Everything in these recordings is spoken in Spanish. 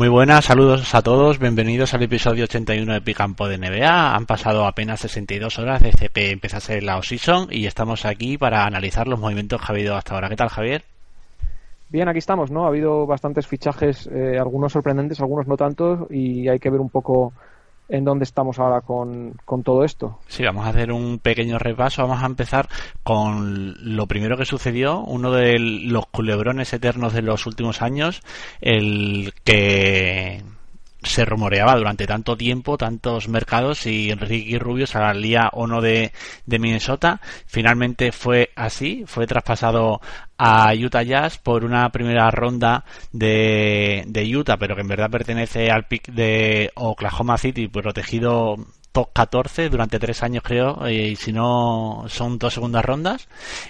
Muy buenas, saludos a todos, bienvenidos al episodio 81 de Picampo de NBA. Han pasado apenas 62 horas desde que empezase la off-season y estamos aquí para analizar los movimientos que ha habido hasta ahora. ¿Qué tal, Javier? Bien, aquí estamos, ¿no? Ha habido bastantes fichajes, eh, algunos sorprendentes, algunos no tanto, y hay que ver un poco en dónde estamos ahora con, todo esto. Sí, vamos a hacer un pequeño repaso. Vamos a empezar con lo primero que sucedió, uno de los culebrones eternos de los últimos años, el que se rumoreaba durante tanto tiempo, tantos mercados, si Ricky Rubio salía o no de, de, Minnesota. Finalmente fue así, fue traspasado a Utah Jazz por una primera ronda de, de Utah, pero que en verdad pertenece al pick de Oklahoma City, protegido top 14 durante tres años creo y si no son dos segundas rondas.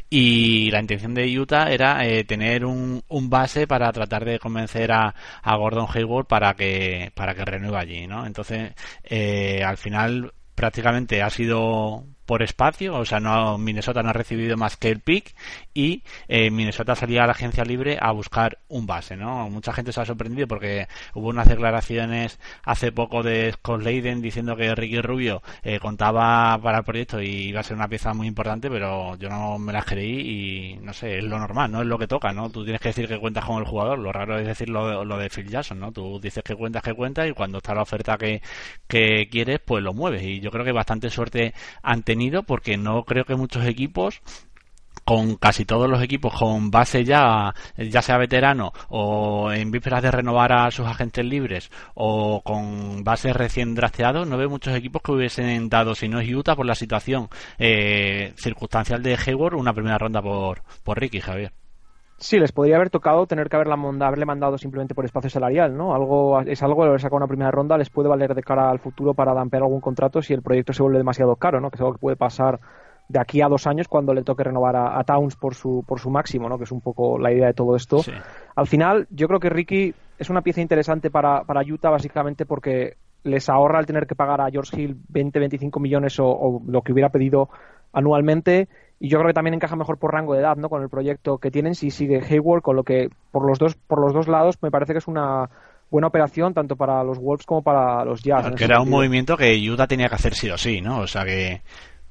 Y la intención de Utah era eh, tener un, un, base para tratar de convencer a, a, Gordon Hayward para que para que renueve allí no entonces eh, al final prácticamente ha sido por espacio, o sea, no Minnesota no ha recibido más que el pick y eh, Minnesota salía a la agencia libre a buscar un base, ¿no? Mucha gente se ha sorprendido porque hubo unas declaraciones hace poco de Scott Leiden diciendo que Ricky Rubio eh, contaba para el proyecto y iba a ser una pieza muy importante, pero yo no me las creí y no sé, es lo normal, no es lo que toca, ¿no? Tú tienes que decir que cuentas con el jugador, lo raro es decir lo, de Phil Jackson, ¿no? Tú dices que cuentas que cuentas y cuando está la oferta que, que quieres, pues lo mueves y yo creo que bastante suerte han porque no creo que muchos equipos con casi todos los equipos con base ya, ya sea veterano o en vísperas de renovar a sus agentes libres o con base recién drafteados, no veo muchos equipos que hubiesen dado, si no es Utah, por la situación eh, circunstancial de Hayward, una primera ronda por, por Ricky, Javier. Sí, les podría haber tocado tener que haberla haberle mandado simplemente por espacio salarial, ¿no? Algo, es algo, haber sacado una primera ronda les puede valer de cara al futuro para dampear algún contrato si el proyecto se vuelve demasiado caro, ¿no? Que es algo que puede pasar de aquí a dos años cuando le toque renovar a, Towns por su, por su máximo, ¿no? Que es un poco la idea de todo esto. Al final, yo creo que Ricky es una pieza interesante para, para Utah básicamente porque les ahorra el tener que pagar a George Hill 20-25 millones o lo que hubiera pedido anualmente y yo creo que también encaja mejor por rango de edad, ¿no? Con el proyecto que tienen si sigue Hayward, con lo que por los dos por los dos lados me parece que es una buena operación tanto para los Wolves como para los Jazz. que era un movimiento que Utah tenía que hacer sí o sí, ¿no? O sea que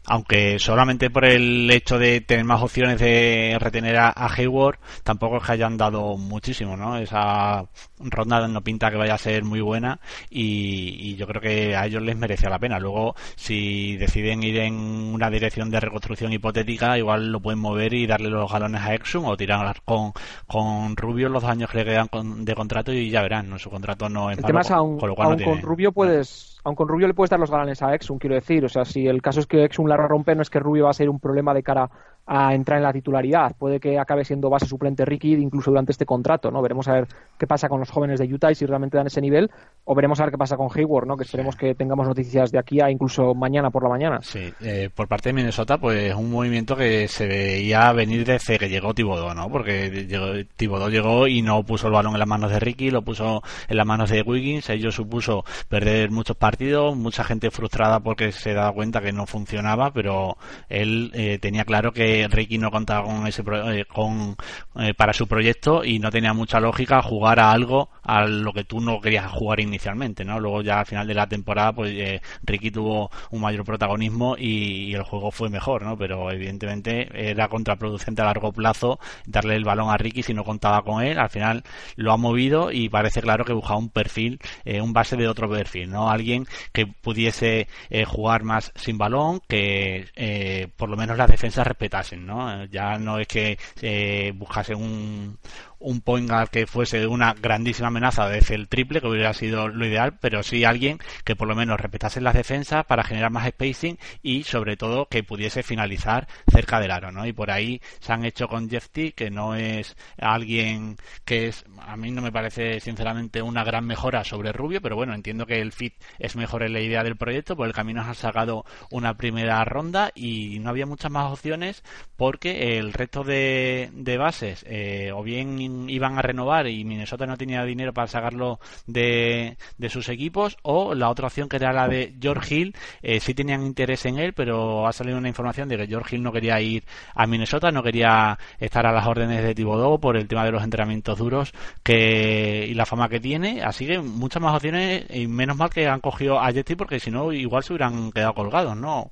aunque solamente por el hecho de tener más opciones de retener a, Hayward, tampoco es que hayan dado muchísimo, ¿no? Esa ronda no pinta que vaya a ser muy buena y, yo creo que a ellos les merece la pena. Luego, si deciden ir en una dirección de reconstrucción hipotética, igual lo pueden mover y darle los galones a Exum o tirar con, con Rubio los años que le quedan de contrato y ya verán, ¿no? Su contrato no es El tema es, aún, con, con Rubio puedes aun con Rubio le puedes dar los galones a Exum, quiero decir. O sea, si el caso es que Exum la rompe, no es que Rubio va a ser un problema de cara a entrar en la titularidad. Puede que acabe siendo base suplente Ricky incluso durante este contrato, ¿no? Veremos a ver qué pasa con los jóvenes de Utah y si realmente dan ese nivel, o veremos a ver qué pasa con Hayward, ¿no? Que esperemos que tengamos noticias de aquí a incluso mañana por la mañana. Sí, eh, por parte de Minnesota, pues un movimiento que se veía venir desde que llegó Tibodó, ¿no? Porque llegó, Tibodó llegó y no puso el balón en las manos de Ricky, lo puso en las manos de Wiggins, ello supuso perder muchos partidos, mucha gente frustrada porque se daba cuenta que no funcionaba, pero él eh, tenía claro que Ricky no contaba con ese eh, con eh, para su proyecto y no tenía mucha lógica jugar a algo a lo que tú no querías jugar inicialmente, ¿no? Luego ya al final de la temporada pues eh, Ricky tuvo un mayor protagonismo y, el juego fue mejor, ¿no? Pero evidentemente era contraproducente a largo plazo darle el balón a Ricky si no contaba con él. Al final lo ha movido y parece claro que buscaba un perfil, un base de otro perfil, ¿no? Alguien que pudiese jugar más sin balón, que por lo menos las defensas respetasen ¿no? Ya no es que eh, buscase un, un point que fuese una grandísima amenaza desde el triple, que hubiera sido lo ideal, pero sí alguien que por lo menos respetase las defensas para generar más spacing y sobre todo que pudiese finalizar cerca del aro, ¿no? Y por ahí se han hecho con Jeff T, que no es alguien que es, a mí no me parece sinceramente una gran mejora sobre Rubio, pero bueno, entiendo que el fit es mejor en la idea del proyecto, por el camino ha sacado una primera ronda y no había muchas más opciones porque el resto de, de bases, eh, o bien Iban a renovar y Minnesota no tenía dinero para sacarlo de, de sus equipos, o la otra opción que era la de George Hill, eh, sí tenían interés en él, pero ha salido una información de que George Hill no quería ir a Minnesota, no quería estar a las órdenes de Thibodeau por el tema de los entrenamientos duros que y la fama que tiene, así que muchas más opciones y menos mal que han cogido a Jetty porque si no igual se hubieran quedado colgados, ¿no?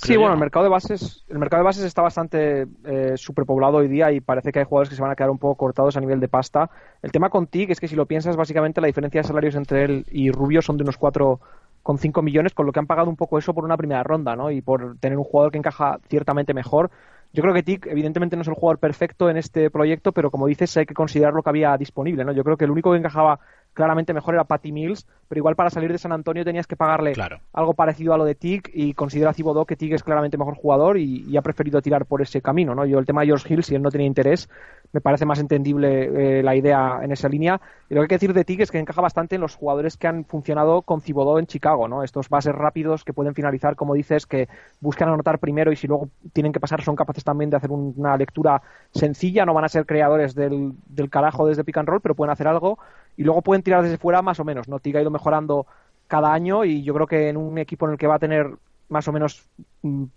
Sí, bueno, el mercado de bases, el mercado de bases está bastante eh, superpoblado hoy día y parece que hay jugadores que se van a quedar un poco cortados a nivel de pasta. El tema con TIC es que si lo piensas, básicamente la diferencia de salarios entre él y Rubio son de unos 4,5 millones, con lo que han pagado un poco eso por una primera ronda, ¿no? Y por tener un jugador que encaja ciertamente mejor. Yo creo que TIC evidentemente no es el jugador perfecto en este proyecto, pero como dices hay que considerar lo que había disponible, ¿no? Yo creo que el único que encajaba claramente mejor era Patty Mills, pero igual para salir de San Antonio tenías que pagarle algo parecido a lo de Tig y considera Thibodeau que Tig es claramente mejor jugador y, ha preferido tirar por ese camino, ¿no? Yo el tema de George Hill, si él no tenía interés, me parece más entendible eh, la idea en esa línea. Y lo que hay que decir de Tig es que encaja bastante en los jugadores que han funcionado con Thibodeau en Chicago, ¿no? Estos bases rápidos que pueden finalizar, como dices, que buscan anotar primero y si luego tienen que pasar son capaces también de hacer una lectura sencilla, no van a ser creadores del, del carajo desde pick and roll, pero pueden hacer algo y luego pueden tirar desde fuera más o menos. ¿no? Tig ha ido mejorando cada año y yo creo que en un equipo en el que va a tener más o menos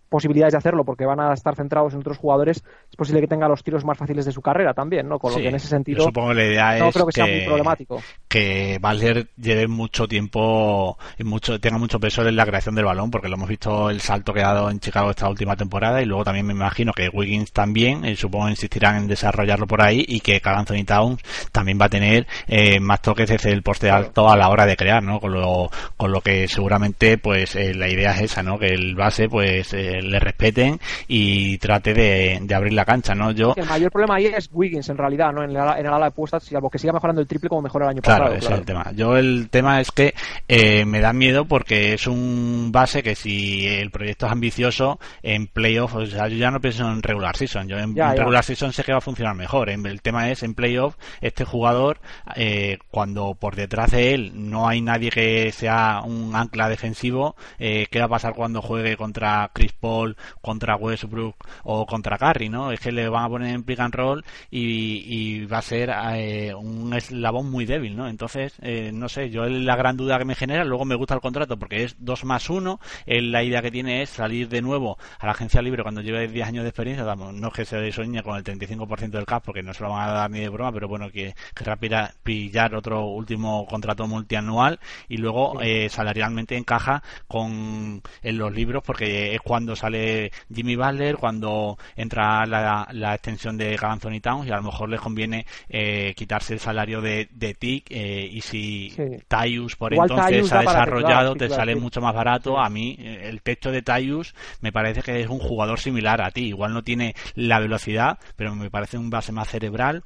posibilidades de hacerlo porque van a estar centrados en otros jugadores, es posible que tenga los tiros más fáciles de su carrera también, ¿no? Con lo que en ese sentido supongo que la idea no es creo que, sea muy problemático. Que Valer lleve mucho tiempo y mucho tenga mucho peso en la creación del balón porque lo hemos visto el salto que ha dado en Chicago esta última temporada y luego también me imagino que Wiggins también, y supongo insistirán en desarrollarlo por ahí y que Carl Anthony Towns también va a tener eh, más toques desde el poste alto a la hora de crear, ¿no? Con lo, con lo que seguramente pues eh, la idea es esa, ¿no? Que el base pues eh, le respeten y trate de, abrir la cancha, ¿no? Yo... El mayor problema ahí es Wiggins, en realidad, ¿no? En el, en el ala de puestas, salvo que siga mejorando el triple como mejor el año pasado. Claro, es el tema. Yo el tema es que eh, me da miedo porque es un base que si el proyecto es ambicioso, en playoff, o sea, yo ya no pienso en regular season. Yo en, regular season sé que va a funcionar mejor. El tema es, en playoff, este jugador, eh, cuando por detrás de él no hay nadie que sea un ancla defensivo, eh, ¿qué va a pasar cuando juegue contra Chris Paul, contra Westbrook o contra Curry, ¿no? Es que le van a poner en pick and roll y, va a ser eh, un eslabón muy débil, ¿no? Entonces, eh, no sé, yo la gran duda que me genera, luego me gusta el contrato porque es 2 más 1, la idea que tiene es salir de nuevo a la agencia libre cuando lleve 10 años de experiencia, no es que se sueñe con el 35% del cap porque no se lo van a dar ni de broma, pero bueno, que querrá pillar otro último contrato multianual y luego eh, salarialmente encaja con en los libros porque es cuando sale Jimmy Butler, cuando entra la, extensión de Anthony Towns y a lo mejor les conviene eh, quitarse el salario de, de Tick eh, y si sí. Tyus por entonces ha desarrollado te sale mucho más barato. A mí eh, el techo de Tyus me parece que es un jugador similar a ti. Igual no tiene la velocidad, pero me parece un base más cerebral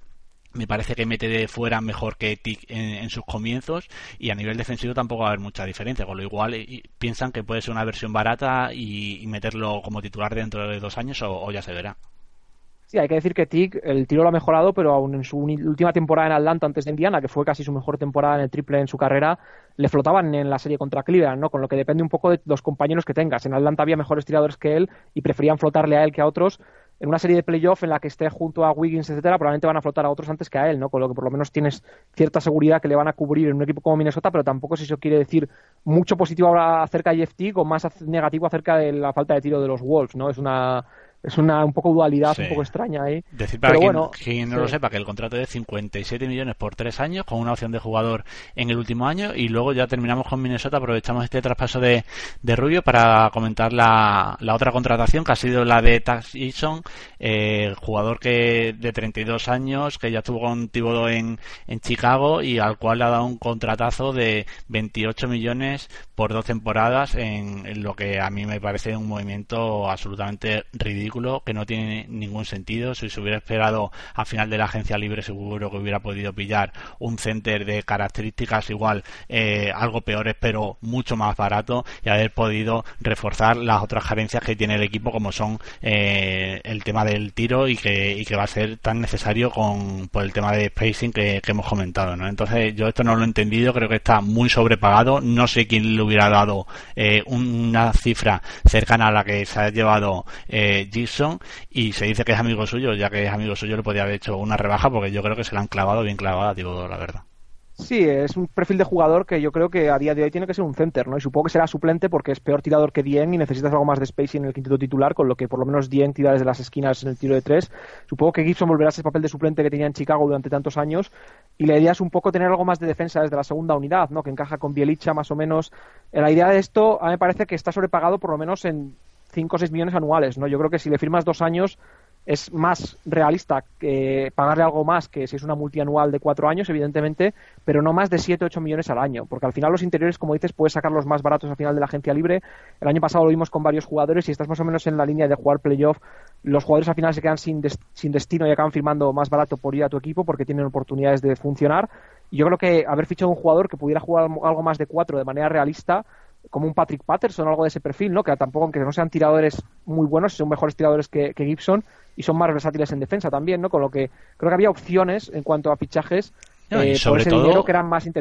me parece que mete de fuera mejor que Tic en, sus comienzos y a nivel defensivo tampoco va a haber mucha diferencia, con lo igual piensan que puede ser una versión barata y, meterlo como titular dentro de dos años o, ya se verá. Sí, hay que decir que Tic el tiro lo ha mejorado, pero aún en su última temporada en Atlanta antes de Indiana, que fue casi su mejor temporada en el triple en su carrera, le flotaban en la serie contra Cleveland, ¿no? Con lo que depende un poco de los compañeros que tengas. En Atlanta había mejores tiradores que él y preferían flotarle a él que a otros en una serie de playoff en la que esté junto a Wiggins, etcétera, probablemente van a flotar a otros antes que a él, ¿no? Con lo que por lo menos tienes cierta seguridad que le van a cubrir en un equipo como Minnesota, pero tampoco si eso quiere decir mucho positivo ahora acerca de Jeff o más negativo acerca de la falta de tiro de los Wolves, ¿no? Es una es una un poco dualidad un poco extraña ahí. Decir para quien, quien, no lo sepa que el contrato es de 57 millones por tres años con una opción de jugador en el último año y luego ya terminamos con Minnesota, aprovechamos este traspaso de, de Rubio para comentar la, la otra contratación que ha sido la de Tax Eason, eh, jugador que de 32 años que ya estuvo con Thibodeau en, en Chicago y al cual le ha dado un contratazo de 28 millones por dos temporadas en, en lo que a mí me parece un movimiento absolutamente ridículo que no tiene ningún sentido. Si se hubiera esperado al final de la agencia libre, seguro que hubiera podido pillar un center de características igual, eh, algo peores, pero mucho más barato y haber podido reforzar las otras carencias que tiene el equipo, como son eh, el tema del tiro y que, y que va a ser tan necesario con por el tema de spacing que, hemos comentado. ¿no? Entonces, yo esto no lo he entendido, creo que está muy sobrepagado. No sé quién le hubiera dado eh, una cifra cercana a la que se ha llevado eh, Y se dice que es amigo suyo, ya que es amigo suyo le podía haber hecho una rebaja porque yo creo que se la han clavado bien clavada, digo la verdad. Sí, es un perfil de jugador que yo creo que a día de hoy tiene que ser un center, ¿no? Y supongo que será suplente porque es peor tirador que Dien y necesitas algo más de spacing en el quinteto titular, con lo que por lo menos Dien tira desde las esquinas en el tiro de tres. Supongo que Gibson volverá a ese papel de suplente que tenía en Chicago durante tantos años y la idea es un poco tener algo más de defensa desde la segunda unidad, ¿no? Que encaja con Bielicha más o menos. La idea de esto a mí me parece que está sobrepagado por lo menos en 5 o 6 millones anuales, ¿no? Yo creo que si le firmas dos años es más realista que pagarle algo más que si es una multianual de cuatro años, evidentemente, pero no más de 7 o 8 millones al año, porque al final los interiores, como dices, puedes sacarlos más baratos al final de la agencia libre. El año pasado lo vimos con varios jugadores y estás más o menos en la línea de jugar playoff. Los jugadores al final se quedan sin, sin destino y acaban firmando más barato por ir a tu equipo porque tienen oportunidades de funcionar. Y yo creo que haber fichado un jugador que pudiera jugar algo más de cuatro de manera realista como un Patrick Patterson o algo de ese perfil, ¿no? Que tampoco, aunque no sean tiradores muy buenos, son mejores tiradores que, que Gibson y son más versátiles en defensa también, ¿no? Con lo que creo que había opciones en cuanto a fichajes eh, sobre todo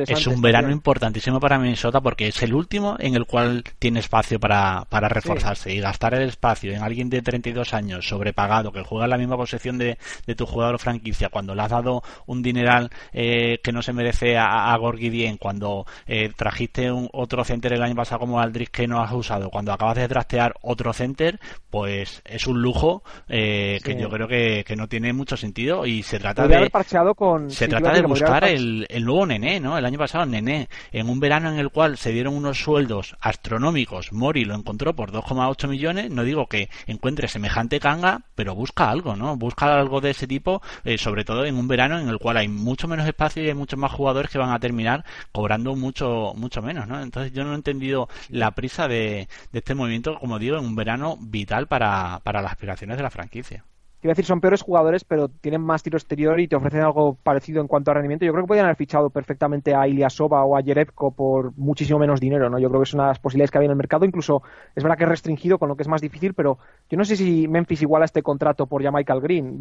es un verano importantísimo para Minnesota porque es el último en el cual tiene espacio para, para reforzarse. Y gastar el espacio en alguien de 32 años sobrepagado que juega en la misma posición de, de tu jugador franquicia cuando le has dado un dineral eh, que no se merece a, a Gorgui cuando eh, trajiste un, otro center el año pasado como Aldrich que no has usado cuando acabas de trastear otro center pues es un lujo que yo creo que, que, no tiene mucho sentido y se trata de con, se trata de buscar el, nuevo Nené, ¿no? El año pasado Nené, en un verano en el cual se dieron unos sueldos astronómicos, Mori lo encontró por 2,8 millones, no digo que encuentre semejante canga, pero busca algo, ¿no? Busca algo de ese tipo, eh, sobre todo en un verano en el cual hay mucho menos espacio y hay muchos más jugadores que van a terminar cobrando mucho mucho menos, ¿no? Entonces yo no he entendido la prisa de, de este movimiento, como digo, en un verano vital para, para las aspiraciones de la franquicia quiero decir, son peores jugadores, pero tienen más tiro exterior y te ofrecen algo parecido en cuanto a rendimiento. Yo creo que podrían haber fichado perfectamente a Ilyasova o a Jerebko por muchísimo menos dinero, ¿no? Yo creo que es una de las posibilidades que había en el mercado. Incluso es verdad que es restringido, con lo que es más difícil, pero yo no sé si Memphis iguala este contrato por ya Michael Green.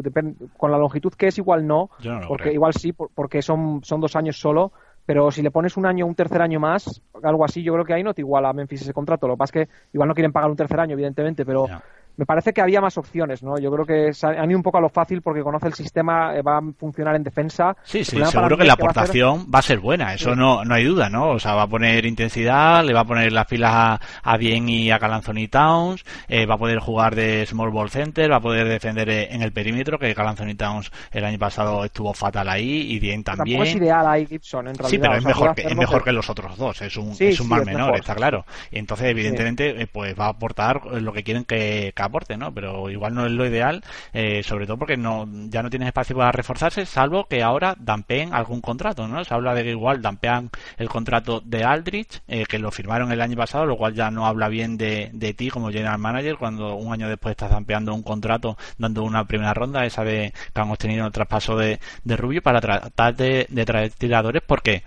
con la longitud que es, igual no, porque igual sí, porque son, son dos años solo pero si le pones un año, un tercer año más, algo así, yo creo que ahí no te iguala a Memphis ese contrato. Lo que pasa es que igual no quieren pagar un tercer año, evidentemente, pero me parece que había más opciones, ¿no? Yo creo que han ido un poco a lo fácil porque conoce el sistema, eh, va a funcionar en defensa. Sí, sí, seguro que la aportación va a, ser... buena, eso no, no hay duda, ¿no? O sea, va a poner intensidad, le va a poner las pilas a, Bien y a Calanzoni Towns, eh, va a poder jugar de small ball center, va a poder defender eh, en el perímetro, que Calanzoni Towns el año pasado estuvo fatal ahí y Bien también. Tampoco es ideal ahí Gibson, en realidad. Sí, pero es mejor, que, es mejor que... los otros dos, es un, es un mal menor, está claro. Y entonces, evidentemente, pues va a aportar lo que quieren que aporte, ¿no? Pero igual no es lo ideal, eh, sobre todo porque no ya no tienes espacio para reforzarse, salvo que ahora dampeen algún contrato, ¿no? Se habla de que igual dampean el contrato de Aldrich, eh, que lo firmaron el año pasado, lo cual ya no habla bien de, de ti como general manager cuando un año después estás dampeando un contrato dando una primera ronda, esa de que han obtenido el traspaso de, de Rubio para tratar de, de traer tiradores, porque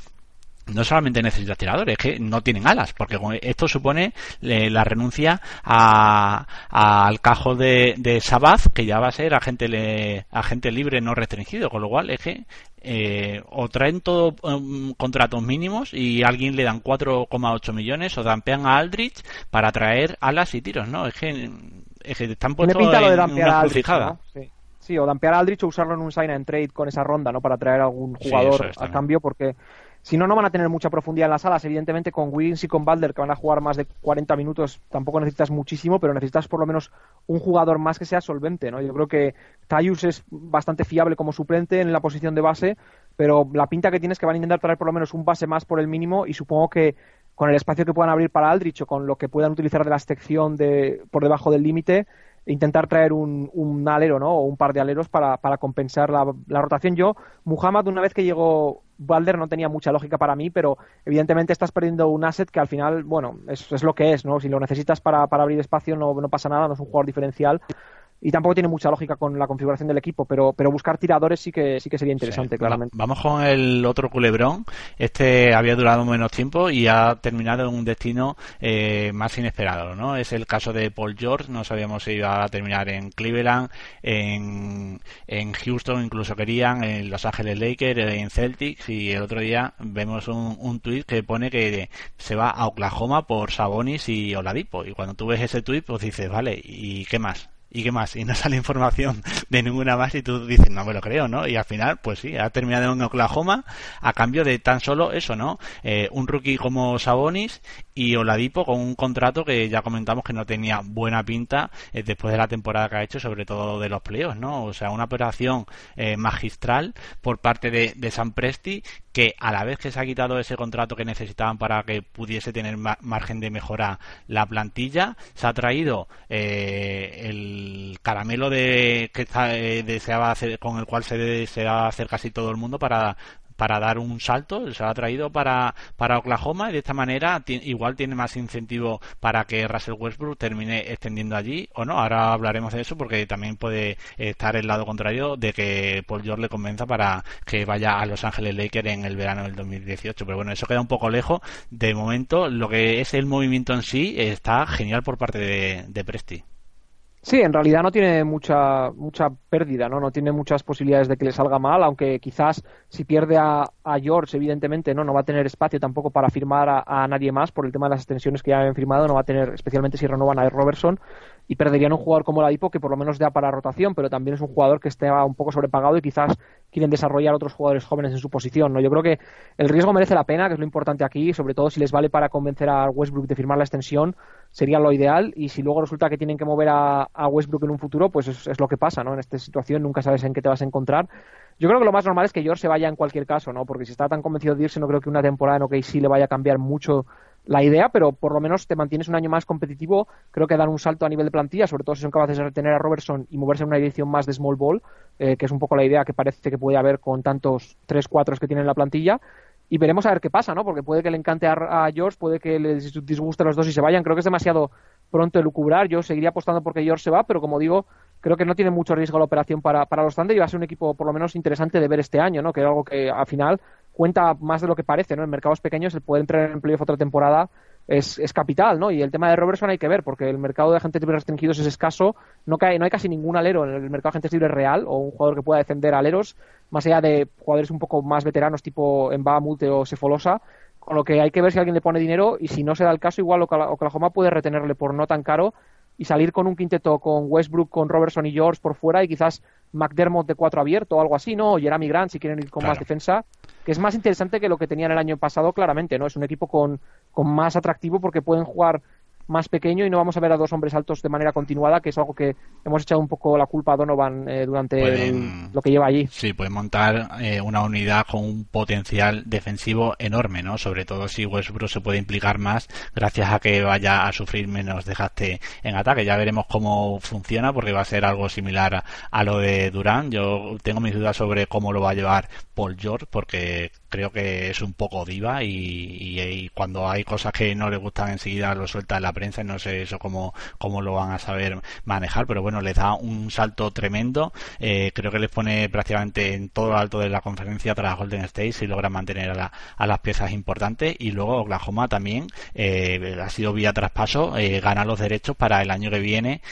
no solamente necesitas tiradores, es que no tienen alas, porque esto supone eh, la renuncia al cajo de, de Sabaz, que ya va a ser agente, agente libre no restringido, con lo cual es que eh, o traen todo um, contratos mínimos y a alguien le dan 4,8 millones o dampean a Aldrich para traer alas y tiros, ¿no? Es que, es que están puestos en una crucijada. Sí. o dampear a Aldrich o usarlo en un sign and trade con esa ronda, ¿no? Para traer algún jugador a cambio, porque si no, no van a tener mucha profundidad en las alas. Evidentemente, con Wiggins y con Balder, que van a jugar más de 40 minutos, tampoco necesitas muchísimo, pero necesitas por lo menos un jugador más que sea solvente. ¿no? Yo creo que Tyus es bastante fiable como suplente en la posición de base, pero la pinta que tiene es que van a intentar traer por lo menos un base más por el mínimo y supongo que con el espacio que puedan abrir para Aldrich o con lo que puedan utilizar de la excepción de, por debajo del límite, intentar traer un, un, alero ¿no? o un par de aleros para, para compensar la, la, rotación. Yo, Muhammad, una vez que llegó Balder, no tenía mucha lógica para mí, pero evidentemente estás perdiendo un asset que al final, bueno, es, es lo que es. ¿no? Si lo necesitas para, para abrir espacio, no, no pasa nada, no es un jugador diferencial y tampoco tiene mucha lógica con la configuración del equipo, pero, pero buscar tiradores sí que sí que sería interesante, claramente. Vamos con el otro culebrón. Este había durado menos tiempo y ha terminado en un destino eh, más inesperado, ¿no? Es el caso de Paul George, no sabíamos si iba a terminar en Cleveland, en, en Houston, incluso querían, en Los Ángeles Lakers, en Celtics, y el otro día vemos un, un tuit que pone que se va a Oklahoma por Sabonis y Oladipo, y cuando tú ves ese tuit, pues dices, vale, ¿y qué más? ¿Y qué más? Y no sale información de ninguna más y tú dices, no me lo creo, ¿no? Y al final, pues sí, ha terminado en Oklahoma a cambio de tan solo eso, ¿no? Eh, un rookie como Sabonis y Oladipo con un contrato que ya comentamos que no tenía buena pinta eh, después de la temporada que ha hecho, sobre todo de los playoffs, ¿no? O sea, una operación eh, magistral por parte de, de San Presti que a la vez que se ha quitado ese contrato que necesitaban para que pudiese tener margen de mejora la plantilla, se ha traído eh, el caramelo de que eh, deseaba hacer, con el cual se deseaba hacer casi todo el mundo para para dar un salto, se ha traído para, para Oklahoma y de esta manera igual tiene más incentivo para que Russell Westbrook termine extendiendo allí o no. Ahora hablaremos de eso porque también puede estar el lado contrario de que Paul George le convenza para que vaya a Los Ángeles Lakers en el verano del 2018. Pero bueno, eso queda un poco lejos. De momento, lo que es el movimiento en sí está genial por parte de, de Presti. Sí, en realidad no tiene mucha mucha pérdida, ¿no? No tiene muchas posibilidades de que le salga mal, aunque quizás si pierde a, a George, evidentemente, ¿no? No va a tener espacio tampoco para firmar a, a, nadie más por el tema de las extensiones que ya han firmado, no va a tener, especialmente si renovan a Robertson, y perderían un jugador como la Dipo que por lo menos da para rotación, pero también es un jugador que esté un poco sobrepagado y quizás quieren desarrollar otros jugadores jóvenes en su posición. ¿no? Yo creo que el riesgo merece la pena, que es lo importante aquí, sobre todo si les vale para convencer a Westbrook de firmar la extensión, sería lo ideal, y si luego resulta que tienen que mover a, Westbrook en un futuro, pues es, lo que pasa, ¿no? En esta situación nunca sabes en qué te vas a encontrar. Yo creo que lo más normal es que George se vaya en cualquier caso, ¿no? Porque si está tan convencido de irse, no creo que una temporada en OKC le vaya a cambiar mucho la idea, pero por lo menos te mantienes un año más competitivo. Creo que dar un salto a nivel de plantilla, sobre todo si son capaces de retener a Robertson y moverse en una edición más de small ball, eh, que es un poco la idea que parece que puede haber con tantos 3-4 que tienen la plantilla. Y veremos a ver qué pasa, ¿no? Porque puede que le encante a, George, puede que les disguste a los dos y se vayan. Creo que es demasiado pronto lucubrar. Yo seguiría apostando porque George se va, pero como digo, creo que no tiene mucho riesgo la operación para, para los Thunder y va a ser un equipo por lo menos interesante de ver este año, ¿no? Que es algo que al final cuenta más de lo que parece, ¿no? En mercados pequeños el poder entrar en playoff otra temporada es, es, capital, ¿no? Y el tema de Robertson hay que ver, porque el mercado de agentes libres restringidos es escaso, no, cae, no hay casi ningún alero en el mercado de agentes libres real, o un jugador que pueda defender aleros, más allá de jugadores un poco más veteranos tipo Emba, Multe o Sefolosa, con lo que hay que ver si alguien le pone dinero, y si no se da el caso, igual Oklahoma puede retenerle por no tan caro y salir con un quinteto con Westbrook, con Robertson y George por fuera y quizás McDermott de cuatro abierto o algo así, ¿no? O Jeremy Grant si quieren ir con más defensa, que es más interesante que lo que tenían el año pasado, claramente, ¿no? Es un equipo con, con más atractivo porque pueden jugar más pequeño y no vamos a ver a dos hombres altos de manera continuada, que es algo que hemos echado un poco la culpa a Donovan eh, durante lo que lleva allí. Sí, pueden montar eh, una unidad con un potencial defensivo enorme, ¿no? Sobre todo si Westbrook se puede implicar más gracias a que vaya a sufrir menos desgaste en ataque. Ya veremos cómo funciona porque va a ser algo similar a, lo de Durán. Yo tengo mis dudas sobre cómo lo va a llevar Paul George porque creo que es un poco diva y, cuando hay cosas que no le gustan enseguida lo suelta en la prensa y no sé eso cómo, cómo lo van a saber manejar pero bueno les da un salto tremendo. Eh, creo que les pone prácticamente en todo lo alto de la conferencia para Golden State si logran mantener a, a las piezas importantes. Y luego Oklahoma también eh, ha sido vía traspaso eh, gana los derechos para el año que viene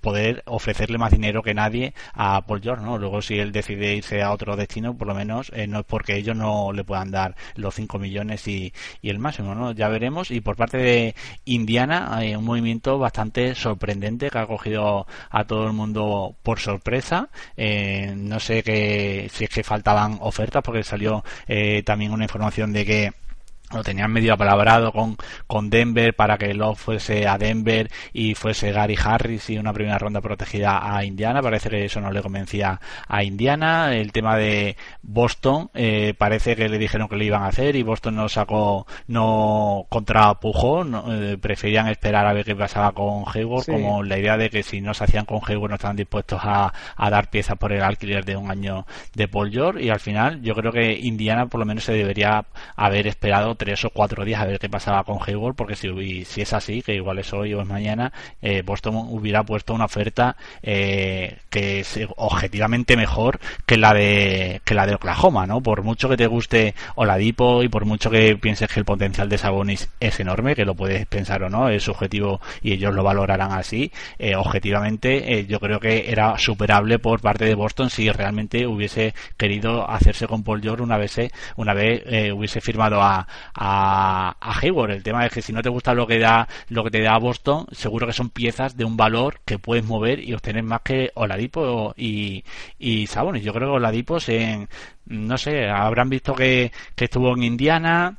poder ofrecerle más dinero que nadie a Paul George ¿no? luego si él decide irse a otro destino por lo menos no es porque ellos no le puedan dar los 5 millones y, el máximo, ¿no? Ya veremos. Y por parte de Indiana, hay un movimiento bastante sorprendente que ha cogido a todo el mundo por sorpresa. Eh, no sé que, si es que faltaban ofertas, porque salió eh, también una información de que lo tenían medio apalabrado con, con Denver para que Love fuese a Denver y fuese Gary Harris y una primera ronda protegida a Indiana. Parece que eso no le convencía a Indiana. El tema de Boston, eh, parece que le dijeron que lo iban a hacer y Boston no sacó, no contrapujó, no, eh, preferían esperar a ver qué pasaba con Hayward, como la idea de que si no se hacían con Hayward no estaban dispuestos a, a dar piezas por el alquiler de un año de Paul George y al final yo creo que Indiana por lo menos se debería haber esperado tres o cuatro días a ver qué pasaba con Hayward, porque si, si es así, que igual es hoy o es mañana, eh, Boston hubiera puesto una oferta eh, que es objetivamente mejor que la de que la de Oklahoma, ¿no? Por mucho que te guste Oladipo y por mucho que pienses que el potencial de Sabonis es enorme, que lo puedes pensar o no, es subjetivo y ellos lo valorarán así, eh, objetivamente yo creo que era superable por parte de Boston si realmente hubiese querido hacerse con Paul George una vez una vez hubiese firmado a, a, a Hayward. El tema es que si no te gusta lo que da lo que te da Boston, seguro que son piezas de un valor que puedes mover y obtener más que Oladipo y, y Sabonis. Yo creo que Oladipo en no sé, habrán visto que, que estuvo en Indiana,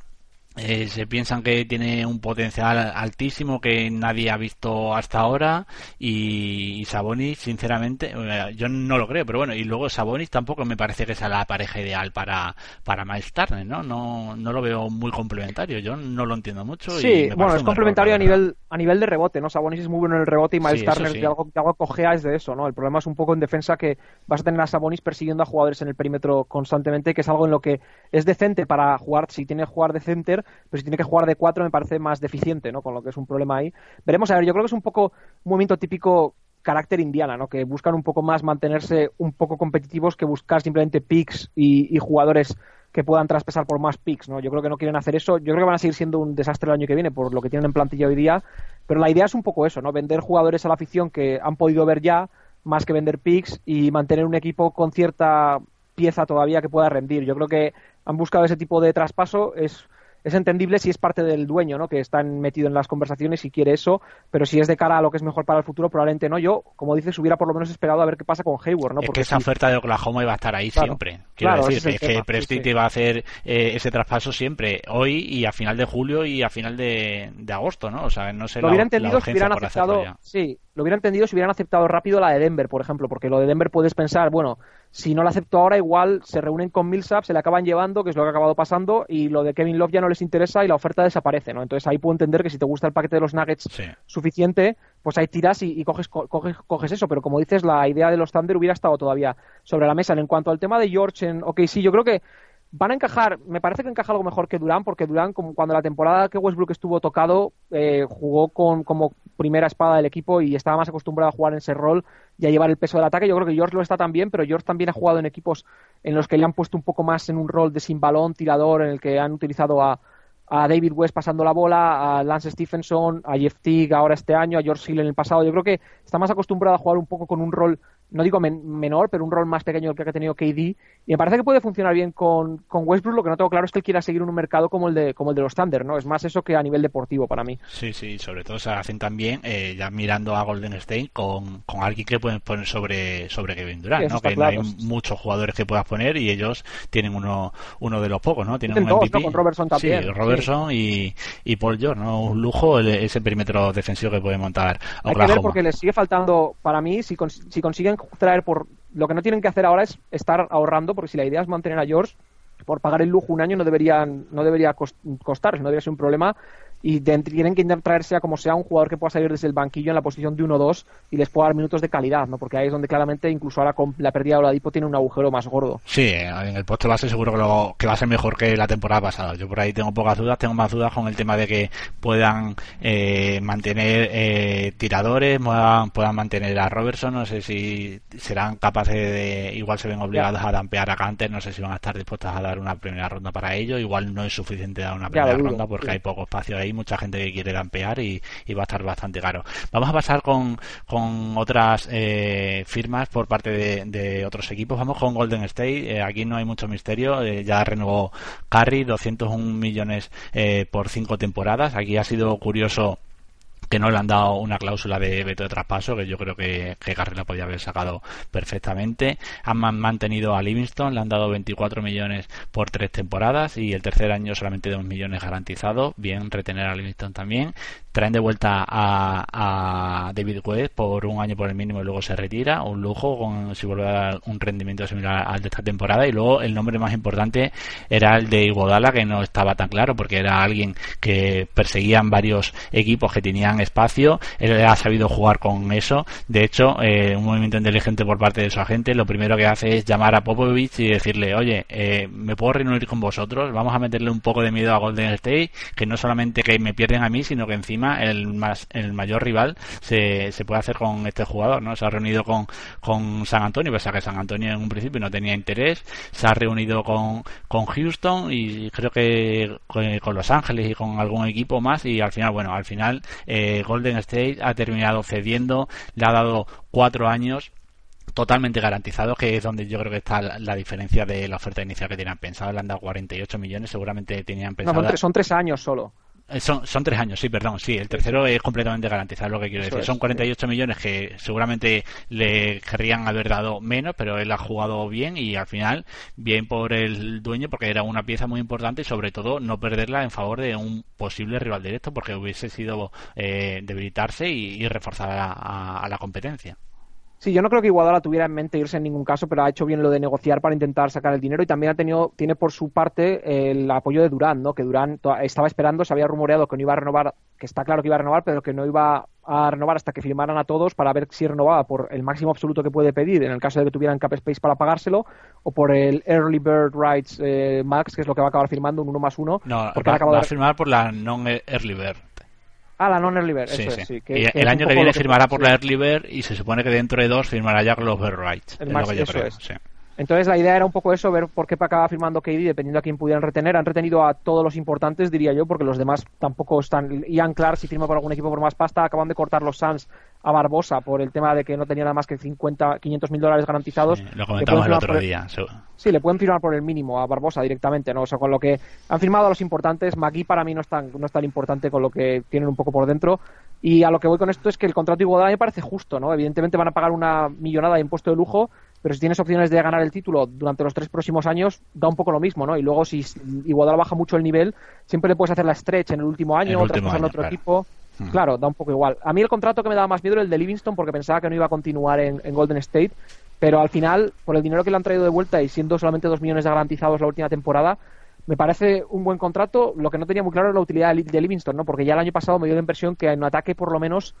eh, se piensan que tiene un potencial altísimo que nadie ha visto hasta ahora y, Sabonis sinceramente eh, yo no lo creo pero bueno y luego Sabonis tampoco me parece que sea la pareja ideal para para Miles Turner no no no lo veo muy complementario yo no lo entiendo mucho sí bueno es complementario a nivel a nivel de rebote no Sabonis es muy bueno en el rebote y Miles Turner de algo, de algo cojea es de eso no el problema es un poco en defensa que vas a tener a Sabonis persiguiendo a jugadores en el perímetro constantemente que es algo en lo que es decente para jugar. Si tiene que jugar de center pero si tiene que jugar de cuatro me parece más deficiente, ¿no? Con lo que es un problema ahí. Veremos, a ver, yo creo que es un poco un movimiento típico carácter indiana, ¿no? Que buscan un poco más mantenerse un poco competitivos que buscar simplemente picks y, jugadores que puedan traspasar por más picks, ¿no? Yo creo que no quieren hacer eso. Yo creo que van a seguir siendo un desastre el año que viene por lo que tienen en plantilla hoy día. Pero la idea es un poco eso, ¿no? Vender jugadores a la afición que han podido ver ya, más que vender picks y mantener un equipo con cierta pieza todavía que pueda rendir. Yo creo que han buscado ese tipo de traspaso. Es es entendible si es parte del dueño, ¿no? Que está metido en las conversaciones y quiere eso, pero si es de cara a lo que es mejor para el futuro, probablemente no. Yo, como dices, hubiera por lo menos esperado a ver qué pasa con Hayward, ¿no? Porque esa oferta de Oklahoma iba a estar ahí siempre. Quiero decir, es, que Prestige iba a hacer eh, ese traspaso siempre, hoy y a final de julio y a final de, agosto, ¿no? O sea, no sé lo hubiera entendido si hubieran aceptado, sí, lo hubiera entendido si hubieran aceptado rápido la de Denver, por ejemplo, porque lo de Denver puedes pensar, bueno, si no la acepto ahora, igual se reúnen con Millsap, se le acaban llevando, que es lo que ha acabado pasando, y lo de Kevin Love ya no les interesa y la oferta desaparece, ¿no? Entonces ahí puedo entender que si te gusta el paquete de los Nuggets suficiente, pues ahí tiras y, coges, coges, coges, eso. Pero como dices, la idea de los Thunder hubiera estado todavía sobre la mesa. En cuanto al tema de George en OK, sí, yo creo que van a encajar, me parece que encaja algo mejor que Durán, porque Durán, como cuando la temporada que Westbrook estuvo tocado, eh, jugó con como primera espada del equipo y estaba más acostumbrado a jugar en ese rol y a llevar el peso del ataque. Yo creo que George lo está también, pero George también ha jugado en equipos en los que le han puesto un poco más en un rol de sin balón, tirador, en el que han utilizado a, a David West pasando la bola, a Lance Stephenson, a Jeff Teague ahora este año, a George Hill en el pasado. Yo creo que está más acostumbrado a jugar un poco con un rol no digo menor, pero un rol más pequeño que ha tenido KD. Y me parece que puede funcionar bien con, con, Westbrook. Lo que no tengo claro es que él quiera seguir en un mercado como el de como el de los Thunder, ¿no? Es más eso que a nivel deportivo para mí. Sí, sí, sobre todo se hacen también eh, ya mirando a Golden State con, con alguien que pueden poner sobre, sobre Kevin Durant, ¿no? Que no hay muchos jugadores que puedas poner y ellos tienen uno, uno de los pocos, ¿no? Tienen un MVP. Con Robertson también. Sí, Robertson Y, y Paul George, ¿no? Un lujo ese perímetro defensivo que puede montar Hay que ver porque les sigue faltando, para mí, si, si consiguen traer por lo que no tienen que hacer ahora es estar ahorrando, porque si la idea es mantener a George, por pagar el lujo un año no deberían no debería costar, no debería ser un problema y tienen que intentar sea como sea un jugador que pueda salir desde el banquillo en la posición de 1-2 y les pueda dar minutos de calidad, ¿no? Porque ahí es donde claramente incluso ahora con la pérdida de Oladipo tiene un agujero más gordo. Sí, en el poste base seguro que, lo, que va a ser mejor que la temporada pasada. Yo por ahí tengo pocas dudas, tengo más dudas con el tema de que puedan eh, mantener eh, tiradores, puedan, mantener a Robertson, no sé si serán capaces de, igual se ven obligados a dampear a Canter, no sé si van a estar dispuestas a dar una primera ronda para ello, igual no es suficiente dar una primera ronda porque hay poco espacio ahí mucha gente que quiere dampear y, va a estar bastante caro. Vamos a pasar con, con otras eh, firmas por parte de, otros equipos. Vamos con Golden State. Eh, aquí no hay mucho misterio. Eh, ya renovó Curry 201 millones por cinco temporadas. Aquí ha sido curioso que no le han dado una cláusula de veto de traspaso, que yo creo que, que podía haber sacado perfectamente. Han mantenido a Livingston, le han dado 24 millones por tres temporadas y el tercer año solamente 2 millones garantizados. Bien retener a Livingston también traen de vuelta a, David West por un año por el mínimo y luego se retira, un lujo con si vuelve a dar un rendimiento similar al de esta temporada. Y luego el nombre más importante era el de Iguodala que no estaba tan claro porque era alguien que perseguían varios equipos que tenían espacio, él ha sabido jugar con eso, de hecho eh, un movimiento inteligente por parte de su agente lo primero que hace es llamar a Popovich y decirle oye, eh, me puedo reunir con vosotros, vamos a meterle un poco de miedo a Golden State, que no solamente que me pierden a mí, sino que encima el, más, el mayor rival se, se puede hacer con este jugador, ¿no? Se ha reunido con, con San Antonio, pese a que San Antonio en un principio no tenía interés, se ha reunido con, con Houston y creo que con, Los Ángeles y con algún equipo más y al final, bueno, al final eh, Golden State ha terminado cediendo, le ha dado cuatro años totalmente garantizado, que es donde yo creo que está la, diferencia de la oferta inicial que tenían pensado. Le han dado 48 millones, seguramente tenían pensado. No, son, tres, años solo. Eh, son, son tres años, sí, perdón, sí. El tercero es completamente garantizado, lo que quiero decir. son 48 millones que seguramente le querrían haber dado menos, pero él ha jugado bien y al final, bien por el dueño, porque era una pieza muy importante y sobre todo no perderla en favor de un posible rival directo, porque hubiese sido eh, debilitarse y, reforzar a la competencia. Sí, yo no creo que Iguadala tuviera en mente irse en ningún caso, pero ha hecho bien lo de negociar para intentar sacar el dinero y también ha tenido, tiene por su parte el apoyo de Durán, ¿no? Que Durán estaba esperando, se había rumoreado que no iba a renovar, que está claro que iba a renovar, pero que no iba a renovar hasta que firmaran a todos para ver si renovaba por el máximo absoluto que puede pedir en el caso de que tuvieran cap space para pagárselo o por el early bird rights eh, max que es lo que va a acabar firmando un uno más uno no porque va, a firmar por la non early bird Ah, la non-early bird, eso sí. sí. y el año que viene firmará por la early bird y se supone que dentro de dos firmará ya con los bird rights. El es lo que yo creo. Sí. Entonces la idea era un poco eso, ver por qué acaba firmando KD, dependiendo a quién pudieran retener. Han retenido a todos los importantes, diría yo, porque los demás tampoco están. Ian Clark, si firma por algún equipo por más pasta, acaban de cortar los Suns a Barbosa por el tema de que no tenía nada más que 50, 500 mil dólares garantizados. lo comentamos el otro día. Sí, le pueden firmar por el mínimo a Barbosa directamente, ¿no? O sea, con lo que han firmado a los importantes, Magui para mí no es tan, no es tan importante con lo que tienen un poco por dentro. Y a lo que voy con esto es que el contrato igual me parece justo, ¿no? Evidentemente van a pagar una millonada de impuesto de lujo, pero si tienes opciones de ganar el título durante los tres próximos años, da un poco lo mismo, ¿no? Y luego si Iguodala baja mucho el nivel, siempre le puedes hacer la stretch en el último año, otras cosas en otro equipo. Hmm. Claro, da un poco igual. A mí el contrato que me daba más miedo era el de Livingston porque pensaba que no iba a continuar en, Golden State, pero al final, por el dinero que le han traído de vuelta y siendo solamente dos millones de garantizados la última temporada, me parece un buen contrato. Lo que no tenía muy claro es la utilidad de Livingston, ¿no? Porque ya el año pasado me dio la impresión que en ataque por lo menos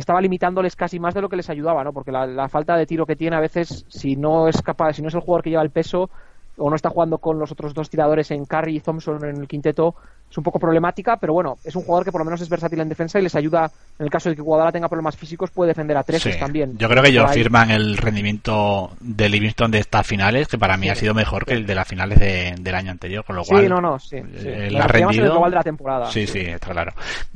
estaba limitándoles casi más de lo que les ayudaba, ¿no? Porque la, falta de tiro que tiene a veces, si no es capaz, si no es el jugador que lleva el peso o no está jugando con los otros dos tiradores en Curry y Thompson en el quinteto, es un poco problemática, pero bueno, es un jugador que por lo menos es versátil en defensa y les ayuda, en el caso de que Guadalajara tenga problemas físicos, puede defender a tres también. Yo creo que ellos firman el rendimiento de Livingston de estas finales, que para mí ha sido mejor que el de las finales del año anterior, con lo cual. Sí, no, no, sí. Eh, ha rendido. El de la temporada. Sí, sí, está claro.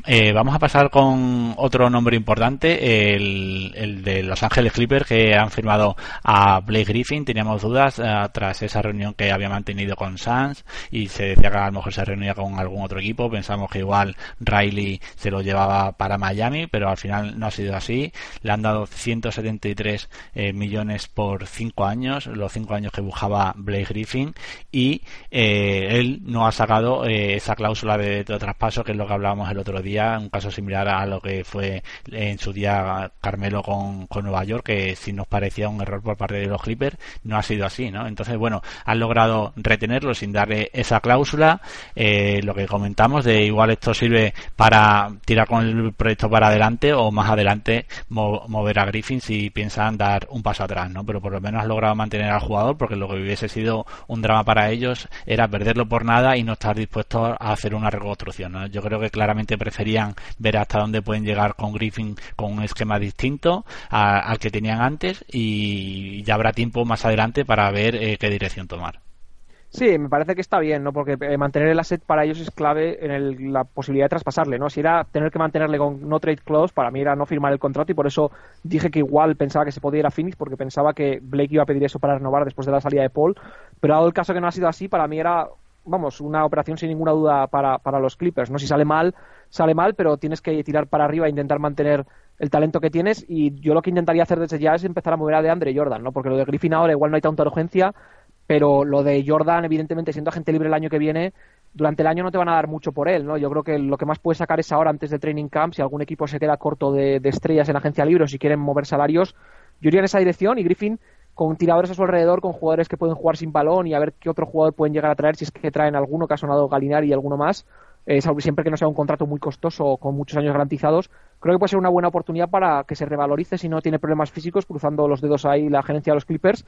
Eh, vamos a pasar con otro nombre importante, el, el, de Los Ángeles Clippers, que han firmado a Blake Griffin. Teníamos dudas eh, tras esa reunión que había mantenido con Sanz y se decía que a lo mejor se reunía con algún otro equipo. Pensamos que igual Riley se lo llevaba para Miami, pero al final no ha sido así. Le han dado 173 eh, millones por 5 años, los 5 años que buscaba Blake Griffin, y eh, él no ha sacado eh, esa cláusula de, traspaso, que es lo que hablábamos el otro día, un caso similar a lo que fue en su día Carmelo con, con Nueva York, que si nos parecía un error por parte de los Clippers, no ha sido así, ¿no? Entonces, bueno, han logrado retenerlo sin darle esa cláusula, lo que comentamos de igual esto sirve para tirar con el proyecto para adelante o más adelante mover a Griffin si piensan dar un paso atrás, ¿no? Pero por lo menos has logrado mantener al jugador porque lo que hubiese sido un drama para ellos era perderlo por nada y no estar dispuestos a hacer una reconstrucción, ¿no? Yo creo que claramente preferían ver hasta dónde pueden llegar con Griffin con un esquema distinto al que tenían antes y ya habrá tiempo más adelante para ver eh, qué dirección tomar. Sí, me parece que está bien, ¿no? Porque eh, mantener el asset para ellos es clave en la posibilidad de traspasarle, ¿no? Si era tener que mantenerle con no trade clause, para mí era no firmar el contrato y por eso dije que igual pensaba que se podía ir a Phoenix porque pensaba que Blake iba a pedir eso para renovar después de la salida de Paul, pero dado el caso que no ha sido así, para mí era, vamos, una operación sin ninguna duda para, para los Clippers, ¿no? Si sale mal, sale mal, pero tienes que tirar para arriba e intentar mantener el talento que tienes y yo lo que intentaría hacer desde ya es empezar a mover a de Andre Jordan, ¿no? Porque lo de Griffin ahora igual no hay tanta urgencia pero lo de Jordan, evidentemente, siendo agente libre el año que viene, durante el año no te van a dar mucho por él, ¿no? Yo creo que lo que más puedes sacar es ahora, antes de training camp, si algún equipo se queda corto de, estrellas en agencia libre o si quieren mover salarios, yo iría en esa dirección y Griffin con tiradores a su alrededor, con jugadores que pueden jugar sin balón y a ver qué otro jugador pueden llegar a traer, si es que traen alguno que ha sonado Galinari y alguno más, eh, siempre que no sea un contrato muy costoso o con muchos años garantizados, creo que puede ser una buena oportunidad para que se revalorice si no tiene problemas físicos, cruzando los dedos ahí la gerencia de los Clippers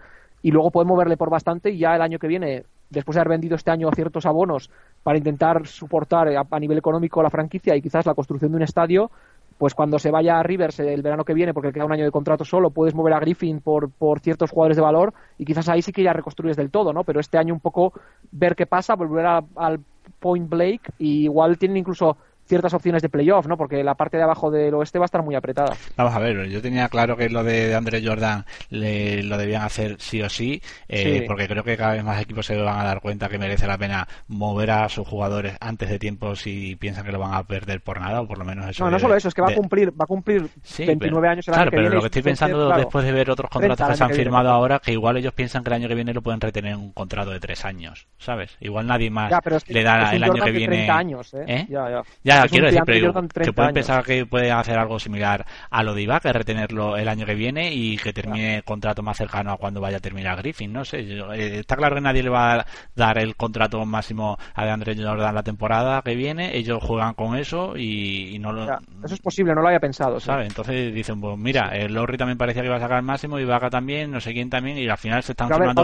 y luego pueden moverle por bastante y ya el año que viene, después de haber vendido este año ciertos abonos para intentar soportar a, nivel económico la franquicia y quizás la construcción de un estadio, pues cuando se vaya a Rivers el verano que viene, porque queda un año de contrato solo, puedes mover a Griffin por, por ciertos jugadores de valor y quizás ahí sí que ya reconstruyes del todo, ¿no? Pero este año un poco ver qué pasa, volver al Point Blake y igual tienen incluso ciertas opciones de playoff, ¿no? Porque la parte de abajo del oeste va a estar muy apretada. Vamos a ver, yo tenía claro que lo de André Jordan le, lo debían hacer sí o sí, eh, porque creo que cada vez más equipos se van a dar cuenta que merece la pena mover a sus jugadores antes de tiempo si piensan que lo van a perder por nada, o por lo menos eso. No, no solo eso, es que va a cumplir, va a cumplir 29 años el claro, pero lo que estoy pensando después de ver otros contratos que se han firmado ahora, que igual ellos piensan que el año que viene lo pueden retener un contrato de tres años, ¿sabes? Igual nadie más le da el año que viene. años, ¿eh? ¿Eh? Ya, ya. ya quiero decir, pero que pueden pensar que puede hacer algo similar a lo de Iba, que retenerlo el año que viene y que termine el contrato más cercano a cuando vaya a terminar Griffin. No sé, eh, está claro que nadie le va a dar el contrato máximo a de Andrés Jordan la temporada que viene. Ellos juegan con eso y, no lo. eso es posible, no lo había pensado. ¿sabes? Entonces dicen, pues mira, el Lorry también parecía que iba a sacar el máximo, Ibaka también, no sé quién también, y al final se están firmando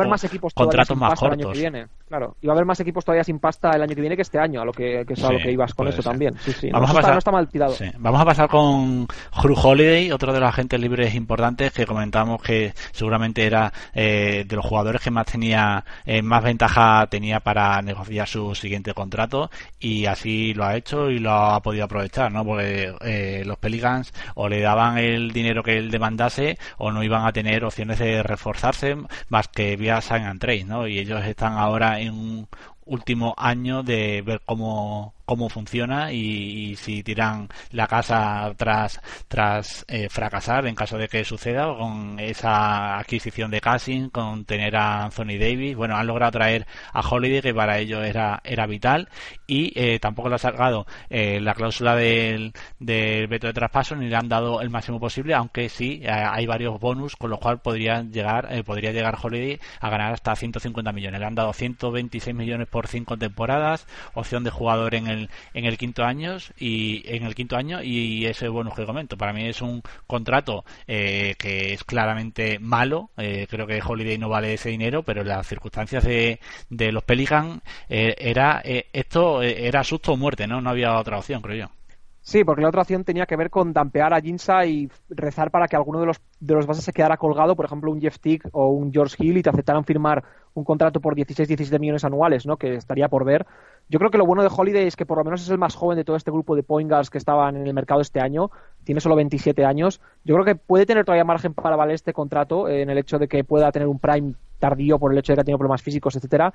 contratos más cortos. viene, claro. Y va a haber más equipos todavía sin pasta el año que viene que este año, a lo que, es a lo que ibas con eso también. Vamos a pasar, no está mal tirado. Vamos a pasar con Drew Holiday, otro de los agentes libres importantes que comentamos que seguramente era eh, de los jugadores que más tenía eh, más ventaja tenía para negociar su siguiente contrato y así lo ha hecho y lo ha podido aprovechar, ¿no? Porque eh, los Pelicans o le daban el dinero que él demandase o no iban a tener opciones de reforzarse más que vía sign and trade, ¿no? Y ellos están ahora en un último año de ver cómo cómo funciona y, si tiran la casa tras tras eh, fracasar en caso de que suceda con esa adquisición de Cassin con tener a Anthony Davis. Bueno han logrado traer a Holiday que para ellos era era vital. Y eh, tampoco le ha sacado eh, la cláusula del, del veto de traspaso ni le han dado el máximo posible aunque sí hay varios bonus con los cuales podría llegar podría llegar Holiday a ganar hasta 150 millones. Le han dado 126 millones por cinco temporadas opción de jugador en el en el quinto año y en el quinto año y ese bonus que comento. Para mí es un contrato eh, que es claramente malo. Eh, creo que Holiday no vale ese dinero pero las circunstancias de, de los Pelican eh, era esto era susto o muerte no no había otra opción creo yo Sí, porque la otra opción tenía que ver con dampear a Jinsa y rezar para que alguno de los, de los bases se quedara colgado, por ejemplo, un Jeff Tick o un George Hill, y te aceptaran firmar un contrato por 16-17 millones anuales, ¿no? que estaría por ver. Yo creo que lo bueno de Holiday es que por lo menos es el más joven de todo este grupo de point guards que estaban en el mercado este año. Tiene solo 27 años. Yo creo que puede tener todavía margen para valer este contrato eh, en el hecho de que pueda tener un prime tardío por el hecho de que ha tenido problemas físicos, etcétera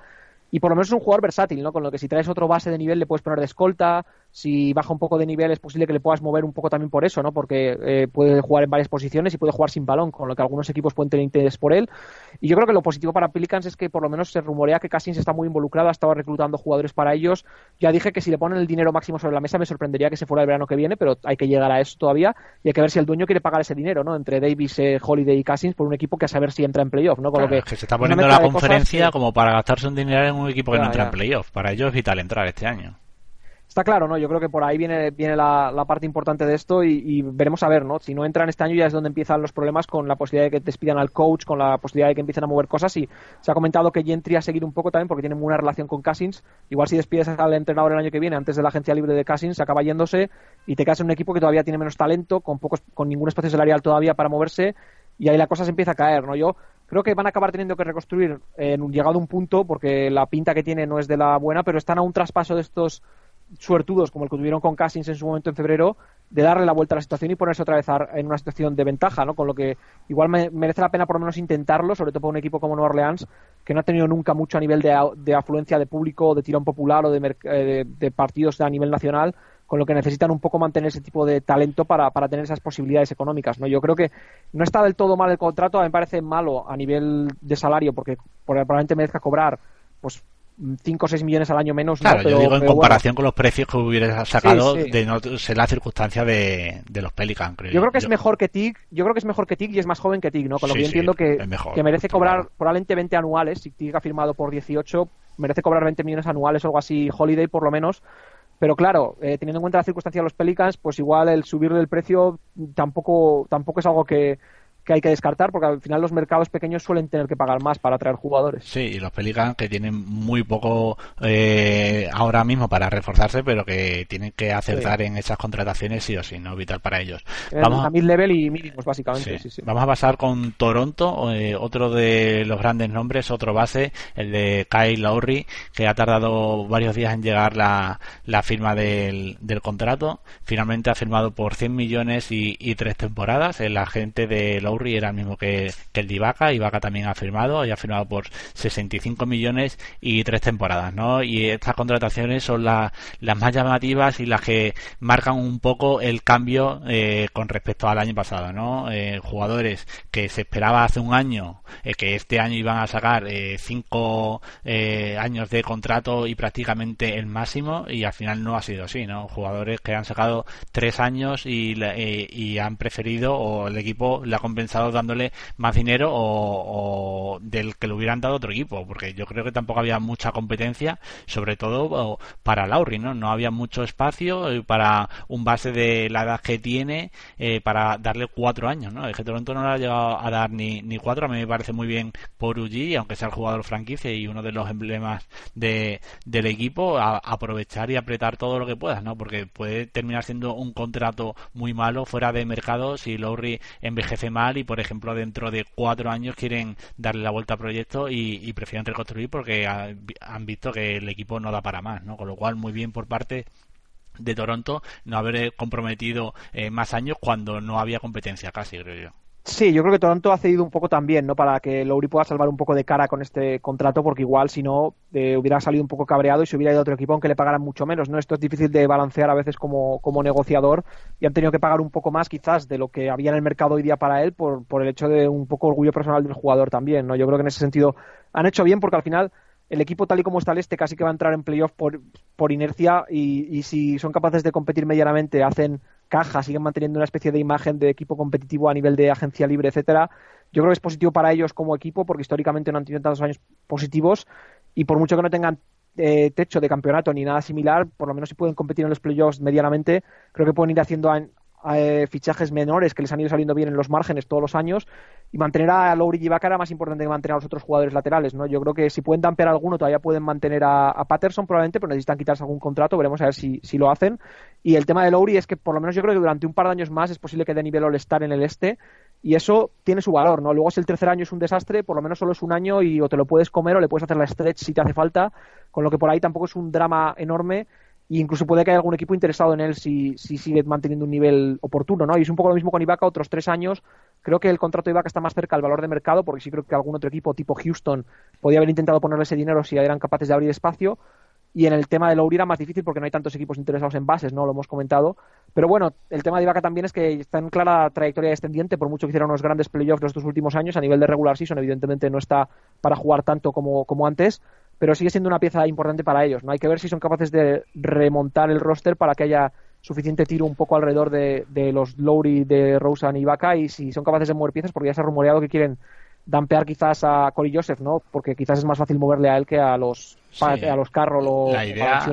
y por lo menos es un jugador versátil, ¿no? Con lo que si traes otro base de nivel le puedes poner de escolta, si baja un poco de nivel es posible que le puedas mover un poco también por eso, ¿no? Porque eh, puede jugar en varias posiciones y puede jugar sin balón, con lo que algunos equipos pueden tener interés por él. Y yo creo que lo positivo para Pelicans es que por lo menos se rumorea que Cassins está muy involucrado, estaba reclutando jugadores para ellos. Ya dije que si le ponen el dinero máximo sobre la mesa me sorprendería que se fuera el verano que viene, pero hay que llegar a eso todavía y hay que ver si el dueño quiere pagar ese dinero, ¿no? Entre Davis, eh, Holiday y Cassins por un equipo que a saber si entra en playoff, ¿no? Con lo que, se está poniendo la conferencia como para gastarse un dinero en un equipo que no entra en playoff. Para ellos es vital entrar este año. Está claro, ¿no? Yo creo que por ahí viene, viene la, parte importante de esto y, veremos a ver, ¿no? Si no entran este año ya es donde empiezan los problemas con la posibilidad de que despidan al coach, con la posibilidad de que empiecen a mover cosas y se ha comentado que Gentry ha seguido un poco también porque tiene buena relación con Cassins. Igual si despides al entrenador el año que viene antes de la agencia libre de Cassins, se acaba yéndose y te quedas en un equipo que todavía tiene menos talento, con pocos, con ningún espacio salarial todavía para moverse y ahí la cosa se empieza a caer, ¿no? Yo creo que van a acabar teniendo que reconstruir en llegado a un punto porque la pinta que tiene no es de la buena, pero están a un traspaso de estos suertudos como el que tuvieron con Cassins en su momento en febrero, de darle la vuelta a la situación y ponerse otra vez en una situación de ventaja, ¿no? Con lo que igual merece la pena por lo menos intentarlo, sobre todo para un equipo como Nueva Orleans, que no ha tenido nunca mucho a nivel de, afluencia de público, de tirón popular o de, eh, de, partidos a nivel nacional, con lo que necesitan un poco mantener ese tipo de talento para, para tener esas posibilidades económicas, ¿no? Yo creo que no está del todo mal el contrato, a mí me parece malo a nivel de salario, porque probablemente merezca cobrar pues 5 o 6 millones al año menos. Claro, yo digo en comparación con los precios que hubieras sacado de no ser la circunstancia de, los Pelican, creo. Yo creo que es mejor que Tig, yo creo que es mejor que Tig y es más joven que Tig, ¿no? Con lo que yo entiendo que, que merece cobrar probablemente 20 anuales, si Tig ha firmado por 18, merece cobrar 20 millones anuales o algo así, Holiday por lo menos. Pero claro, eh, teniendo en cuenta la circunstancia de los Pelicans, pues igual el subirle el precio tampoco, tampoco es algo que, que hay que descartar porque al final los mercados pequeños suelen tener que pagar más para atraer jugadores. Sí, y los Pelicans que tienen muy poco eh, ahora mismo para reforzarse, pero que tienen que acertar en esas contrataciones sí o sí, no vital para ellos. Vamos a mid level y mínimos básicamente. Vamos a pasar con Toronto, eh, otro de los grandes nombres, otro base, el de Kyle Lowry, que ha tardado varios días en llegar la, la firma del, del contrato. Finalmente ha firmado por 100 millones y, y tres temporadas. El agente de Lowry era el mismo que, el de Ibaka. también ha firmado y ha firmado por 65 millones y tres temporadas, ¿no? Y estas contrataciones son las más llamativas y las que marcan un poco el cambio eh, con respecto al año pasado, ¿no? Eh, jugadores que se esperaba hace un año eh, que este año iban a sacar cinco años de contrato y prácticamente el máximo y al final no ha sido así, ¿no? Jugadores que han sacado tres años y, y han preferido o el equipo le ha compensado dándole más dinero o, del que le hubieran dado otro equipo, porque yo creo que tampoco había mucha competencia, sobre todo para Lauri, ¿no? No había mucho espacio eh, para un base de la edad que tiene eh, para darle cuatro años, ¿no? El que Toronto no le ha llegado a dar ni, ni cuatro, a mí me parece muy bien por Uji, aunque sea el jugador franquicia y uno de los emblemas de, del equipo, aprovechar y apretar todo lo que puedas, ¿no? Porque puede terminar siendo un contrato muy malo fuera de mercado si Lowry envejece mal y, por ejemplo, dentro de cuatro años quieren darle la vuelta al proyecto y, prefieren reconstruir porque han visto que el equipo no da para más, ¿no? Con lo cual, muy bien por parte de Toronto no haber comprometido eh, más años cuando no había competencia casi, creo yo. Sí, yo creo que Toronto ha cedido un poco también, ¿no? Para que Lowry pueda salvar un poco de cara con este contrato, porque igual si no eh, hubiera salido un poco cabreado y se hubiera ido a otro equipo aunque le pagaran mucho menos, ¿no? Esto es difícil de balancear a veces como, como negociador y han tenido que pagar un poco más quizás de lo que había en el mercado hoy día para él por, por el hecho de un poco orgullo personal del jugador también, ¿no? Yo creo que en ese sentido han hecho bien porque al final el equipo tal y como está el este casi que va a entrar en playoff por, por inercia y, y si son capaces de competir medianamente hacen caja, siguen manteniendo una especie de imagen de equipo competitivo a nivel de agencia libre, etcétera. Yo creo que es positivo para ellos como equipo porque históricamente no han tenido tantos años positivos y por mucho que no tengan eh, techo de campeonato ni nada similar, por lo menos si pueden competir en los playoffs medianamente, creo que pueden ir haciendo eh, fichajes menores que les han ido saliendo bien en los márgenes todos los años y mantener a Lowry y Vaca era más importante que mantener a los otros jugadores laterales, ¿no? Yo creo que si pueden dampear alguno todavía pueden mantener a, Patterson probablemente, pero necesitan quitarse algún contrato, veremos a ver si, si, lo hacen. Y el tema de Lowry es que por lo menos yo creo que durante un par de años más es posible que de nivel All-Star en el este y eso tiene su valor, ¿no? Luego si el tercer año es un desastre, por lo menos solo es un año y o te lo puedes comer o le puedes hacer la stretch si te hace falta, con lo que por ahí tampoco es un drama enorme y incluso puede que haya algún equipo interesado en él si, si sigue manteniendo un nivel oportuno, ¿no? Y es un poco lo mismo con Ibaka, otros tres años. Creo que el contrato de Ibaka está más cerca del valor de mercado, porque sí creo que algún otro equipo tipo Houston podía haber intentado ponerle ese dinero si eran capaces de abrir espacio. Y en el tema de Lowry era más difícil porque no hay tantos equipos interesados en bases, ¿no? Lo hemos comentado. Pero bueno, el tema de Ibaka también es que está en clara trayectoria descendiente, por mucho que hicieron unos grandes playoffs los dos últimos años, a nivel de regular season, evidentemente no está para jugar tanto como, como antes pero sigue siendo una pieza importante para ellos. No hay que ver si son capaces de remontar el roster para que haya suficiente tiro un poco alrededor de, de los Lowry, de Rosen y Vaca y si son capaces de mover piezas porque ya se ha rumoreado que quieren dampear quizás a Corey Joseph, ¿no? Porque quizás es más fácil moverle a él que a los a los carros o la idea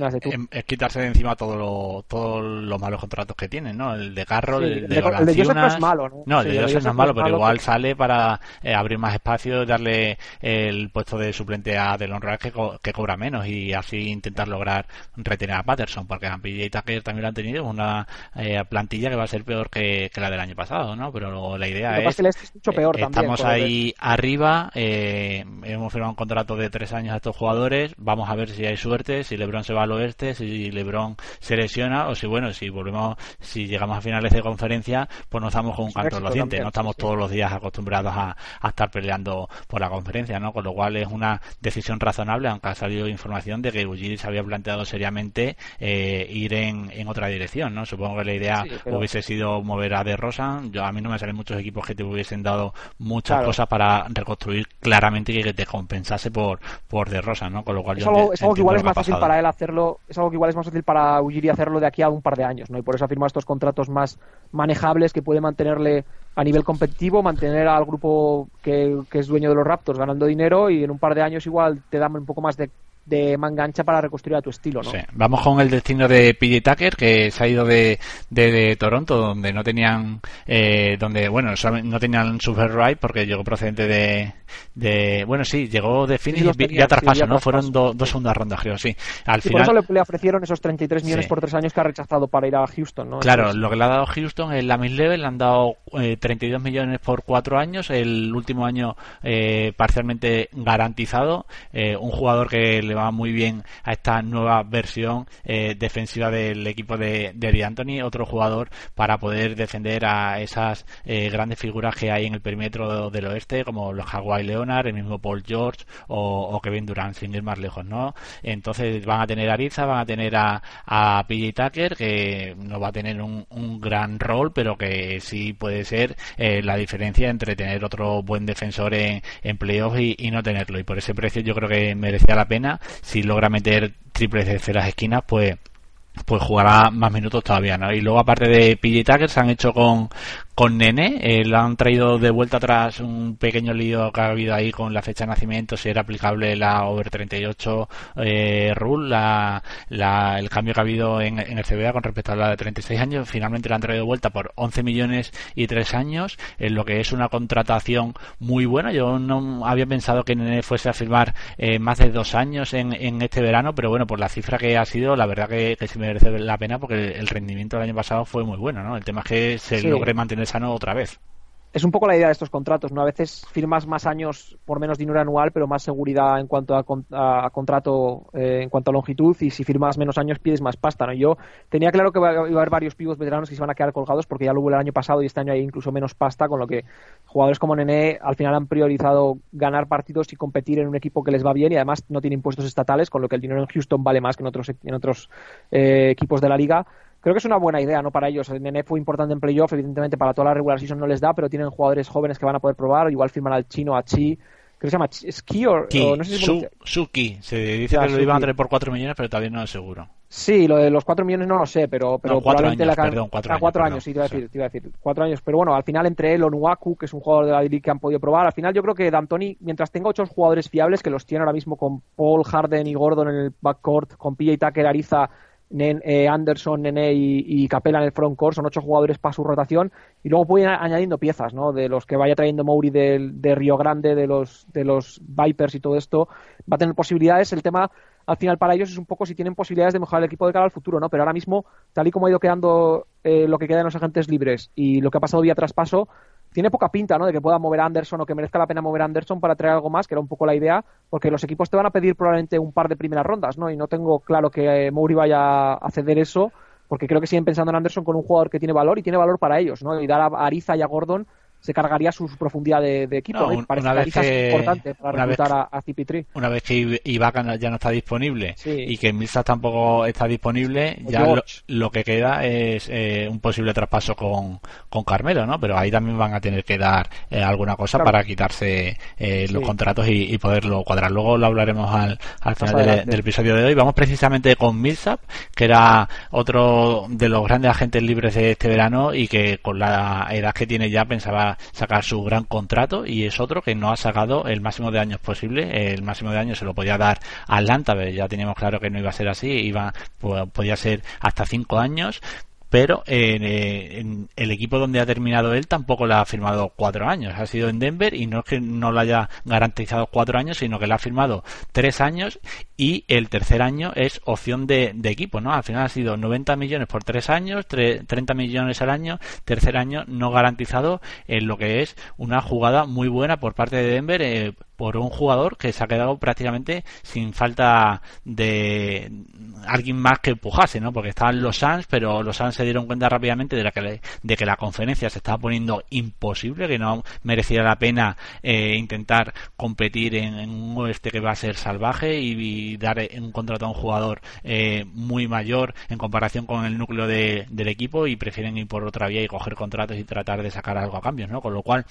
es quitarse de encima todos lo, todos los malos contratos que tienen no el de carro el, de, el de Joseph no es malo no, no el de Joseph no es malo pero igual sale para eh, abrir más espacio darle el puesto de suplente a Delon Rice que, que, cobra menos y así intentar lograr retener a Patterson porque a PJ Tucker también lo han tenido una eh, plantilla que va a ser peor que, la del año pasado no pero la idea es, es mucho peor eh, estamos ahí arriba hemos firmado un contrato de tres años a estos jugadores vamos a ver si hay suerte, si LeBron se va al oeste, si LeBron se lesiona o si bueno, si volvemos, si llegamos a finales de conferencia, pues no estamos con un canto en los dientes, no estamos todos los días acostumbrados a, estar peleando por la conferencia, ¿no? Con lo cual es una decisión razonable, aunque ha salido información de que se había planteado seriamente eh, ir en, en, otra dirección, ¿no? Supongo que la idea hubiese sido mover a De Rosa, yo a mí no me salen muchos equipos que te hubiesen dado muchas cosas para reconstruir claramente y que te compensase por por De Rosa, ¿no? Con lo cual es algo, es algo que igual es más fácil para él hacerlo, es algo que igual es más fácil para Ujiri hacerlo de aquí a un par de años, ¿no? Y por eso ha firmado estos contratos más manejables que puede mantenerle a nivel competitivo, mantener al grupo que, es dueño de los Raptors ganando dinero y en un par de años igual te dan un poco más de de mangancha para reconstruir a tu estilo, ¿no? Vamos con el destino de PJ Tucker, que se ha ido de, de, Toronto, donde no tenían, eh, donde, bueno, no tenían Super Ride porque llegó procedente de, de, bueno, sí, llegó de Phoenix y ya traspaso, ¿no? Fueron dos segundas rondas, creo, sí. Al final... Por eso le, ofrecieron esos 33 millones por tres años que ha rechazado para ir a Houston, ¿no? Claro, lo que le ha dado Houston es la mid-level, le han dado 32 eh, millones por cuatro años, el último año eh, parcialmente garantizado, un jugador que le va muy bien a esta nueva versión eh, defensiva del equipo de, de Anthony, otro jugador para poder defender a esas eh, grandes figuras que hay en el perímetro del oeste, como los Hawaii Leonard, el mismo Paul George o, Kevin Durant, sin ir más lejos, ¿no? Entonces van a tener a Ariza, van a tener a, a PJ Tucker, que no va a tener un, gran rol, pero que sí puede ser eh, la diferencia entre tener otro buen defensor en, en playoffs y no tenerlo. Y por ese precio yo creo que merecía la pena si logra meter triples desde las esquinas, pues pues jugará más minutos todavía, ¿no? Y luego aparte de PJ Tucker se han hecho con, con Nene, eh, lo han traído de vuelta atrás un pequeño lío que ha habido ahí con la fecha de nacimiento, si era aplicable la Over 38 eh, rule, la, la, el cambio que ha habido en, en, el CBA con respecto a la de 36 años, finalmente la han traído de vuelta por 11 millones y 3 años, en lo que es una contratación muy buena. Yo no había pensado que Nene fuese a firmar eh, más de dos años en, en, este verano, pero bueno, por la cifra que ha sido, la verdad que, que sí merece la pena porque el rendimiento del año pasado fue muy bueno, ¿no? El tema es que se logre mantener otra vez. Es un poco la idea de estos contratos, ¿no? A veces firmas más años por menos dinero anual, pero más seguridad en cuanto a, contrato, eh, en cuanto a longitud, y si firmas menos años pides más pasta, ¿no? Yo tenía claro que iba a haber varios pibos veteranos que se iban a quedar colgados porque ya lo hubo el año pasado y este año hay incluso menos pasta, con lo que jugadores como Nene al final han priorizado ganar partidos y competir en un equipo que les va bien y además no tiene impuestos estatales, con lo que el dinero en Houston vale más que en otros, en otros eh, equipos de la liga creo que es una buena idea, ¿no? Para ellos. El NNE fue importante en playoff, evidentemente para toda la regular season no les da, pero tienen jugadores jóvenes que van a poder probar, igual firman al chino, a Chi, creo que se llama Ski o, no sé si Su, Suki, se dice que lo iban a tener por 4 millones, pero todavía no es seguro. Sí, lo de los 4 millones no lo sé, pero, pero probablemente la perdón, 4 ah, años, años sí, te iba, a decir, te iba a decir, 4 años, pero bueno, al final entre él o Nuaku, que es un jugador de la League que han podido probar, al final yo creo que D'Antoni, mientras tenga 8 jugadores fiables, que los tiene ahora mismo con Paul Harden y Gordon en el backcourt, con PJ Tucker, Ariza eh, Anderson, Nene y, Capela en el front court, son ocho jugadores para su rotación y luego pueden añadiendo piezas, ¿no? De los que vaya trayendo Mouri de, Río Grande, de los, de los Vipers y todo esto, va a tener posibilidades. El tema al final para ellos es un poco si tienen posibilidades de mejorar el equipo de cara al futuro, ¿no? Pero ahora mismo, tal y como ha ido quedando eh, lo que queda en los agentes libres y lo que ha pasado vía traspaso, tiene poca pinta, ¿no? De que pueda mover a Anderson o que merezca la pena mover a Anderson para traer algo más, que era un poco la idea, porque los equipos te van a pedir probablemente un par de primeras rondas, ¿no? Y no tengo claro que eh, Mowry vaya a ceder eso, porque creo que siguen pensando en Anderson con un jugador que tiene valor y tiene valor para ellos, ¿no? Y dar a Ariza y a Gordon se cargaría su profundidad de, equipo. Parece una vez que, es importante para reclutar a, a CP3. Una vez que Ibaka ya no está disponible y que Millsap tampoco está disponible, ya lo, que queda es eh, un posible traspaso con, con Carmelo, ¿no? Pero ahí también van a tener que dar eh, alguna cosa para quitarse eh, los contratos y, poderlo cuadrar. Luego lo hablaremos al, al final del, episodio de hoy. Vamos precisamente con Millsap, que era otro de los grandes agentes libres de este verano y que con la edad que tiene ya pensaba sacar su gran contrato y es otro que no ha sacado el máximo de años posible. El máximo de años se lo podía dar a Atlanta, ya teníamos claro que no iba a ser así, iba podía ser hasta cinco años, pero eh, en, el equipo donde ha terminado él tampoco le ha firmado cuatro años. Ha sido en Denver y no es que no le haya garantizado cuatro años, sino que le ha firmado tres años y el tercer año es opción de, equipo, ¿no? Al final ha sido 90 millones por tres años, 30 millones al año, tercer año no garantizado en lo que es una jugada muy buena por parte de Denver. Eh, por un jugador que se ha quedado prácticamente sin falta de alguien más que empujase, ¿no? Porque estaban los Suns, pero los Suns se dieron cuenta rápidamente de, la que, de que la conferencia se estaba poniendo imposible, que no merecía la pena eh, intentar competir en, un oeste que va a ser salvaje y, dar un contrato a un jugador eh, muy mayor en comparación con el núcleo de, del equipo y prefieren ir por otra vía y coger contratos y tratar de sacar algo a cambio, ¿no? Con lo cual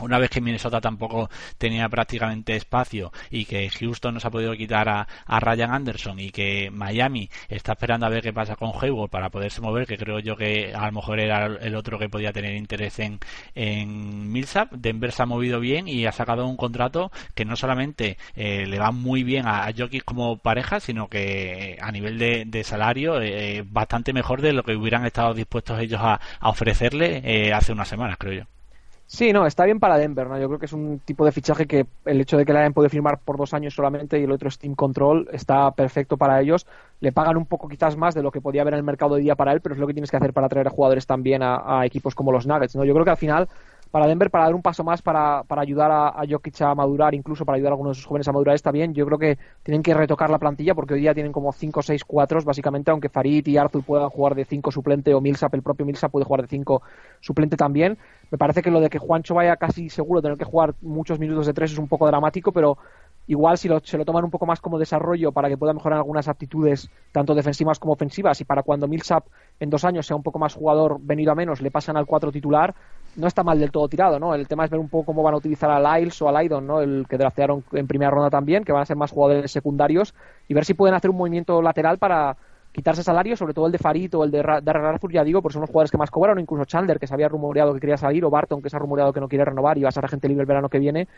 una vez que Minnesota tampoco tenía prácticamente espacio y que Houston no se ha podido quitar a, Ryan Anderson y que Miami está esperando a ver qué pasa con Hayward para poderse mover, que creo yo que a lo mejor era el otro que podía tener interés en, en Millsap, Denver se ha movido bien y ha sacado un contrato que no solamente eh, le va muy bien a, a Jokic como pareja, sino que a nivel de, salario eh, bastante mejor de lo que hubieran estado dispuestos ellos a, ofrecerle eh, hace unas semanas, creo yo. Sí, no, está bien para Denver, ¿no? Yo creo que es un tipo de fichaje que el hecho de que le hayan podido firmar por dos años solamente y el otro es Team Control está perfecto para ellos. Le pagan un poco quizás más de lo que podía haber en el mercado de día para él, pero es lo que tienes que hacer para traer a jugadores también a, a equipos como los Nuggets, ¿no? Yo creo que al final para Denver para dar un paso más para, para ayudar a, a, Jokic a madurar, incluso para ayudar a algunos de sus jóvenes a madurar está bien. Yo creo que tienen que retocar la plantilla porque hoy día tienen como 5 o 6 4 básicamente, aunque Farid y Arthur puedan jugar de 5 suplente o Millsap, el propio Millsap puede jugar de 5 suplente también. Me parece que lo de que Juancho vaya casi seguro tener que jugar muchos minutos de 3 es un poco dramático, pero igual si lo, se lo toman un poco más como desarrollo para que pueda mejorar algunas aptitudes tanto defensivas como ofensivas y para cuando Millsap en dos años sea un poco más jugador venido a menos le pasan al 4 titular no está mal del todo tirado, ¿no? El tema es ver un poco cómo van a utilizar a Lyles o a Lydon, ¿no? El que draftearon en primera ronda también, que van a ser más jugadores secundarios, y ver si pueden hacer un movimiento lateral para quitarse salario, sobre todo el de Farid o el de Arthur, ya digo, porque son los jugadores que más cobraron, incluso Chandler, que se había rumoreado que quería salir, o Barton, que se ha rumoreado que no quiere renovar y va a ser agente libre el verano que viene,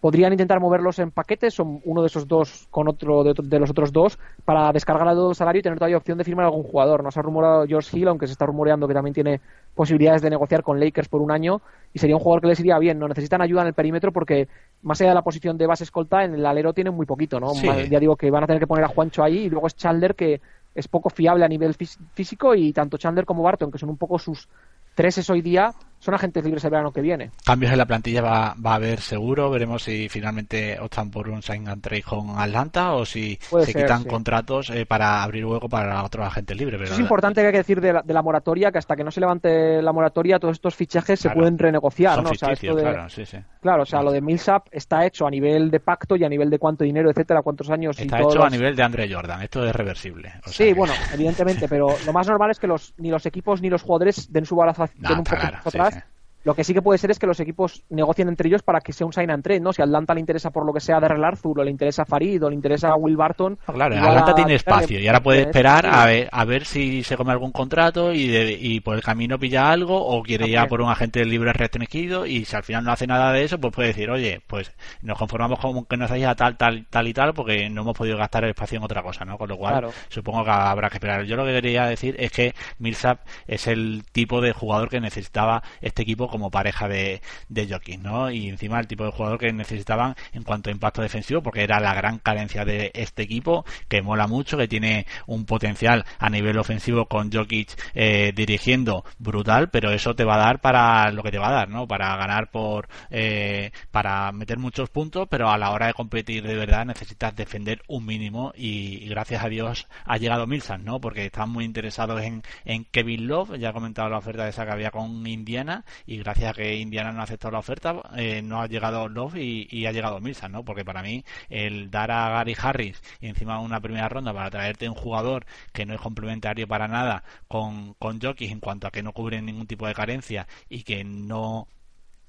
podrían intentar moverlos en paquetes, son uno de esos dos con otro de, los otros dos, para descargar el salario y tener todavía opción de firmar a algún jugador. Nos ha rumorado George Hill, aunque se está rumoreando que también tiene posibilidades de negociar con Lakers por un año, y sería un jugador que les iría bien. No necesitan ayuda en el perímetro porque, más allá de la posición de base escolta, en el alero tienen muy poquito, ¿no? Ya digo que van a tener que poner a Juancho ahí, y luego es Chandler que es poco fiable a nivel físico, y tanto Chandler como Barton, que son un poco sus treses hoy día, son agentes libres el verano que viene. Cambios en la plantilla va, va a haber seguro. Veremos si finalmente optan por un sign and trade con Atlanta o si se quitan contratos eh, para abrir hueco para otros agentes libres. es importante que hay que decir de la, moratoria que hasta que no se levante la moratoria todos estos fichajes se pueden renegociar. ¿no? claro, sí, sí. Claro, o sea, lo de Millsap está hecho a nivel de pacto y a nivel de cuánto dinero, etcétera, cuántos años. Está hecho a nivel de Andre Jordan. Esto es reversible. sí, bueno, evidentemente, pero lo más normal es que los, ni los equipos ni los jugadores den su balazo un poco atrás lo que sí que puede ser es que los equipos negocien entre ellos para que sea un sign and trade, ¿no? Si a Atlanta le interesa por lo que sea Darrell Arthur o le interesa Farid o le interesa Will Barton. claro, Atlanta tiene espacio y ahora puede esperar a ver, a ver si se come algún contrato y, y por el camino pilla algo o quiere ir ya por un agente libre restringido y si al final no hace nada de eso, pues puede decir, oye, pues nos conformamos con que nos haya tal, tal, tal y tal porque no hemos podido gastar el espacio en otra cosa, ¿no? Con lo cual, supongo que habrá que esperar. Yo lo que quería decir es que Millsap es el tipo de jugador que necesitaba este equipo como pareja de, de Jokic, ¿no? Y encima el tipo de jugador que necesitaban en cuanto a impacto defensivo, porque era la gran carencia de este equipo, que mola mucho, que tiene un potencial a nivel ofensivo con Jokic eh, dirigiendo brutal, pero eso te va a dar para lo que te va a dar, ¿no? Para ganar por, eh, para meter muchos puntos, pero a la hora de competir de verdad necesitas defender un mínimo y, gracias a Dios ha llegado Milsan, ¿no? Porque están muy interesados en, en Kevin Love, ya he comentado la oferta de esa que había con Indiana y gracias a que Indiana no ha aceptado la oferta, eh, no ha llegado Love y, ha llegado Milsan, ¿no? Porque para mí el dar a Gary Harris y encima una primera ronda para traerte un jugador que no es complementario para nada con, con Jokic en cuanto a que no cubre ningún tipo de carencia y que no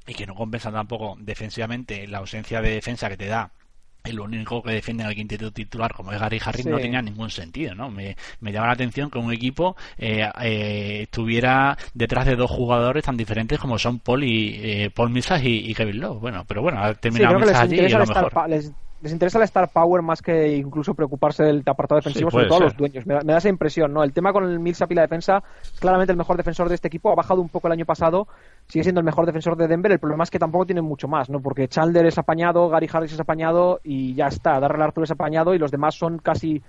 y que no compensa tampoco defensivamente la ausencia de defensa que te da el único que defiende al quinteto titular como es Gary Harris no tenía ningún sentido no me, llama la atención que un equipo eh, eh, estuviera detrás de dos jugadores tan diferentes como son Paul y eh, Paul Millsap y, Kevin Love. Bueno pero bueno ha terminado allí y lo mejor. les interesa el Star Power más que incluso preocuparse del apartado defensivo, sobre todo los dueños. Me da, esa impresión, ¿no? El tema con el Millsap y la defensa, es claramente el mejor defensor de este equipo, ha bajado un poco el año pasado, sigue siendo el mejor defensor de Denver, el problema es que tampoco tienen mucho más, ¿no? Porque Chandler es apañado, Gary Harris es apañado y ya está, Darrell Arthur es apañado y los demás son casi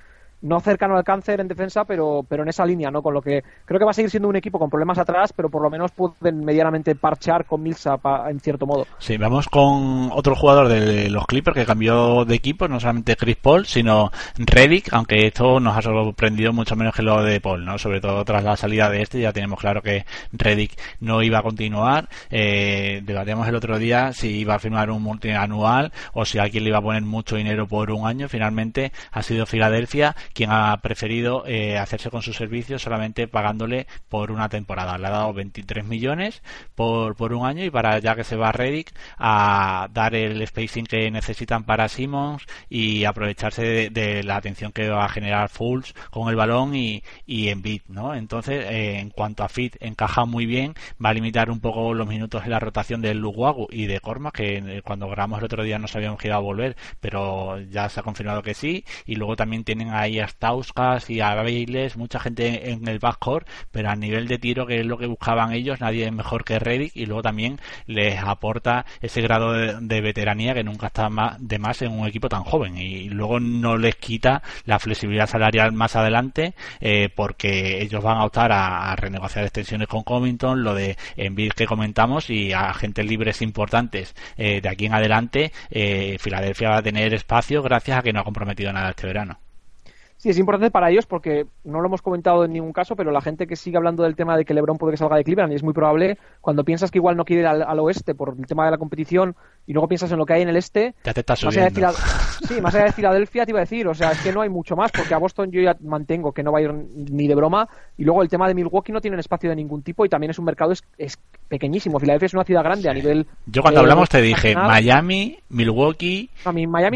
no cercano al cáncer en defensa, pero, pero en esa línea, ¿no? Con lo que creo que va a seguir siendo un equipo con problemas atrás, pero por lo menos pueden medianamente parchar con Milsa en cierto modo. Sí, vamos con otro jugador de los Clippers que cambió de equipo, no solamente Chris Paul, sino Reddick, aunque esto nos ha sorprendido mucho menos que lo de Paul, ¿no? Sobre todo tras la salida de este, ya tenemos claro que Reddick no iba a continuar. Eh, debatíamos el otro día si iba a firmar un multianual o si alguien le iba a poner mucho dinero por un año. Finalmente ha sido Filadelfia quien ha preferido eh, hacerse con su servicio solamente pagándole por una temporada. Le ha dado 23 millones por, por un año y para ya que se va a Reddick a dar el spacing que necesitan para Simmons y aprovecharse de, la atención que va a generar Fulls con el balón y, y en beat, ¿no? Entonces, eh, en cuanto a fit, encaja muy bien, va a limitar un poco los minutos en la rotación de Luguagu y de Corma, que eh, cuando grabamos el otro día no sabíamos que iba a volver, pero ya se ha confirmado que sí, y luego también tienen ahí Stauskas y a Bailes, mucha gente en el backcourt, pero a nivel de tiro, que es lo que buscaban ellos, nadie es mejor que Reddick, y luego también les aporta ese grado de, veteranía que nunca está más, de más en un equipo tan joven, y luego no les quita la flexibilidad salarial más adelante, eh, porque ellos van a optar a, renegociar extensiones con Covington, lo de Envid que comentamos, y a agentes libres importantes eh, de aquí en adelante, eh, Filadelfia va a tener espacio gracias a que no ha comprometido nada este verano. Sí, es importante para ellos porque no lo hemos comentado en ningún caso, pero la gente que sigue hablando del tema de que LeBron puede que salga de Cleveland y es muy probable, cuando piensas que igual no quiere ir al, oeste por el tema de la competición y luego piensas en lo que hay en el este, más allá de sí, más allá de Filadelfia te iba a decir, o sea, es que no hay mucho más porque a Boston yo ya mantengo que no va a ir ni de broma y luego el tema de Milwaukee no tiene espacio de ningún tipo y también es un mercado es, pequeñísimo. Filadelfia es una ciudad grande a nivel. Yo cuando hablamos te dije Miami, Milwaukee,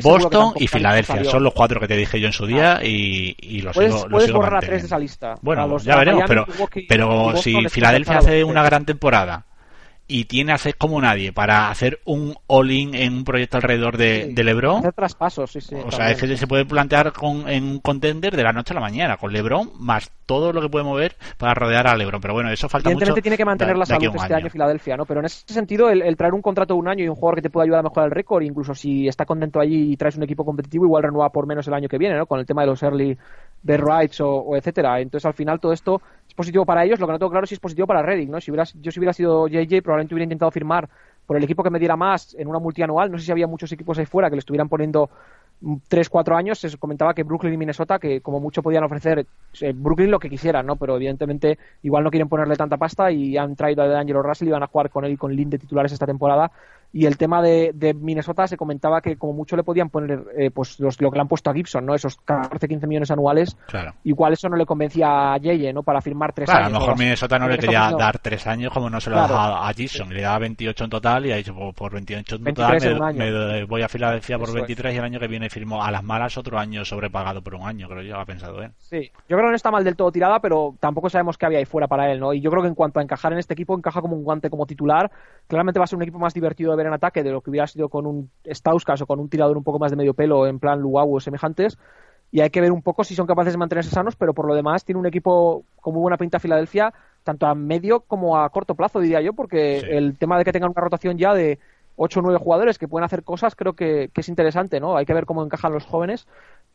Boston y Filadelfia. Son los cuatro que te dije yo en su día y, y los puedes, borrar a tres de esa lista. Bueno, ya veremos, pero, pero si Filadelfia hace una gran temporada y tiene a ser como nadie para hacer un all-in en un proyecto alrededor de, LeBron. Hacer traspasos, sí, sí. O sea, es que se puede plantear con, en un contender de la noche a la mañana, con LeBron más todo lo que puede mover para rodear a LeBron. Pero bueno, eso falta Evidentemente tiene que mantener la salud este año. Filadelfia, ¿no? Pero en ese sentido, el, traer un contrato de un año y un jugador que te pueda ayudar a mejorar el récord, incluso si está contento allí y traes un equipo competitivo, igual renueva por menos el año que viene, ¿no? Con el tema de los early de rights o, o etcétera. Entonces, al final, todo esto positivo para ellos, lo que no tengo claro es si es positivo para Redding, ¿no? Si hubiera, yo si hubiera sido JJ probablemente hubiera intentado firmar por el equipo que me diera más en una multianual, no sé si había muchos equipos ahí fuera que le estuvieran poniendo 3, 4 años, se comentaba que Brooklyn y Minnesota, que como mucho podían ofrecer eh, Brooklyn lo que quisieran, ¿no? Pero evidentemente igual no quieren ponerle tanta pasta y han traído a D'Angelo Russell y van a jugar con él y con Lynn de titulares esta temporada y el tema de, Minnesota se comentaba que como mucho le podían poner eh, pues los, lo que le han puesto a Gibson, ¿no? Esos 14, 15 millones anuales. Claro. Igual eso no le convencía a Yeye, ¿no? Para firmar tres años. A lo mejor Minnesota no le quería dar tres años como no se lo daba a Gibson. Le daba 28 en total y ha dicho por, 28 en total me, voy a Filadelfia por 23 y el año que viene firmo a las malas otro año sobrepagado por un año, creo yo, ha pensado él. Sí, yo creo que no está mal del todo tirada, pero tampoco sabemos qué había ahí fuera para él, ¿no? Y yo creo que en cuanto a encajar en este equipo, encaja como un guante como titular. Claramente va a ser un equipo más divertido de ver en ataque de lo que hubiera sido con un Stauskas o con un tirador un poco más de medio pelo en plan Luau o semejantes. Y hay que ver un poco si son capaces de mantenerse sanos, pero por lo demás tiene un equipo con muy buena pinta Filadelfia, tanto a medio como a corto plazo, diría yo, porque el tema de que tengan una rotación ya de 8 o 9 jugadores que pueden hacer cosas, creo que, que, es interesante, ¿no? Hay que ver cómo encajan los jóvenes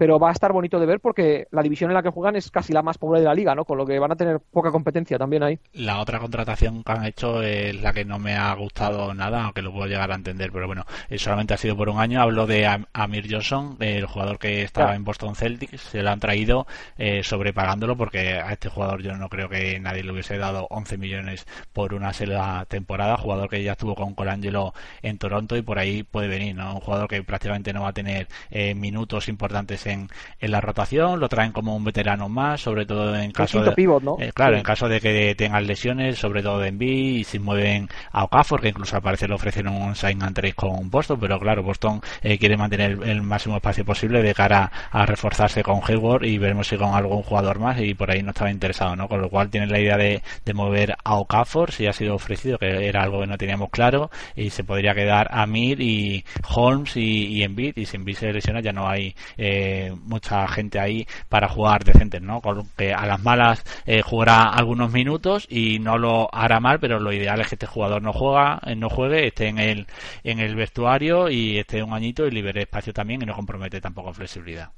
pero va a estar bonito de ver porque la división en la que juegan es casi la más pobre de la liga, ¿no? Con lo que van a tener poca competencia también ahí. La otra contratación que han hecho es la que no me ha gustado nada, aunque lo puedo llegar a entender, pero bueno, eh, solamente ha sido por un año. Hablo de Amir Johnson, el jugador que estaba en Boston Celtics, se lo han traído eh, sobrepagándolo porque a este jugador yo no creo que nadie le hubiese dado 11 millones por una sola temporada, jugador que ya estuvo con Colangelo en Toronto y por ahí puede venir, ¿no? Un jugador que prácticamente no va a tener eh, minutos importantes en, la rotación, lo traen como un veterano más, sobre todo en caso de, eh, claro, en caso de que tengan lesiones, sobre todo de Envy y si mueven a Okafor, que incluso al parecer le ofrecen un sign and trade con Boston, pero claro, Boston eh, quiere mantener el máximo espacio posible de cara a reforzarse con Hayward y veremos si con algún jugador más y por ahí no estaba interesado, ¿no? Con lo cual tienen la idea de, mover a Okafor, si ha sido ofrecido, que era algo que no teníamos claro, y se podría quedar a Mir y Holmes y, y Embiid, y si Embiid se lesiona ya no hay eh, mucha gente ahí para jugar decentes, ¿no? Con que a las malas eh, jugará algunos minutos y no lo hará mal, pero lo ideal es que este jugador no juega, eh, no juegue, esté en el en el vestuario y esté un añito y libere espacio también y no compromete tampoco flexibilidad.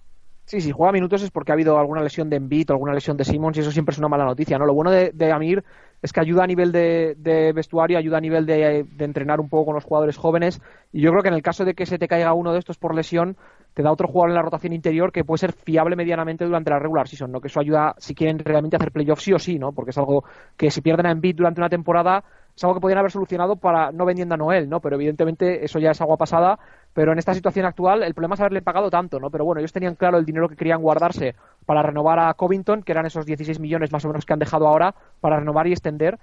Sí, si juega minutos es porque ha habido alguna lesión de Embiid o alguna lesión de Simmons y eso siempre es una mala noticia, ¿no? Lo bueno de, Amir es que ayuda a nivel de, vestuario, ayuda a nivel de, de, entrenar un poco con los jugadores jóvenes y yo creo que en el caso de que se te caiga uno de estos por lesión, te da otro jugador en la rotación interior que puede ser fiable medianamente durante la regular season, ¿no? Que eso ayuda si quieren realmente hacer playoffs sí o sí, ¿no? Porque es algo que si pierden a Embiid durante una temporada es algo que podrían haber solucionado para no vendiendo a Noel, ¿no? Pero evidentemente eso ya es agua pasada, pero en esta situación actual el problema es haberle pagado tanto, ¿no? Pero bueno, ellos tenían claro el dinero que querían guardarse para renovar a Covington, que eran esos 16 millones más o menos que han dejado ahora, para renovar y extender.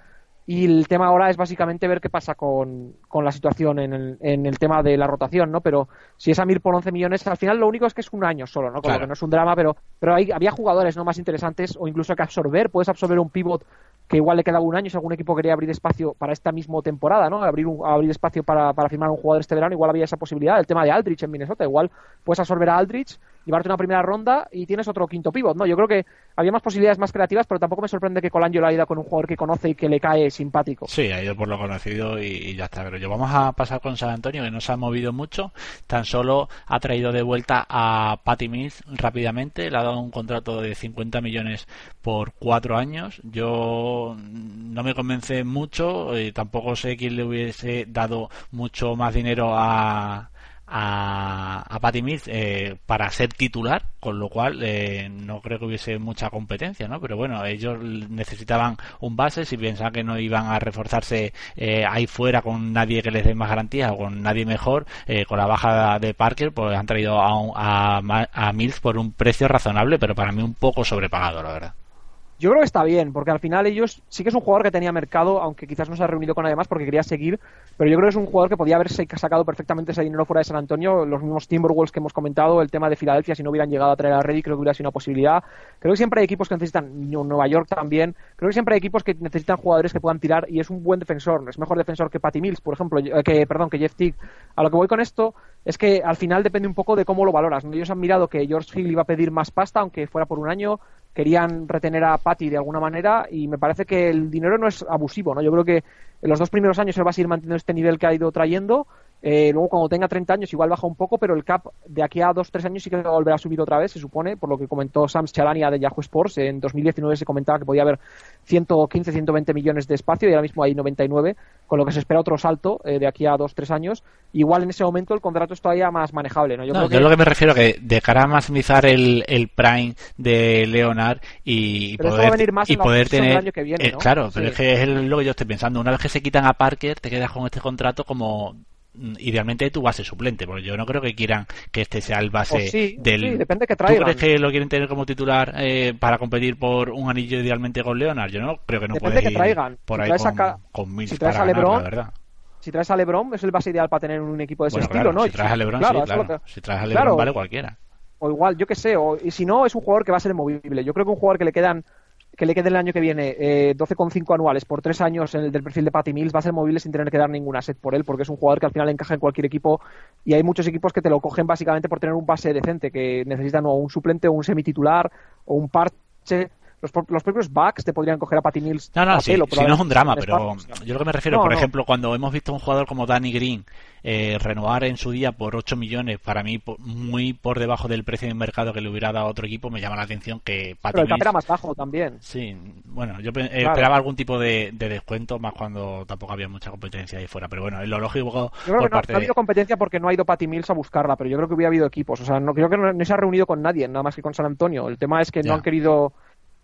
Y el tema ahora es básicamente ver qué pasa con, la situación en el, en el, tema de la rotación, ¿no? Pero si es a Mir por 11 millones, al final lo único es que es un año solo, ¿no? Como que no es un drama, pero, pero hay, había jugadores no más interesantes o incluso que absorber. Puedes absorber un pivot que igual le quedaba un año si algún equipo quería abrir espacio para esta misma temporada, ¿no? Abrir, un, abrir espacio para, para firmar un jugador este verano, igual había esa posibilidad. El tema de Aldrich en Minnesota, igual puedes absorber a Aldrich llevarte una primera ronda y tienes otro quinto pivot, ¿no? Yo creo que había más posibilidades más creativas, pero tampoco me sorprende que Colangelo haya ido con un jugador que conoce y que le cae simpático. Sí, ha ido por lo conocido y, ya está. Pero yo vamos a pasar con San Antonio, que no se ha movido mucho, tan solo ha traído de vuelta a Patty Mills rápidamente, le ha dado un contrato de 50 millones por cuatro años. Yo no me convence mucho, eh, tampoco sé quién le hubiese dado mucho más dinero a a, a Patty Mills eh, para ser titular, con lo cual eh, no creo que hubiese mucha competencia, ¿no? Pero bueno, ellos necesitaban un base, si pensaban que no iban a reforzarse eh, ahí fuera con nadie que les dé más garantías o con nadie mejor, con la baja de Parker, pues han traído a, a, a Mills por un precio razonable, pero para mí un poco sobrepagado, la verdad. Yo creo que está bien, porque al final ellos sí que es un jugador que tenía mercado, aunque quizás no se ha reunido con nadie más porque quería seguir, pero yo creo que es un jugador que podía haberse sacado perfectamente ese dinero fuera de San Antonio. Los mismos Timberwolves que hemos comentado, el tema de Filadelfia, si no hubieran llegado a traer a Reddy, creo que hubiera sido una posibilidad. Creo que siempre hay equipos que necesitan, Nueva York también, creo que siempre hay equipos que necesitan jugadores que puedan tirar y es un buen defensor, es mejor defensor que Patty Mills, por ejemplo, eh, que, perdón, que Jeff Tick. A lo que voy con esto es que al final depende un poco de cómo lo valoras. Ellos han mirado que George Hill iba a pedir más pasta, aunque fuera por un año, querían retener a Patty de alguna manera y me parece que el dinero no es abusivo, ¿no? Yo creo que en los dos primeros años él va a seguir manteniendo este nivel que ha ido trayendo. Eh, luego, cuando tenga 30 años, igual baja un poco, pero el cap de aquí a 2-3 años sí que va a volver a subir otra vez, se supone, por lo que comentó Sam Chalania de Yahoo Sports. En 2019 se comentaba que podía haber 115, 120 millones de espacio y ahora mismo hay 99, con lo que se espera otro salto eh, de aquí a 2-3 años. Igual en ese momento el contrato es todavía más manejable. ¿no? Yo, creo que... lo que me refiero que de cara a maximizar el, el prime de Leonard y poder, y poder tener. Año que viene, eh, Claro, pero es que es lo que yo estoy pensando. Una vez que se quitan a Parker, te quedas con este contrato como idealmente tu base suplente, porque yo no creo que quieran que este sea el base del. depende que ¿Tú crees que lo quieren tener como titular eh, para competir por un anillo idealmente con Leonard? Yo no creo que no depende que traigan. por ahí con, mil si traes a LeBron, Si traes a LeBron, es el base ideal para tener un equipo de ese estilo, ¿no? Si traes a LeBron, claro, sí, claro. Si traes a LeBron, vale cualquiera. O igual, yo qué sé, o, y si no, es un jugador que va a ser movible. Yo creo que un jugador que le quedan que le quede el año que viene eh, 12,5 anuales por tres años en el del perfil de Patty Mills va a ser movible sin tener que dar ninguna set por él, porque es un jugador que al final encaja en cualquier equipo y hay muchos equipos que te lo cogen básicamente por tener un base decente, que necesitan o un suplente o un semititular o un parche los, los propios Bucks te podrían coger a Patty Mills. No, no, sí, si no es un drama, pero yo lo que me refiero, por ejemplo, cuando hemos visto a un jugador como Danny Green eh, renovar en su día por 8 millones, para mí muy por debajo del precio de mercado que le hubiera dado a otro equipo, me llama la atención que Patty Pero el cap era más bajo también. Sí, bueno, yo esperaba algún tipo de, descuento, más cuando tampoco había mucha competencia ahí fuera. Pero bueno, es lo lógico. Yo creo que no, ha habido competencia porque no ha ido Patty Mills a buscarla, pero yo creo que hubiera habido equipos. O sea, no creo que no, se ha reunido con nadie, nada más que con San Antonio. El tema es que no han querido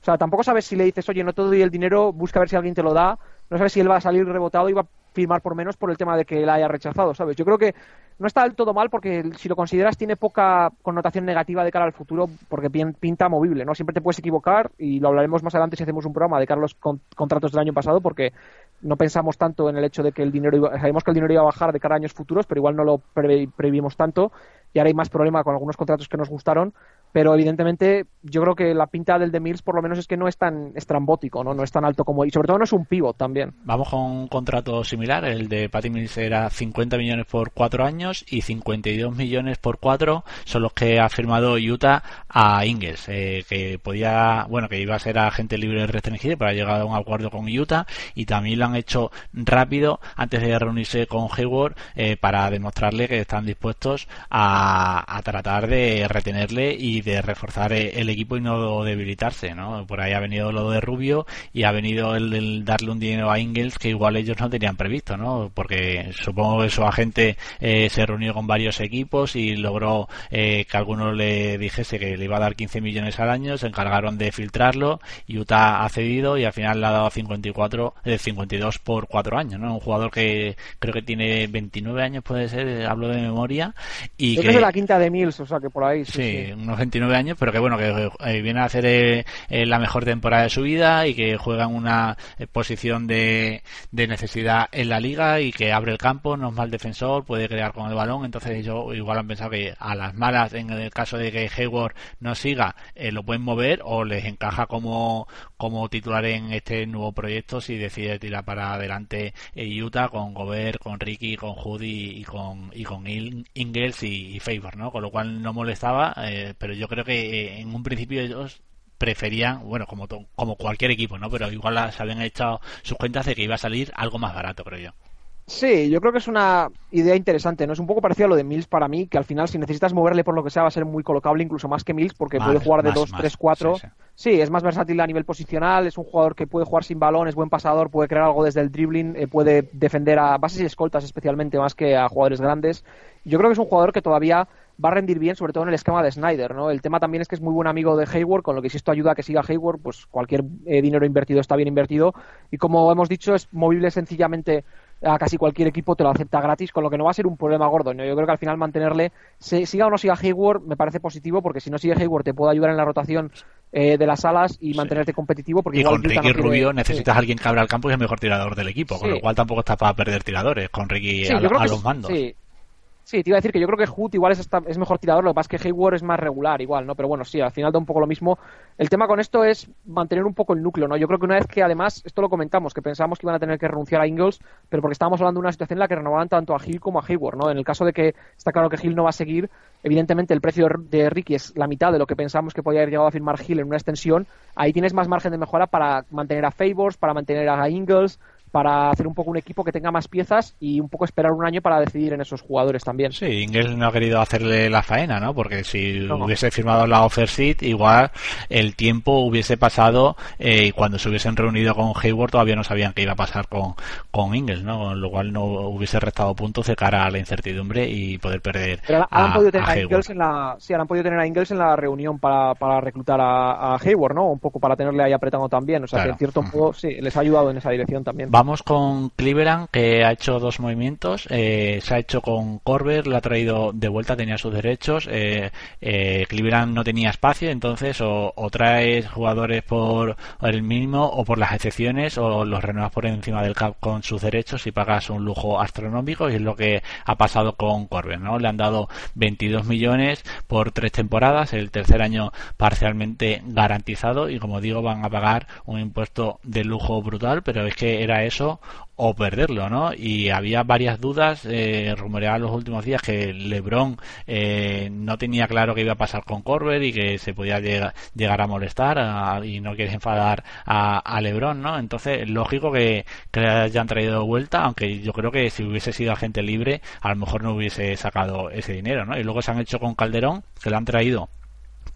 sea, tampoco sabes si le dices, oye, no te doy el dinero, busca ver si alguien te lo da. No sabes si él va a salir rebotado y va a firmar por menos por el tema de que él haya rechazado, ¿sabes? Yo creo que no está del todo mal porque si lo consideras tiene poca connotación negativa de cara al futuro porque pinta movible, ¿no? Siempre te puedes equivocar y lo hablaremos más adelante si hacemos un programa de cara a los contratos del año pasado porque no pensamos tanto en el hecho de que el dinero iba, sabemos que el dinero iba a bajar de cara a años futuros, pero igual no lo previmos tanto y ahora hay más problema con algunos contratos que nos gustaron pero evidentemente yo creo que la pinta del de Mills por lo menos es que no es tan estrambótico, ¿no? No es tan alto como... Y sobre todo no es un pivot también. Vamos con un contrato similar, el de Patty Mills era 50 millones por cuatro años y 52 millones por cuatro son los que ha firmado Utah a Ingles, eh, que podía, bueno, que iba a ser agente libre restringido, pero ha llegado a un acuerdo con Utah y también lo han hecho rápido antes de reunirse con Hayward eh, para demostrarle que están dispuestos a, a tratar de retenerle y de reforzar e-, el equipo y no debilitarse, ¿no? Por ahí ha venido lo de Rubio y ha venido el, darle un dinero a Ingles que igual ellos no tenían previsto, ¿no? Porque supongo que su agente eh, se reunió con varios equipos y logró eh, que alguno le dijese que le iba a dar 15 millones al año, se encargaron de filtrarlo, Utah ha cedido y al final le ha dado 54, eh, 52 por 4 años, ¿no? Un jugador que creo que tiene 29 años puede ser, hablo de memoria, y que, de la quinta de Mills, o sea que por ahí. Sí, unos 29 años, pero que bueno, que eh, viene a hacer eh, eh, la mejor temporada de su vida y que juega en una posición de, de, necesidad en la liga y que abre el campo, no es mal defensor, puede crear con el balón. Entonces, yo igual han pensado que a las malas, en el caso de que Hayward no siga, lo pueden mover o les encaja como, como titular en este nuevo proyecto si decide tirar para adelante Utah con Gobert, con Ricky, con Judy y con, y con Ingles y, Favor, ¿no? Con lo cual no molestaba, eh, pero yo creo que eh, en un principio ellos preferían, bueno, como, como cualquier equipo, ¿no? Pero igual se habían echado sus cuentas de que iba a salir algo más barato, creo yo. Sí, yo creo que es una idea interesante, ¿no? Es un poco parecido a lo de Mills para mí, que al final si necesitas moverle por lo que sea va a ser muy colocable, incluso más que Mills, porque puede jugar de 2, 3, 4. Sí, es más versátil a nivel posicional, es un jugador que puede jugar sin balón, es buen pasador, puede crear algo desde el dribbling, eh, puede defender a bases y escoltas especialmente más que a jugadores grandes. Yo creo que es un jugador que todavía va a rendir bien, sobre todo en el esquema de Snyder, ¿no? El tema también es que es muy buen amigo de Hayward, con lo que si esto ayuda a que siga Hayward, pues cualquier eh, dinero invertido está bien invertido. Y como hemos dicho, es movible sencillamente a casi cualquier equipo te lo acepta gratis, con lo que no va a ser un problema gordo. ¿no? Yo creo que al final mantenerle, siga o no siga Hayward, me parece positivo, porque si no sigue Hayward te puede ayudar en la rotación eh, de las alas y mantenerte competitivo. Porque y con Ricky Rubio necesitas a alguien que abra el campo y es el mejor tirador del equipo, con lo cual tampoco está para perder tiradores con Ricky a, los mandos. Sí, te iba a decir que yo creo que Hood igual es, es mejor tirador, lo que pasa es que Hayward es más regular igual, ¿no? Pero bueno, sí, al final da un poco lo mismo. El tema con esto es mantener un poco el núcleo, ¿no? Yo creo que una vez que además, esto lo comentamos, que pensábamos que iban a tener que renunciar a Ingles, pero porque estábamos hablando de una situación en la que renovaban tanto a Hill como a Hayward, ¿no? En el caso de que está claro que Hill no va a seguir, evidentemente el precio de Ricky es la mitad de lo que pensamos que podía haber llegado a firmar Hill en una extensión, ahí tienes más margen de mejora para mantener a Favors, para mantener a Ingles, para hacer un poco un equipo que tenga más piezas y un poco esperar un año para decidir en esos jugadores también. Sí, Ingles no ha querido hacerle la faena, ¿no? Porque si hubiese firmado la offer sheet, igual el tiempo hubiese pasado eh, y cuando se hubiesen reunido con Hayward todavía no sabían qué iba a pasar con, con Ingles, ¿no? Con lo cual no hubiese restado puntos de cara a la incertidumbre y poder perder Pero han podido tener a, Ingles en la, sí, han podido tener a Ingles en la reunión para, para reclutar a, Hayward, ¿no? Un poco para tenerle ahí apretando también, o sea que en cierto modo sí, les ha ayudado en esa dirección también. Vamos con Cleveland, que ha hecho dos movimientos. Eh, se ha hecho con Corber, lo ha traído de vuelta, tenía sus derechos. Eh, eh, Cleveland no tenía espacio, entonces o, traes jugadores por el mínimo o por las excepciones o los renuevas por encima del cap con sus derechos y pagas un lujo astronómico y es lo que ha pasado con Corber, ¿no? Le han dado 22 millones por tres temporadas, el tercer año parcialmente garantizado y como digo van a pagar un impuesto de lujo brutal, pero es que era eso o perderlo, ¿no? Y había varias dudas, eh, rumoreaban los últimos días que LeBron eh, no tenía claro qué iba a pasar con Corbett y que se podía llegar, a molestar y no quieres enfadar a, LeBron, ¿no? Entonces, lógico que, que le hayan traído vuelta, aunque yo creo que si hubiese sido agente libre, a lo mejor no hubiese sacado ese dinero, ¿no? Y luego se han hecho con Calderón, que lo han traído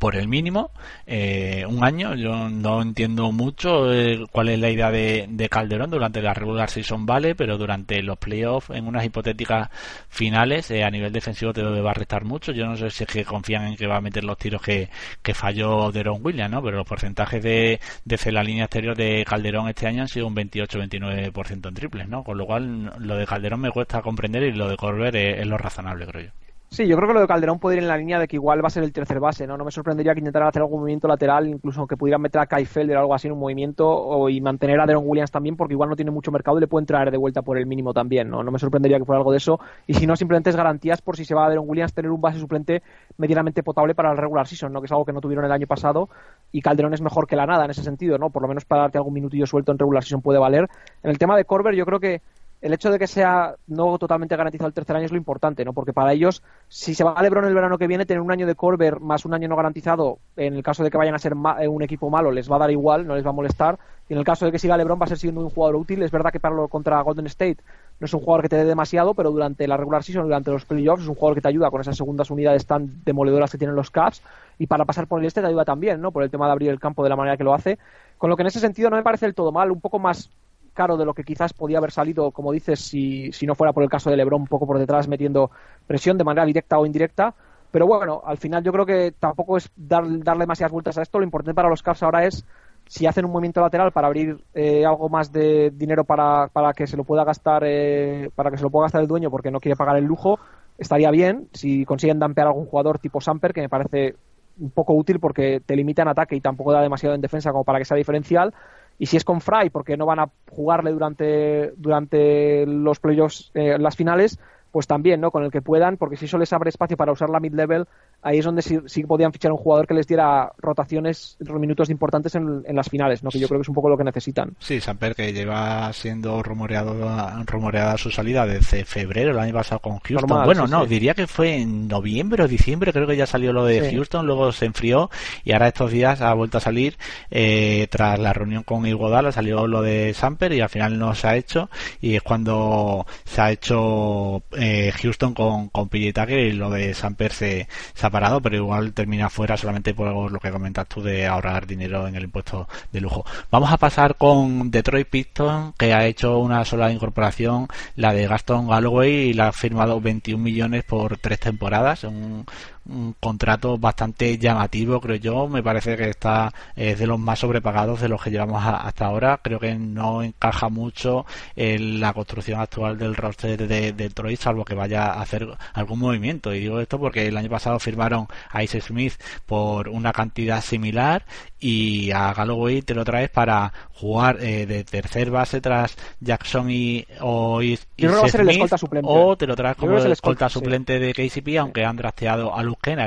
por el mínimo, eh, un año. Yo no entiendo mucho eh, cuál es la idea de, Calderón durante la regular season, vale, pero durante los playoffs, en unas hipotéticas finales, eh, a nivel defensivo te va a restar mucho. Yo no sé si es que confían en que va a meter los tiros que, que falló Deron Williams, ¿no? Pero los porcentajes de, de la línea exterior de Calderón este año han sido un 28-29% en triples, ¿no? Con lo cual, lo de Calderón me cuesta comprender y lo de Corber es lo razonable, creo yo. Sí, yo creo que lo de Calderón puede ir en la línea de que igual va a ser el tercer base, ¿no? No me sorprendería que intentaran hacer algún movimiento lateral, incluso que pudieran meter a Kai Felder o algo así en un movimiento o, y mantener a Deron Williams también, porque igual no tiene mucho mercado y le pueden traer de vuelta por el mínimo también, ¿no? No me sorprendería que fuera algo de eso. Y si no, simplemente es garantías por si se va a Deron Williams tener un base suplente medianamente potable para el regular season, ¿no? Que es algo que no tuvieron el año pasado y Calderón es mejor que la nada en ese sentido, ¿no? Por lo menos para darte algún minutillo suelto en regular season puede valer. En el tema de Corber, yo creo que el hecho de que sea no totalmente garantizado el tercer año es lo importante, ¿no? Porque para ellos, si se va a LeBron el verano que viene, tener un año de Corber más un año no garantizado, en el caso de que vayan a ser eh, un equipo malo, les va a dar igual, no les va a molestar. Y en el caso de que siga LeBron, va a ser siendo un jugador útil. Es verdad que para lo contra Golden State no es un jugador que te dé demasiado, pero durante la regular season, durante los playoffs, es un jugador que te ayuda con esas segundas unidades tan demoledoras que tienen los Cavs. Y para pasar por el este te ayuda también, ¿no? Por el tema de abrir el campo de la manera que lo hace. Con lo que en ese sentido no me parece del todo mal, un poco más caro de lo que quizás podía haber salido, como dices, si, si no fuera por el caso de Lebron un poco por detrás metiendo presión de manera directa o indirecta. Pero bueno, al final yo creo que tampoco es dar, darle demasiadas vueltas a esto. Lo importante para los Cavs ahora es si hacen un movimiento lateral para abrir eh, algo más de dinero para, para que se lo pueda gastar eh, para que se lo pueda gastar el dueño porque no quiere pagar el lujo estaría bien si consiguen dampear a algún jugador tipo Samper, que me parece un poco útil porque te limita en ataque y tampoco da demasiado en defensa como para que sea diferencial. Y si es con Fry, porque no van a jugarle durante, durante los playoffs, eh, las finales, pues también, ¿no? Con el que puedan, porque si eso les abre espacio para usar la mid-level, ahí es donde sí, sí, podían fichar un jugador que les diera rotaciones, minutos importantes en, las finales, ¿no? Que yo creo que es un poco lo que necesitan. Sí, Samper que lleva siendo rumoreado, rumoreada su salida desde febrero el año pasado con Houston. bueno, no, diría que fue en noviembre o diciembre, creo que ya salió lo de Houston, luego se enfrió y ahora estos días ha vuelto a salir eh, tras la reunión con Iguodala, salió lo de Samper y al final no se ha hecho y es cuando se ha hecho eh, Houston con, con y lo de Samper se, se ha parado, pero igual termina fuera solamente por lo que comentas tú de ahorrar dinero en el impuesto de lujo. Vamos a pasar con Detroit Pistons, que ha hecho una sola incorporación, la de Gaston Galloway, y la ha firmado 21 millones por tres temporadas, un, un contrato bastante llamativo, creo yo. Me parece que está es de los más sobrepagados de los que llevamos hasta ahora. Creo que no encaja mucho en la construcción actual del roster de, de Detroit, salvo que vaya a hacer algún movimiento. Y digo esto porque el año pasado firmaron a Ice Smith por una cantidad similar y a Galloway te lo traes para jugar eh, de tercer base tras Jackson y o Smith, o te lo traes como el escolta, suplente de KCP aunque han drafteado a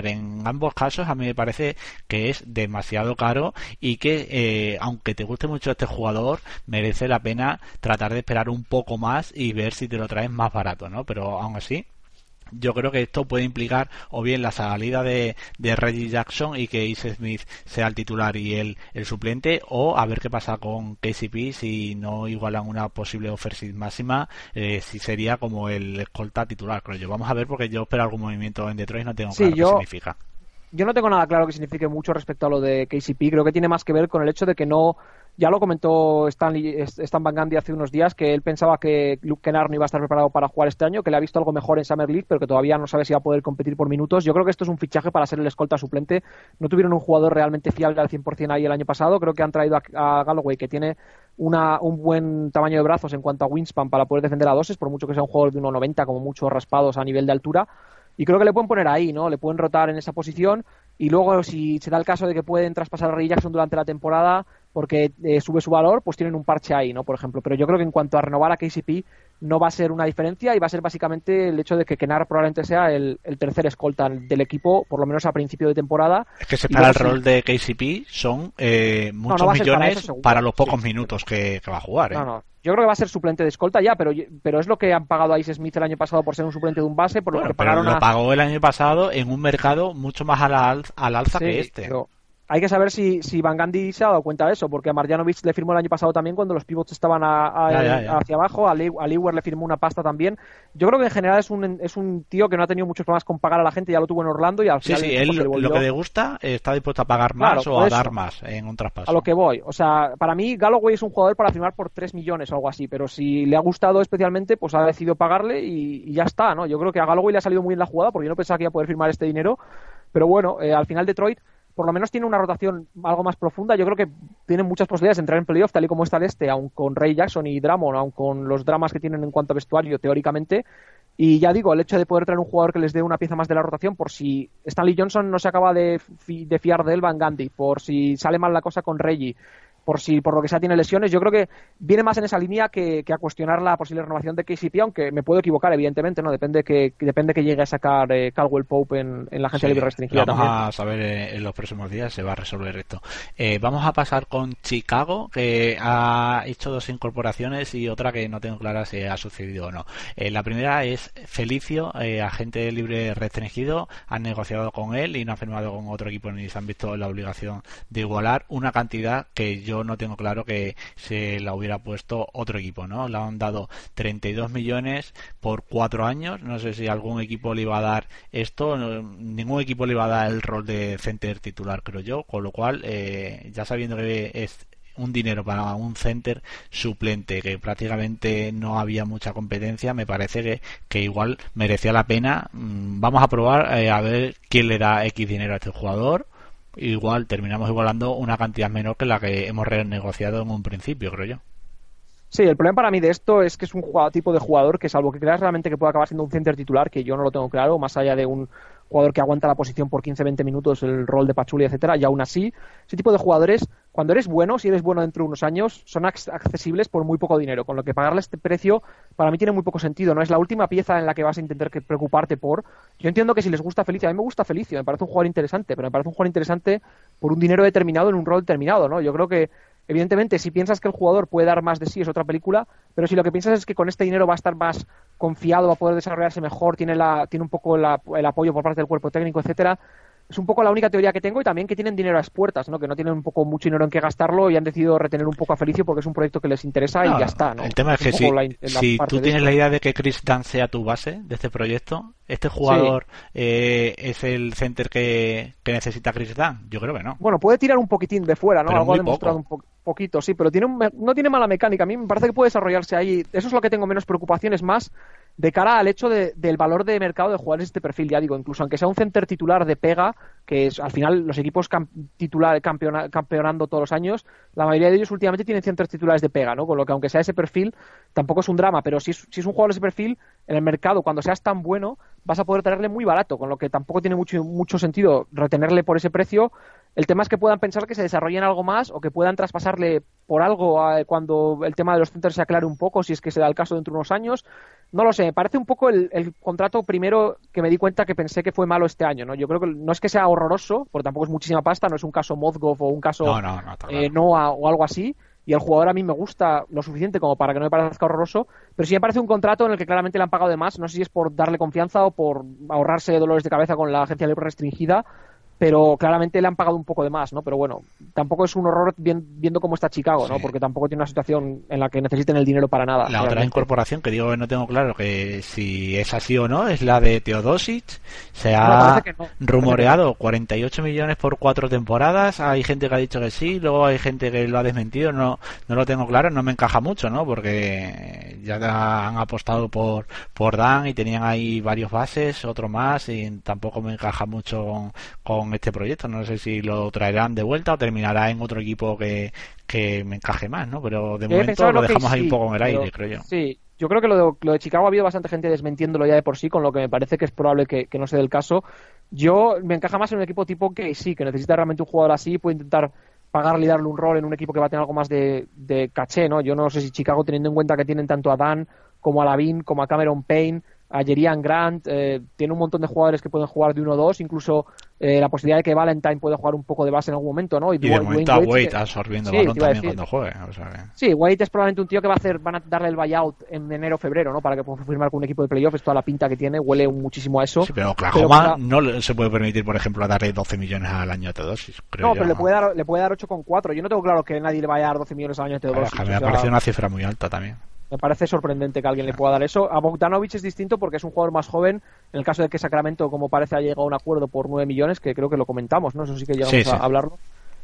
En ambos casos a mí me parece que es demasiado caro y que eh, aunque te guste mucho este jugador merece la pena tratar de esperar un poco más y ver si te lo traes más barato no pero aún así yo creo que esto puede implicar o bien la salida de, Reggie Jackson y que Ace Smith sea el titular y el, el suplente o a ver qué pasa con KCP si no igualan una posible offensive máxima eh, si sería como el escolta titular. Creo yo vamos a ver porque yo espero algún movimiento en Detroit no tengo claro qué significa. yo no tengo nada claro que signifique mucho respecto a lo de KCP creo que tiene más que ver con el hecho de que no ya lo comentó Stanley, Stan Van Gundy hace unos días que él pensaba que Luke Kennard no iba a estar preparado para jugar este año, que le ha visto algo mejor en Summer League, pero que todavía no sabe si va a poder competir por minutos. Yo creo que esto es un fichaje para ser el escolta suplente. No tuvieron un jugador realmente fiable al 100% ahí el año pasado. Creo que han traído a, Galloway, que tiene una, un buen tamaño de brazos en cuanto a wingspan para poder defender a doses, por mucho que sea un jugador de 1,90, como muchos raspados a nivel de altura. Y creo que le pueden poner ahí, ¿no? Le pueden rotar en esa posición. Y luego, si se da el caso de que pueden traspasar a Ray Jackson durante la temporada, porque eh, sube su valor, pues tienen un parche ahí, ¿no? Por ejemplo. Pero yo creo que en cuanto a renovar a KCP no va a ser una diferencia y va a ser básicamente el hecho de que Kenar probablemente sea el, tercer escolta del equipo, por lo menos a principio de temporada. Es que para el rol de KCP son eh, muchos millones para, los pocos minutos que, va a jugar. ¿eh? Yo creo que va a ser suplente de escolta ya, pero, pero es lo que han pagado a Ice Smith el año pasado por ser un suplente de un base, por lo que pagaron lo pagó el año pasado en un mercado mucho más al, alza que este hay que saber si, si Van Gandhi se ha dado cuenta de eso, porque a Marjanovic le firmó el año pasado también cuando los pivots estaban hacia abajo, a, Lewer le firmó una pasta también. Yo creo que en general es un, es un tío que no ha tenido muchos problemas con pagar a la gente, ya lo tuvo en Orlando y al final... Sí, sí, él lo que le gusta está dispuesto a pagar más o a dar más en un traspaso. A lo que voy, o sea, para mí Galloway es un jugador para firmar por 3 millones o algo así, pero si le ha gustado especialmente, pues ha decidido pagarle y, ya está, ¿no? Yo creo que a Galloway le ha salido muy bien la jugada porque yo no pensaba que iba a poder firmar este dinero, pero bueno, eh, al final Detroit por lo menos tiene una rotación algo más profunda. Yo creo que tiene muchas posibilidades de entrar en playoff, tal y como está el este, aun con Ray Jackson y Dramon, aun con los dramas que tienen en cuanto a vestuario, teóricamente. Y ya digo, el hecho de poder traer un jugador que les dé una pieza más de la rotación, por si Stanley Johnson no se acaba de, de fiar de él, Van Gandhi, por si sale mal la cosa con Reggie, por si por lo que sea tiene lesiones. Yo creo que viene más en esa línea que, a cuestionar la posible renovación de KCP, aunque me puedo equivocar, evidentemente, ¿no? Depende que, depende que llegue a sacar eh, Caldwell Pope en, la agencia libre restringida. Vamos a saber eh, en los próximos días, se va a resolver esto. Eh, vamos a pasar con Chicago, que ha hecho dos incorporaciones y otra que no tengo clara si ha sucedido o no. la primera es Felicio, agente libre restringido, han negociado con él y no ha firmado con otro equipo ni se han visto la obligación de igualar una cantidad que yo no tengo claro que se la hubiera puesto otro equipo, ¿no? Le han dado 32 millones por cuatro años. No sé si algún equipo le iba a dar esto. ningún equipo le iba a dar el rol de center titular, creo yo. Con lo cual, eh, ya sabiendo que es un dinero para un center suplente que prácticamente no había mucha competencia me parece que, igual merecía la pena mm, vamos a probar eh, a ver quién le da X dinero a este jugador igual terminamos igualando una cantidad menor que la que hemos renegociado en un principio, creo yo. Sí, el problema para mí de esto es que es un tipo de jugador que, salvo que creas realmente que pueda acabar siendo un center titular, que yo no lo tengo claro, más allá de un jugador que aguanta la posición por 15-20 minutos, el rol de Pachuli, etcétera, y aún así, ese tipo de jugadores, cuando eres bueno, si eres bueno dentro de unos años, son accesibles por muy poco dinero, con lo que pagarle este precio para mí tiene muy poco sentido, no es la última pieza en la que vas a intentar que preocuparte por. Yo entiendo que si les gusta Felicio, a mí me gusta Felicio, me parece un jugador interesante, pero me parece un jugador interesante por un dinero determinado en un rol determinado, ¿no? Yo creo que Evidentemente, si piensas que el jugador puede dar más de sí, es otra película, pero si lo que piensas es que con este dinero va a estar más confiado, va a poder desarrollarse mejor, tiene, la, tiene un poco el apoyo por parte del cuerpo técnico, etcétera, es un poco la única teoría que tengo y también que tienen dinero a expuertas, ¿no? que no tienen un poco mucho dinero en que gastarlo y han decidido retener un poco a Felicio porque es un proyecto que les interesa y ya está. ¿no? El tema es, que si, tú tienes la idea de que Chris Dan sea tu base de este proyecto, ¿este jugador eh, es el center que, necesita Chris Dan? Yo creo que no. Bueno, puede tirar un poquitín de fuera, ¿no? Algo ha demostrado un poquito, sí, pero tiene no tiene mala mecánica. A mí me parece que puede desarrollarse ahí. Eso es lo que tengo menos preocupaciones más de cara al hecho del valor de mercado de jugadores de este perfil, ya digo, incluso aunque sea un center titular de pega, que es al final los equipos titular, campeonando todos los años, la mayoría de ellos últimamente tienen centers titulares de pega, ¿no? Con lo que aunque sea ese perfil, tampoco es un drama, pero si es, si es un jugador de ese perfil, en el mercado, cuando seas tan bueno, vas a poder tenerle muy barato, con lo que tampoco tiene mucho, mucho sentido retenerle por ese precio el tema es que puedan pensar que se desarrollen algo más o que puedan traspasarle por algo cuando el tema de los centros se aclare un poco, si es que se da el caso dentro de unos años. No lo sé, me parece un poco el, contrato primero que me di cuenta que pensé que fue malo este año. ¿no? Yo creo que no es que sea horroroso, porque tampoco es muchísima pasta, no es un caso Mozgov o un caso no, eh, Noah o algo así. Y el jugador a mí me gusta lo suficiente como para que no me parezca horroroso, pero sí me parece un contrato en el que claramente le han pagado de más. No sé si es por darle confianza o por ahorrarse dolores de cabeza con la agencia libre restringida pero claramente le han pagado un poco de más, ¿no? Pero bueno, tampoco es un horror viendo cómo está Chicago, ¿no? Porque tampoco tiene una situación en la que necesiten el dinero para nada. La otra incorporación que digo que no tengo claro que si es así o no es la de Teodosic. Se ha rumoreado 48 millones por cuatro temporadas. Hay gente que ha dicho que sí, luego hay gente que lo ha desmentido. No, no lo tengo claro, no me encaja mucho, ¿no? Porque ya han apostado por, por Dan y tenían ahí varios bases, otro más, y tampoco me encaja mucho con este proyecto. No sé si lo traerán de vuelta o terminará en otro equipo que, me encaje más, ¿no? Pero de momento lo dejamos ahí un poco en el aire, creo yo. Sí, yo creo que lo de, lo de, Chicago ha habido bastante gente desmentiéndolo ya de por sí, con lo que me parece que es probable que, no sea el caso. Yo me encaja más en un equipo tipo que sí, que necesita realmente un jugador así, puede intentar pagarle y darle un rol en un equipo que va a tener algo más de, de caché, ¿no? Yo no sé si Chicago, teniendo en cuenta que tienen tanto a Dan como a Lavin, como a Cameron Payne, a Jerian Grant, eh, tiene un montón de jugadores que pueden jugar de uno o dos, incluso eh, la posibilidad de que Valentine puede jugar un poco de base en algún momento, ¿no? Y, de momento Wade absorbiendo balón también cuando juegue. Sí, Wade es probablemente un tío que va a hacer, van a darle el buyout en enero o febrero, ¿no? Para que pueda firmar con un equipo de playoffs, toda la pinta que tiene, huele muchísimo a eso. Sí, pero Oklahoma no se puede permitir, por ejemplo, darle 12 millones al año a Teodosis. No, pero le puede dar le puede dar 8,4. Yo no tengo claro que nadie le vaya a dar 12 millones al año a Teodosis. me ha parecido una cifra muy alta también. Me parece sorprendente que alguien le pueda dar eso. A Bogdanovich es distinto porque es un jugador más joven. En el caso de que Sacramento, como parece, ha llegado a un acuerdo por 9 millones, que creo que lo comentamos, ¿no? Eso sí que llegamos a hablarlo.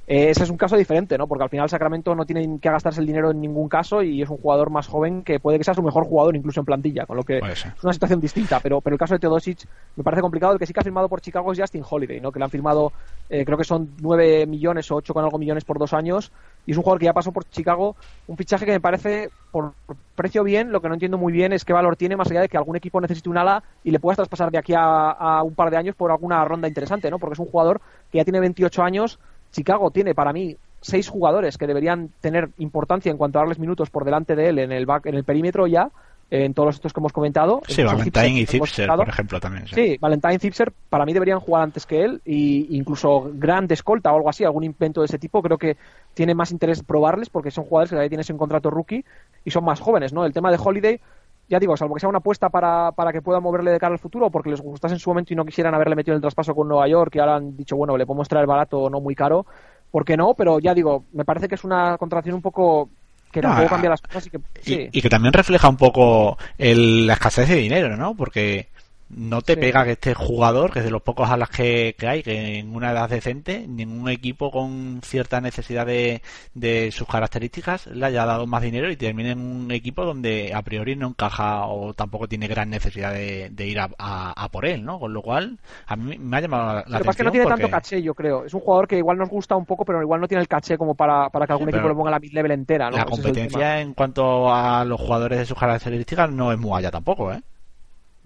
Eh, ese es un caso diferente, ¿no? Porque al final Sacramento no tiene que gastarse el dinero en ningún caso y es un jugador más joven que puede que sea su mejor jugador incluso en plantilla, con lo que es una situación distinta. Pero, pero el caso de Teodosic me parece complicado. El que sí que ha firmado por Chicago es Justin Holiday, ¿no? Que le han firmado, eh, creo que son 9 millones o 8 con algo millones por dos años y es un jugador que ya pasó por Chicago. Un fichaje que me parece por precio bien. Lo que no entiendo muy bien es qué valor tiene más allá de que algún equipo necesite un ala y le puedas traspasar de aquí a, un par de años por alguna ronda interesante, ¿no? Porque es un jugador que ya tiene 28 años. Chicago tiene para mí seis jugadores que deberían tener importancia en cuanto a darles minutos por delante de él en el en el perímetro ya en todos los estos que hemos comentado. Sí, Valentine y Zipser, por ejemplo, también. Sí. Valentine y Zipser para mí deberían jugar antes que él y incluso Grant escolta o algo así, algún invento de ese tipo, creo que tiene más interés probarles porque son jugadores que todavía tienes un contrato rookie y son más jóvenes, ¿no? El tema de Holiday, ya digo, salvo que sea una apuesta para, para que pueda moverle de cara al futuro porque les gustase en su momento y no quisieran haberle metido en el traspaso con Nueva York y ahora han dicho, bueno, le podemos traer barato o no muy caro, ¿por qué no? Pero ya digo, me parece que es una contratación un poco que tampoco ah, cambia las cosas y que, y, que también refleja un poco el, la escasez de dinero, ¿no? Porque no te pega que este jugador, que es de los pocos alas que, que hay, que en una edad decente, ningún equipo con cierta necesidad de, de sus características le haya dado más dinero y termine en un equipo donde a priori no encaja o tampoco tiene gran necesidad de, ir a, por él, ¿no? Con lo cual, a mí me ha llamado la, atención. Lo que pasa es que no tiene tanto caché, yo creo. Es un jugador que igual nos gusta un poco, pero igual no tiene el caché como para, para que algún equipo lo ponga a la mid-level entera, ¿no? La competencia en cuanto a los jugadores de sus características no es muy allá tampoco, ¿eh?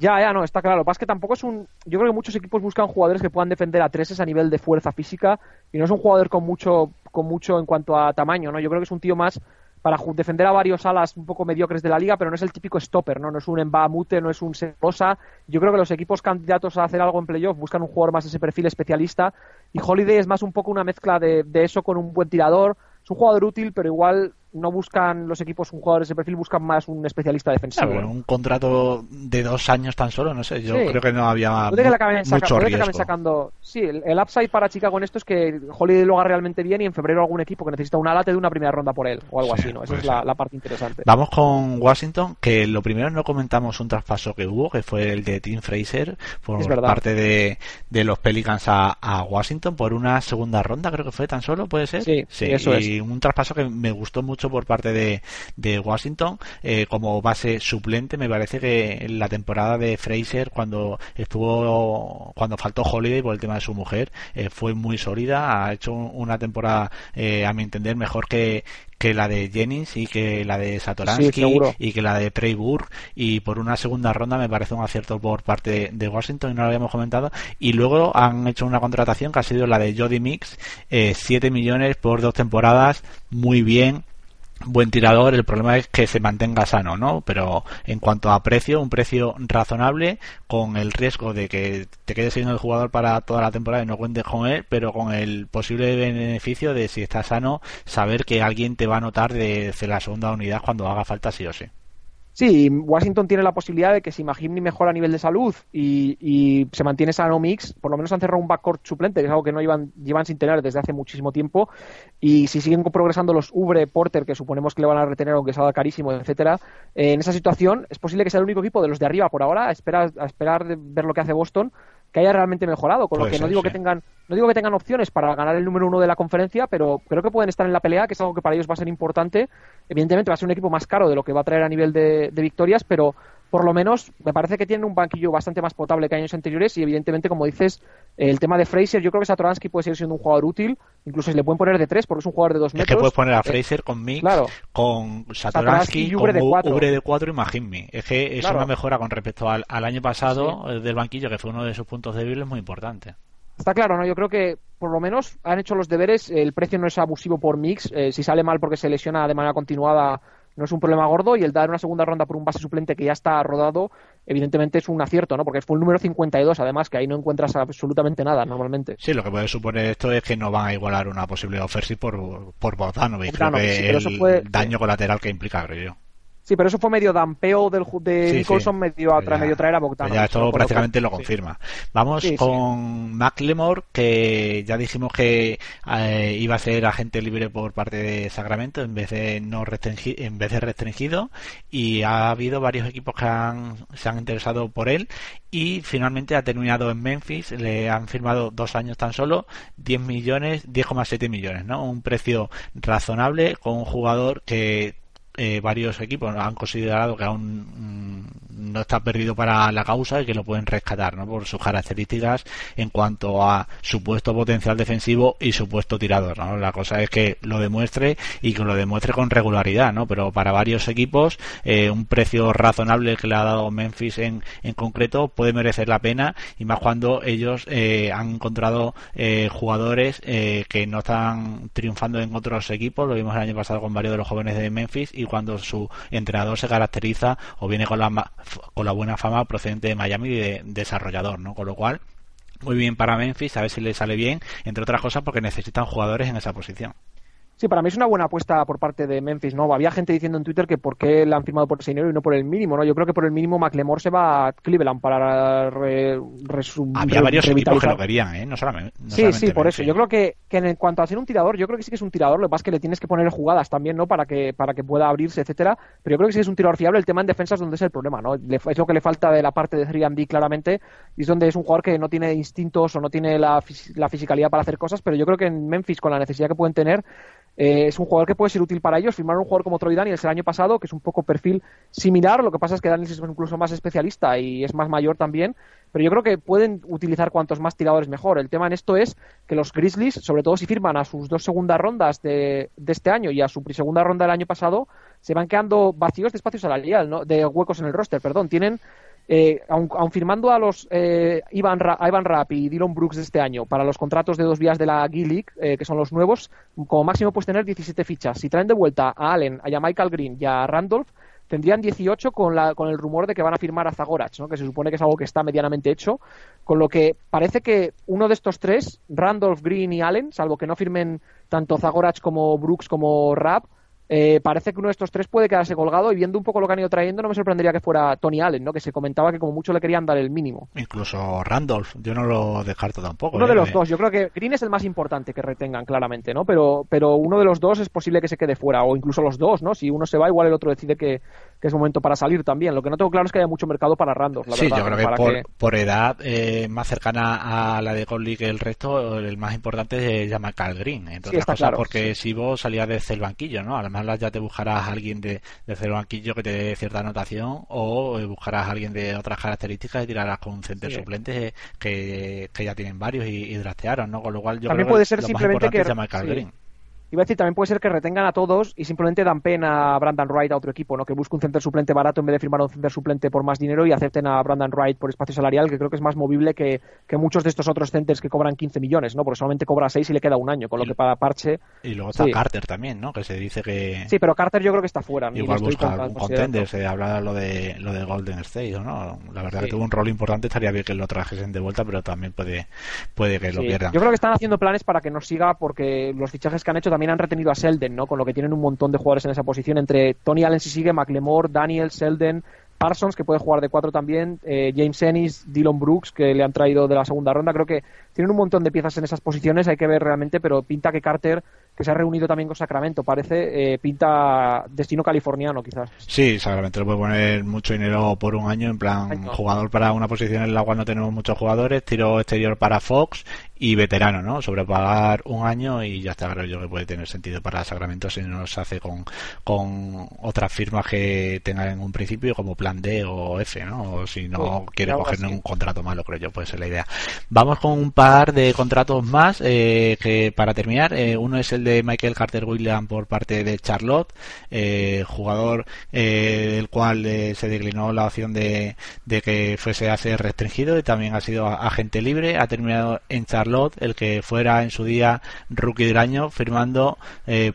Ya, ya, no, está claro. Lo que pasa es que tampoco es un. Yo creo que muchos equipos buscan jugadores que puedan defender a treses a nivel de fuerza física y no es un jugador con mucho, con mucho en cuanto a tamaño, ¿no? Yo creo que es un tío más para defender a varios alas un poco mediocres de la liga, pero no es el típico stopper, ¿no? No es un Mbamute, no es un Serosa. Yo creo que los equipos candidatos a hacer algo en playoff buscan un jugador más ese perfil especialista y Holiday es más un poco una mezcla de, de eso con un buen tirador. Es un jugador útil, pero igual no buscan los equipos un jugador de ese perfil, buscan más un especialista defensivo. un contrato de dos años tan solo, no sé, yo creo que no había puede que mucho sacando... Sí, el, upside para Chicago en esto es que Holiday lo haga realmente bien y en febrero algún equipo que necesita una late de una primera ronda por él, o algo así, ¿no? Esa es la, parte interesante. Vamos con Washington, que lo primero no comentamos un traspaso que hubo, que fue el de Tim Fraser, por parte de, de, los Pelicans a, Washington, por una segunda ronda, creo que fue tan solo, ¿puede ser? Sí, sí eso y un traspaso que me gustó mucho por parte de, de Washington eh, como base suplente. Me parece que la temporada de Fraser, cuando estuvo, cuando faltó Holiday por el tema de su mujer, eh, fue muy sólida. Ha hecho una temporada, eh, a mi entender, mejor que, que la de Jennings y que la de Satoransky y que la de Trey Burke y por una segunda ronda me parece un acierto por parte de Washington y no lo habíamos comentado. Y luego han hecho una contratación que ha sido la de Jody Mix 7 millones por dos temporadas. Muy bien buen tirador, el problema es que se mantenga sano, ¿no? Pero en cuanto a precio, un precio razonable, con el riesgo de que te quedes siendo el jugador para toda la temporada y no cuentes con él, pero con el posible beneficio de si está sano, saber que alguien te va a notar de la segunda unidad cuando haga falta sí o sí. Sí, Washington tiene la posibilidad de que si Magimni mejora a nivel de salud y, se mantiene sano mix, por lo menos han cerrado un backcourt suplente, que es algo que no llevan, llevan sin tener desde hace muchísimo tiempo. Y si siguen progresando los Ubre, Porter, que suponemos que le van a retener aunque salga carísimo, etcétera, eh, en esa situación es posible que sea el único equipo de los de arriba por ahora a esperar, a esperar de ver lo que hace Boston que haya realmente mejorado, con lo que no digo que tengan no digo que tengan opciones para ganar el número uno de la conferencia, pero creo que pueden estar en la pelea, que es algo que para ellos va a ser importante. Evidentemente va a ser un equipo más caro de lo que va a traer a nivel de victorias, pero por lo menos me parece que tienen un banquillo bastante más potable que años anteriores y evidentemente, como dices, el tema de Fraser, yo creo que Satoransky puede seguir siendo un jugador útil, incluso si le pueden poner de tres porque es un jugador de dos metros. Es que puedes poner a eh, Fraser con Mix, con Satoransky, con Ubre de cuatro. Ubre de cuatro y Majimmi. Es que es una mejora con respecto al, año pasado eh, del banquillo, que fue uno de sus puntos débiles muy importante. Está claro, ¿no? Yo creo que por lo menos han hecho los deberes, el precio no es abusivo por Mix, eh, si sale mal porque se lesiona de manera continuada no es un problema gordo y el dar una segunda ronda por un base suplente que ya está rodado, evidentemente es un acierto, ¿no? Porque fue el número 52, además, que ahí no encuentras absolutamente nada normalmente. Sí, lo que puede suponer esto es que no van a igualar una posible offensive por, por Bogdanovic. Creo que el daño colateral que implica, creo yo. Sí, pero eso fue medio dampeo del, de Nicholson, medio, a, medio traer a Bogdan. Ya esto prácticamente lo, confirma. Vamos con McLemore, que ya dijimos que eh, iba a ser agente libre por parte de Sacramento en vez de no restringido, en vez de restringido, y ha habido varios equipos que han, se han interesado por él y finalmente ha terminado en Memphis, le han firmado dos años tan solo, 10 millones, 10,7 millones, ¿no? Un precio razonable con un jugador que eh, varios equipos han considerado que aún mm, no está perdido para la causa y que lo pueden rescatar ¿no? por sus características en cuanto a supuesto potencial defensivo y supuesto tirador. ¿no? La cosa es que lo demuestre y que lo demuestre con regularidad, ¿no? pero para varios equipos eh, un precio razonable que le ha dado Memphis en, en concreto puede merecer la pena y más cuando ellos eh, han encontrado jugadores que no están triunfando en otros equipos, lo vimos el año pasado con varios de los jóvenes de Memphis y cuando su entrenador se caracteriza o viene con la, con la buena fama procedente de Miami de desarrollador, ¿no? Con lo cual, muy bien para Memphis, a ver si le sale bien, entre otras cosas porque necesitan jugadores en esa posición. Sí, para mí es una buena apuesta por parte de Memphis, ¿no? Había gente diciendo en Twitter que por qué le han firmado por ese dinero y no por el mínimo, ¿no? Yo creo que por el mínimo McLemore se va a Cleveland para resumir. Había varios equipos que lo querían, ¿eh? No solamente. sí, sí, por eso. Yo creo que, que, en cuanto a ser un tirador, yo creo que sí que es un tirador. Lo que pasa es que le tienes que poner jugadas también, ¿no? Para que, para que pueda abrirse, etcétera. Pero yo creo que sí es un tirador fiable. El tema en defensa es donde es el problema, ¿no? es lo que le falta de la parte de 3D claramente. Y es donde es un jugador que no tiene instintos o no tiene la, la fisicalidad para hacer cosas. Pero yo creo que en Memphis, con la necesidad que pueden tener, eh, es un jugador que puede ser útil para ellos. Firmaron un jugador como Troy Daniels el año pasado, que es un poco perfil similar. Lo que pasa es que Daniels es incluso más especialista y es más mayor también. Pero yo creo que pueden utilizar cuantos más tiradores mejor. El tema en esto es que los Grizzlies, sobre todo si firman a sus dos segundas rondas de, este año y a su segunda ronda del año pasado, se van quedando vacíos de espacio salarial, ¿no? de huecos en el roster. Perdón, tienen eh, aun, firmando a los eh, Ivan, Ivan Rapp y Dylan Brooks este año para los contratos de dos vías de la G-League, eh, que son los nuevos, como máximo puedes tener 17 fichas. Si traen de vuelta a Allen, a Michael Green y a Randolph, tendrían 18 con, la, con el rumor de que van a firmar a Zagorach, ¿no? que se supone que es algo que está medianamente hecho, con lo que parece que uno de estos tres, Randolph, Green y Allen, salvo que no firmen tanto Zagorach como Brooks como Rapp, eh, parece que uno de estos tres puede quedarse colgado y viendo un poco lo que han ido trayendo no me sorprendería que fuera Tony Allen, ¿no? que se comentaba que como mucho le querían dar el mínimo. Incluso Randolph, yo no lo descarto tampoco. Uno de ¿eh? los dos, yo creo que Green es el más importante que retengan claramente, ¿no? pero, pero uno de los dos es posible que se quede fuera o incluso los dos, ¿no? si uno se va igual el otro decide que, es momento para salir también. Lo que no tengo claro es que haya mucho mercado para Randolph. sí, yo creo que por, edad eh, más cercana a la de Gold que el resto, el más importante es Jamal Green, entonces porque si vos salías desde el banquillo, ¿no? Además ya te buscará a alguien de, de cero banquillo que te dé cierta anotación o eh, buscarás a alguien de otras características y tirarás con un center suplente eh, que, que, ya tienen varios y, y draftearon, ¿no? Con lo cual yo También creo puede que ser simplemente que, Iba a decir, también puede ser que retengan a todos y simplemente dan pena a Brandon Wright a otro equipo, ¿no? Que busque un center suplente barato en vez de firmar un center suplente por más dinero y acepten a Brandon Wright por espacio salarial, que creo que es más movible que, muchos de estos otros centers que cobran 15 millones, ¿no? Porque solamente cobra 6 y le queda un año, con lo que para parche... Y luego está Carter también, ¿no? Que se dice que... Sí, pero Carter yo creo que está fuera. Igual busca un contender, se habla lo de, lo de Golden State, ¿no? La verdad que tuvo un rol importante, estaría bien que lo trajesen de vuelta, pero también puede, puede que lo pierdan. Yo creo que están haciendo planes para que no siga porque los fichajes que han hecho también han retenido a Selden ¿no? Con lo que tienen un montón de jugadores en esa posición, entre Tony Allen si sigue, McLemore, Daniel, Selden, Parsons, que puede jugar de cuatro también, eh, James Ennis, Dylan Brooks, que le han traído de la segunda ronda. Creo que tienen un montón de piezas en esas posiciones, hay que ver realmente, pero pinta que Carter que se ha reunido también con Sacramento. Parece, eh, pinta destino californiano quizás. Sí, Sacramento le puede poner mucho dinero por un año, en plan jugador para una posición en la cual no tenemos muchos jugadores, tiro exterior para Fox y veterano, ¿no? Sobrepagar un año y ya está, creo yo que puede tener sentido para Sacramento si no se hace con, con otras firmas que tengan en un principio como plan D o F, ¿no? O si no quiere coger un contrato malo, creo yo, puede ser la idea. Vamos con un par de contratos más eh, que para terminar, eh, uno es el de Michael Carter Williams por parte de Charlotte, eh, jugador eh, del cual eh, se declinó la opción de, de que fuese a ser restringido y también ha sido agente libre. Ha terminado en Charlotte, el que fuera en su día rookie del año, firmando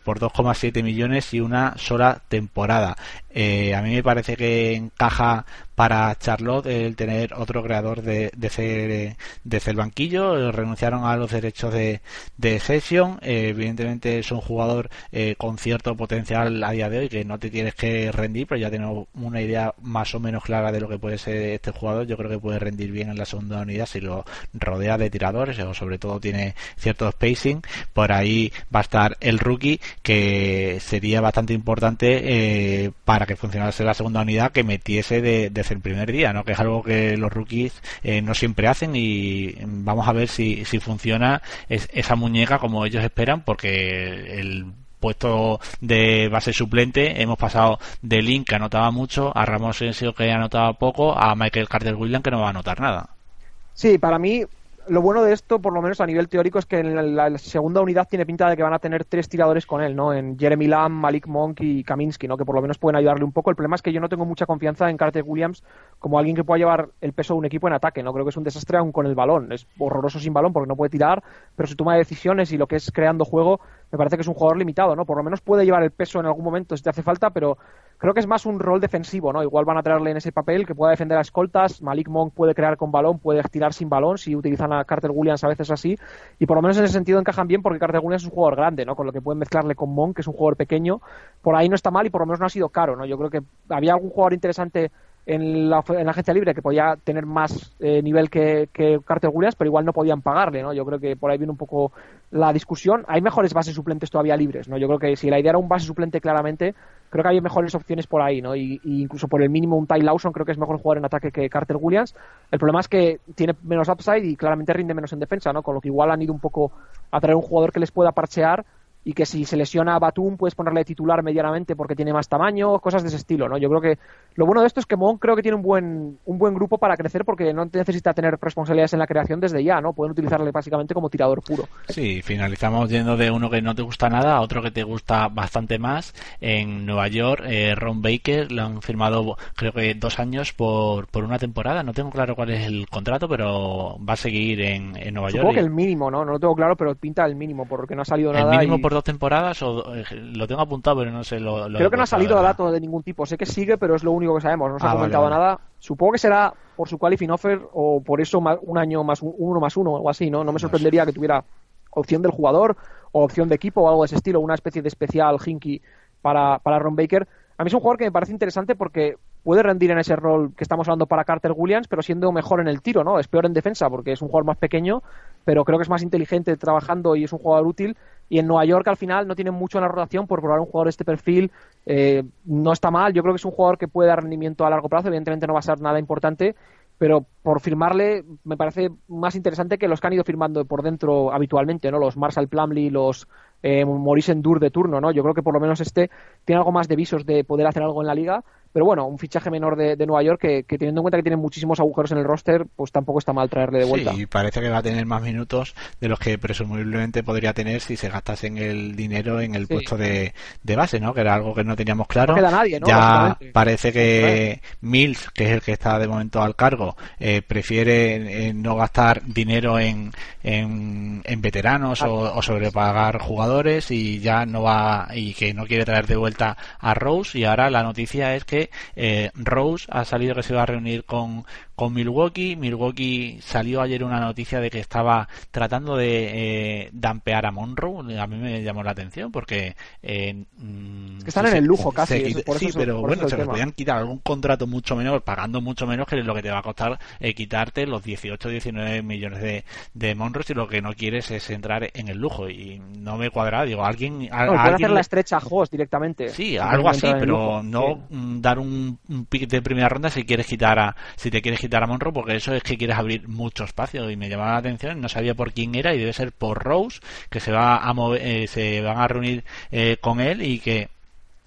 por 2,7 millones y una sola temporada. a mí me parece que encaja para Charlotte el tener otro creador de, de, ser, de el banquillo. Renunciaron a los derechos de, de sesión. evidentemente es un jugador eh, con cierto potencial a día de hoy que no te tienes que rendir, pero ya tenemos una idea más o menos clara de lo que puede ser este jugador. Yo creo que puede rendir bien en la segunda unidad si lo rodea de tiradores o sobre todo tiene cierto spacing. Por ahí va a estar el rookie que sería bastante importante eh, para que funcionase la segunda unidad que metiese de, de el primer día, ¿no? Que es algo que los rookies eh, no siempre hacen y vamos a ver si, si funciona esa muñeca como ellos esperan, porque el puesto de base suplente hemos pasado de Link que anotaba mucho a Ramos Sensio que anotaba poco a Michael Carter Williams que no va a anotar nada. Sí, para mí lo bueno de esto, por lo menos a nivel teórico, es que en la, segunda unidad tiene pinta de que van a tener tres tiradores con él, ¿no? En Jeremy Lamb, Malik Monk y Kaminsky, ¿no? Que por lo menos pueden ayudarle un poco. El problema es que yo no tengo mucha confianza en Carter Williams como alguien que pueda llevar el peso de un equipo en ataque, ¿no? Creo que es un desastre aún con el balón. Es horroroso sin balón porque no puede tirar, pero su toma de decisiones y lo que es creando juego me parece que es un jugador limitado, ¿no? Por lo menos puede llevar el peso en algún momento si te hace falta, pero creo que es más un rol defensivo, ¿no? Igual van a traerle en ese papel que pueda defender a escoltas, Malik Monk puede crear con balón, puede tirar sin balón si utilizan a Carter Williams a veces así, y por lo menos en ese sentido encajan bien porque Carter Williams es un jugador grande, ¿no? Con lo que pueden mezclarle con Monk, que es un jugador pequeño, por ahí no está mal y por lo menos no ha sido caro, ¿no? Yo creo que había algún jugador interesante en la, en la agencia libre que podía tener más eh, nivel que, que Carter Williams, pero igual no podían pagarle, ¿no? Yo creo que por ahí viene un poco la discusión. Hay mejores bases suplentes todavía libres, ¿no? Yo creo que si la idea era un base suplente claramente, creo que hay mejores opciones por ahí, ¿no? Y, incluso por el mínimo un Ty Lawson creo que es mejor jugar en ataque que Carter Williams. El problema es que tiene menos upside y claramente rinde menos en defensa, ¿no? Con lo que igual han ido un poco a traer un jugador que les pueda parchear y que si se lesiona a Batum puedes ponerle titular medianamente porque tiene más tamaño, cosas de ese estilo, ¿no? Yo creo que lo bueno de esto es que Mon creo que tiene un buen, un buen grupo para crecer porque no necesita tener responsabilidades en la creación desde ya, ¿no? Pueden utilizarle básicamente como tirador puro. Sí, finalizamos yendo de uno que no te gusta nada a otro que te gusta bastante más. En Nueva York, eh, Ron Baker lo han firmado creo que dos años por, por una temporada. No tengo claro cuál es el contrato, pero va a seguir en, Nueva York. Supongo que el mínimo, ¿no? No lo tengo claro, pero pinta el mínimo porque no ha salido nada. Por dos temporadas o eh, lo tengo apuntado, pero no sé. Lo, creo que no ha salido dato de ningún tipo. Sé que sigue, pero es lo único que sabemos. No se ha ah, comentado nada. Supongo que será por su qualifying offer o por eso un año más uno más uno o así, ¿no? No me sorprendería que tuviera opción del jugador o opción de equipo o algo de ese estilo, una especie de especial Hinky para, para Ron Baker. A mí es un jugador que me parece interesante porque puede rendir en ese rol que estamos hablando para Carter Williams, pero siendo mejor en el tiro, ¿no? Es peor en defensa porque es un jugador más pequeño, pero creo que es más inteligente trabajando y es un jugador útil. Y en Nueva York al final no tienen mucho en la rotación por probar un jugador de este perfil. Eh, no está mal, yo creo que es un jugador que puede dar rendimiento a largo plazo, evidentemente no va a ser nada importante, pero por firmarle me parece más interesante que los que han ido firmando por dentro habitualmente, ¿no? Los Marshall Plumley, los eh, Maurice Endur de turno, ¿no? Yo creo que por lo menos este tiene algo más de visos de poder hacer algo en la liga pero bueno, un fichaje menor de, Nueva York que, teniendo en cuenta que tiene muchísimos agujeros en el roster, pues tampoco está mal traerle de vuelta. Sí, parece que va a tener más minutos de los que presumiblemente podría tener si se gastase el dinero en el puesto de, base, ¿no? Que era algo que no teníamos claro. No queda nadie, ¿no? Ya parece que Mills, que es el que está de momento al cargo, eh, prefiere eh, no gastar dinero en, en, veteranos o, o sobrepagar jugadores y ya no va y que no quiere traer de vuelta a Rose y ahora la noticia es que eh, Rose ha salido que se va a reunir con, con Milwaukee. Milwaukee salió ayer una noticia de que estaba tratando de eh, dampear a Monroe. A mí me llamó la atención porque. Eh, mm, están en el lujo casi. sí, pero bueno, se podían quitar algún contrato mucho menos, pagando mucho menos que lo que te va a costar quitarte los 18 19 millones de, de Monroe si lo que no quieres es entrar en el lujo. Y no me cuadra. Digo, alguien. No, hacer la estrecha host directamente. Sí, algo así, pero no dar un, pick de primera ronda si quieres quitar a si te quieres quitar a Monroe porque eso es que quieres abrir mucho espacio y me llamaba la atención no sabía por quién era y debe ser por Rose que se va a mover, eh, se van a reunir eh, con él y que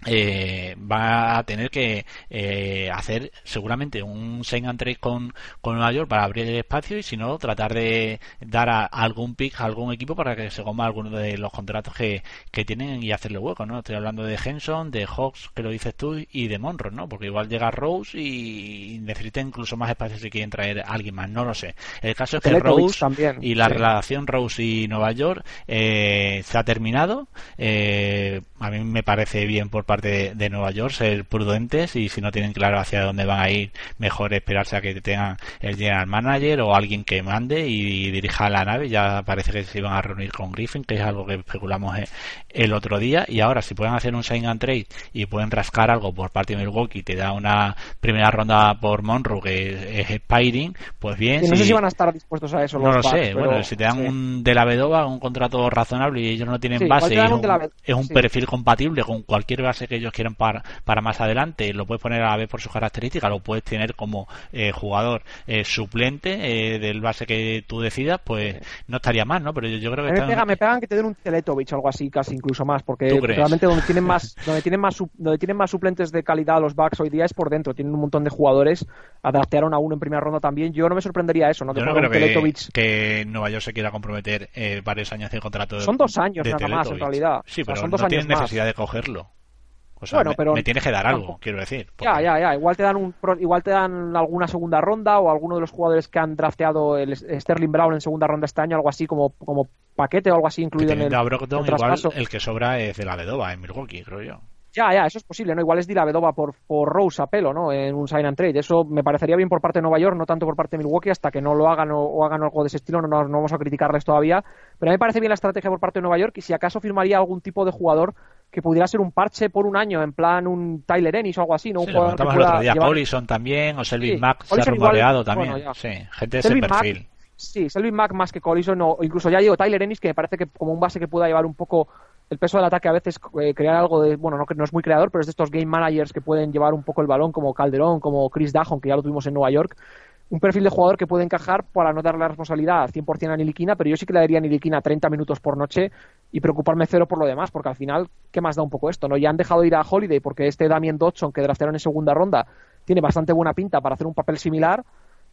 eh, va a tener que eh, hacer seguramente un sign and trade con, con Nueva York para abrir el espacio y si no tratar de dar a, algún pick a algún equipo para que se coma alguno de los contratos que, que tienen y hacerle hueco no estoy hablando de Henson de Hawks que lo dices tú y de Monroe no porque igual llega Rose y necesita incluso más espacio si quieren traer a alguien más no lo sé. El caso es que Rose y la relación Rose y Nueva York eh, se ha terminado. A mí me parece bien por parte de, Nueva York ser prudentes y si no tienen claro hacia dónde van a ir, mejor esperarse a que tengan el general manager o alguien que mande y dirija la nave. Ya parece que se iban a reunir con Griffin, que es algo que especulamos eh, el otro día. Y ahora, si pueden hacer un sign and trade y pueden rascar algo por parte de Milwaukee, te da una primera ronda por Monroe que es, Spiring, pues bien. no sé si van a estar dispuestos a eso. No lo sé. Bueno, si te dan un de la Bedova, un contrato razonable y ellos no tienen base, es un, es un perfil compatible con cualquier base que ellos quieran para, para más adelante, lo puedes poner a la vez por sus características, lo puedes tener como eh, jugador eh, suplente eh, del base que tú decidas, pues no estaría mal, ¿no? Pero yo, creo que... Me, pega, me pegan que te den un Teletovich o algo así, casi incluso más, porque realmente donde tienen más, donde tienen más, donde tienen más suplentes de calidad los Bucks hoy día es por dentro, tienen un montón de jugadores, adaptaron a uno en primera ronda también, yo no me sorprendería eso, ¿no? Que yo creo que, que, Nueva York se quiera comprometer varios años de contrato. Son dos años nada más, en realidad. Sí, pero son dos no años necesidad de cogerlo bueno, me, pero me tienes que dar algo, quiero decir. Ya, ya, ya. Igual te dan un, igual te dan alguna segunda ronda o alguno de los jugadores que han drafteado el Sterling Brown en segunda ronda este año, algo así como, como paquete o algo así incluido en el, Brogdon, igual el que sobra es de la Vedova en Milwaukee, creo yo. Ya, ya, eso es posible, ¿no? Igual es de la Vedova por, por Rose a pelo, ¿no? En un sign and trade. Eso me parecería bien por parte de Nueva York, no tanto por parte de Milwaukee, hasta que no lo hagan o, hagan algo de ese estilo, no, no, vamos a criticarles todavía. Pero a mí me parece bien la estrategia por parte de Nueva York y si acaso firmaría algún tipo de jugador que pudiera ser un parche por un año, en plan un Tyler Ennis o algo así, ¿no? Un sí, jugador que el otro día, llevar... también, o Selvin Mack se ha rumoreado también. sí, gente de ese perfil. sí, Selvin Mack más que Collison, o incluso ya digo Tyler Ennis, que me parece que como un base que pueda llevar un poco el peso del ataque a veces eh, crear algo de, bueno, no, no es muy creador, pero es de estos game managers que pueden llevar un poco el balón, como Calderón, como Chris Dajon, que ya lo tuvimos en Nueva York. Un perfil de jugador que puede encajar para no darle la responsabilidad al 100% a Niliquina, pero yo sí que le daría a Niliquina 30 minutos por noche y preocuparme cero por lo demás, porque al final, ¿qué más da un poco esto? no Ya han dejado ir a Holiday porque este Damien Dodson, que draftearon en segunda ronda, tiene bastante buena pinta para hacer un papel similar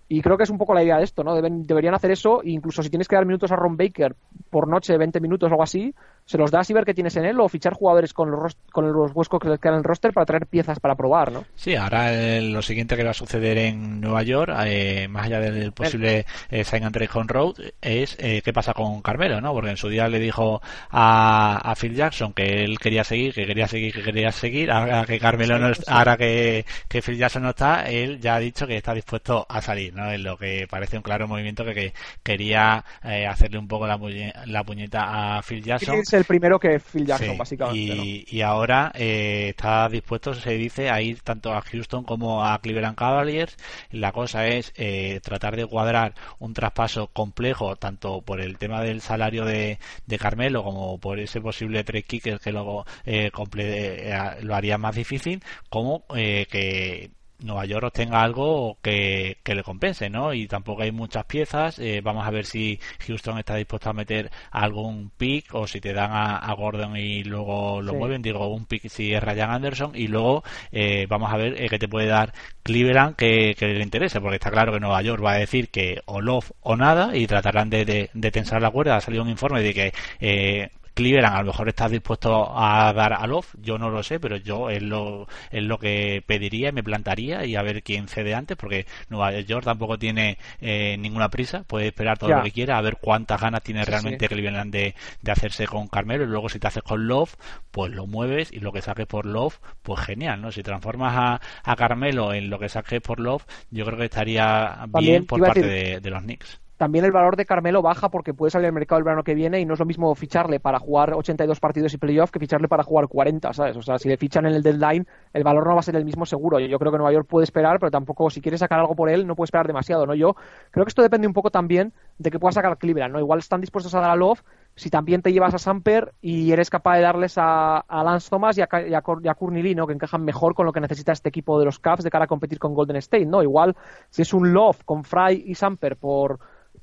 y creo que es un poco la idea de esto, ¿no? deberían hacer eso, e incluso si tienes que dar minutos a Ron Baker por noche, 20 minutos o algo así, se los das y ver qué tienes en él, o fichar jugadores con los, con los huescos que les quedan en el roster para traer piezas para probar, ¿no? Sí, ahora lo siguiente que va a suceder en Nueva York, eh, más allá del posible eh, sign and trade road, es eh, qué pasa con Carmelo, ¿no? Porque en su día le dijo a, Phil Jackson que él quería seguir, que quería seguir, que quería seguir, ahora que Carmelo no ahora que, que Phil Jackson no está, él ya ha dicho que está dispuesto a salir, ¿no? En lo que parece un claro movimiento que, quería eh, hacerle un poco la, la, puñeta a Phil Jackson. Es el primero que Phil Jackson, básicamente. Y, y ahora eh, está dispuesto, se dice, a ir tanto a Houston como a Cleveland Cavaliers. La cosa es eh, tratar de cuadrar un traspaso complejo, tanto por el tema del salario de, de Carmelo como por ese posible trade kicker que luego lo haría más difícil, como que Nueva York obtenga algo que, le compense, ¿no? Y tampoco hay muchas piezas. Eh, vamos a ver si Houston está dispuesto a meter algún pick o si te dan a, Gordon y luego lo mueven. Digo, un pick si es Ryan Anderson y luego eh, vamos a ver eh, qué te puede dar Cleveland que, le interese, porque está claro que Nueva York va a decir que o love o nada y tratarán de, de, tensar la cuerda. Ha salido un informe de que Cleveland a lo mejor está dispuesto a dar a Love, yo no lo sé, pero yo es lo, es lo que pediría y me plantaría y a ver quién cede antes, porque Nueva York tampoco tiene eh, ninguna prisa, puede esperar todo lo que quiera, a ver cuántas ganas tiene realmente Cleveland de, de, hacerse con Carmelo y luego si te haces con Love, pues lo mueves y lo que saques por Love, pues genial, ¿no? Si transformas a, a Carmelo en lo que saques por Love, yo creo que estaría bien por parte de, de los Knicks también el valor de Carmelo baja porque puede salir al mercado el verano que viene y no es lo mismo ficharle para jugar 82 partidos y playoff que ficharle para jugar 40, ¿sabes? O sea, si le fichan en el deadline, el valor no va a ser el mismo seguro. Yo creo que Nueva York puede esperar, pero tampoco, si quiere sacar algo por él, no puede esperar demasiado, ¿no? Yo creo que esto depende un poco también de que pueda sacar Cleveland, ¿no? Igual están dispuestos a dar a Love si también te llevas a Samper y eres capaz de darles a, Lance Thomas y a, y a, ¿no? que encajan mejor con lo que necesita este equipo de los Cavs de cara a competir con Golden State, ¿no? Igual si es un Love con Fry y Samper por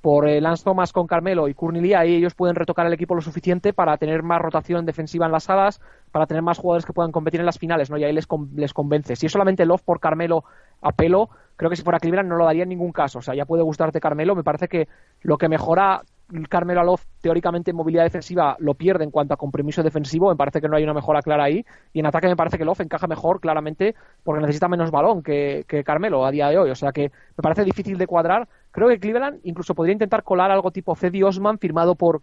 por eh, Lance Thomas con Carmelo y Courtney ahí ellos pueden retocar el equipo lo suficiente para tener más rotación defensiva en las salas, para tener más jugadores que puedan competir en las finales, ¿no? Y ahí les, les convence. Si es solamente Love por Carmelo a pelo, creo que si fuera Cleveland no lo daría en ningún caso. O sea, ya puede gustarte Carmelo, me parece que lo que mejora Carmelo Love teóricamente en movilidad defensiva lo pierde en cuanto a compromiso defensivo, me parece que no hay una mejora clara ahí, y en ataque me parece que Love encaja mejor claramente porque necesita menos balón que, que Carmelo a día de hoy, o sea que me parece difícil de cuadrar, Creo que Cleveland incluso podría intentar colar algo tipo Cedi Osman firmado por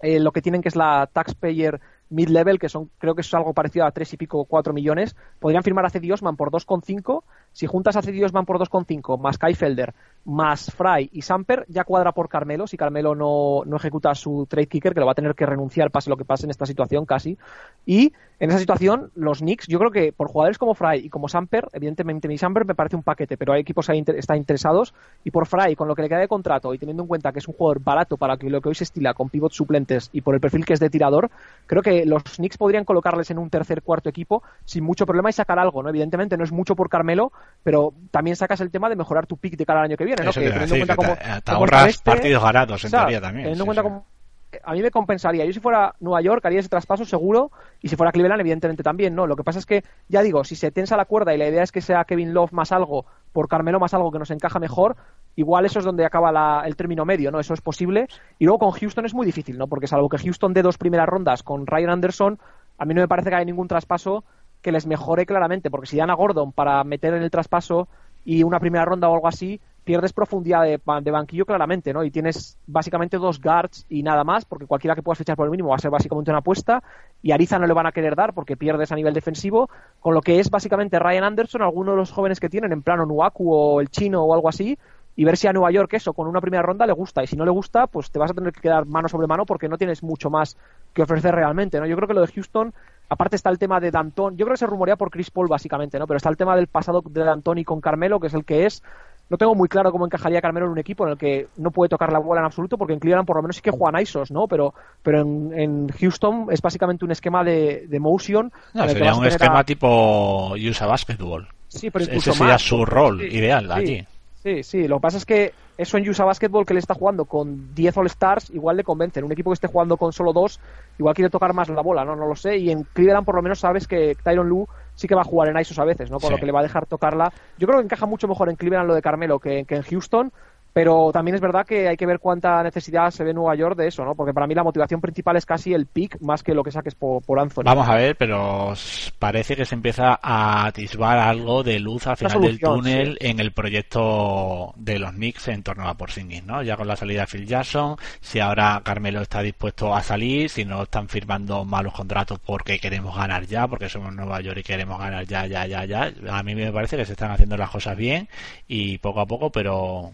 eh, lo que tienen que es la taxpayer mid-level, que son creo que es algo parecido a tres y pico cuatro millones. Podrían firmar a Cedi Osman por 2,5. Si juntas a Cedi Osman por 2,5 más Kai Felder más Fry y Samper, ya cuadra por Carmelo. Si Carmelo no, no ejecuta su trade kicker, que lo va a tener que renunciar pase lo que pase en esta situación casi. Y en esa situación, los Knicks, yo creo que por jugadores como Fry y como Samper, evidentemente mi Samper me parece un paquete, pero hay equipos ahí están interesados. Y por Fry, con lo que le queda de contrato y teniendo en cuenta que es un jugador barato para lo que hoy se estila con pivots suplentes y por el perfil que es de tirador, creo que los Knicks podrían colocarles en un tercer, cuarto equipo sin mucho problema y sacar algo, ¿no? Evidentemente no es mucho por Carmelo, pero también sacas el tema de mejorar tu pick de cada año que viene, ¿no? que teniendo en cuenta como, te, ahorras partidos ganados en teoría también. Teniendo en cuenta como a mí me compensaría. Yo si fuera Nueva York haría ese traspaso seguro y si fuera Cleveland evidentemente también, ¿no? Lo que pasa es que, ya digo, si se tensa la cuerda y la idea es que sea Kevin Love más algo por Carmelo más algo que nos encaja mejor, igual eso es donde acaba el término medio, ¿no? Eso es posible. Y luego con Houston es muy difícil, ¿no? Porque salvo que Houston dé dos primeras rondas con Ryan Anderson, a mí no me parece que haya ningún traspaso que les mejore claramente, porque si dan a Gordon para meter en el traspaso y una primera ronda o algo así, pierdes profundidad de, de, banquillo claramente, ¿no? Y tienes básicamente dos guards y nada más, porque cualquiera que puedas fichar por el mínimo va a ser básicamente una apuesta, y Ariza no le van a querer dar porque pierdes a nivel defensivo, con lo que es básicamente Ryan Anderson, alguno de los jóvenes que tienen en plano Nuaku o el chino o algo así, y ver si a Nueva York eso con una primera ronda le gusta y si no le gusta pues te vas a tener que quedar mano sobre mano porque no tienes mucho más que ofrecer realmente no yo creo que lo de Houston aparte está el tema de D'Antoni yo creo que se rumorea por Chris Paul básicamente no pero está el tema del pasado de D'Antoni con Carmelo que es el que es no tengo muy claro cómo encajaría Carmelo en un equipo en el que no puede tocar la bola en absoluto, porque en Cleveland por lo menos sí que juegan ISOs, ¿no? Pero, pero en, Houston es básicamente un esquema de, motion. No, sería un esquema tipo USA Basketball. Sí, pero Ese sería su rol ideal allí. Sí, sí, lo que pasa es que eso en USA Basketball que le está jugando con 10 All-Stars igual le convence. un equipo que esté jugando con solo dos, igual quiere tocar más la bola, ¿no? No lo sé. Y en Cleveland por lo menos sabes que Tyron Lue sí que va a jugar en ISOs a veces, ¿no? Con lo que le va a dejar tocarla. Yo creo que encaja mucho mejor en Cleveland lo de Carmelo que, que en Houston, pero también es verdad que hay que ver cuánta necesidad se ve en Nueva York de eso, ¿no? Porque para mí la motivación principal es casi el pick más que lo que saques por, por Anthony. Vamos a ver, pero parece que se empieza a atisbar algo de luz al final del túnel en el proyecto de los Knicks en torno a Porzingis, ¿no? Ya con la salida de Phil Jackson, si ahora Carmelo está dispuesto a salir, si no están firmando malos contratos porque queremos ganar ya, porque somos Nueva York y queremos ganar ya, ya, ya, ya. A mí me parece que se están haciendo las cosas bien y poco a poco, pero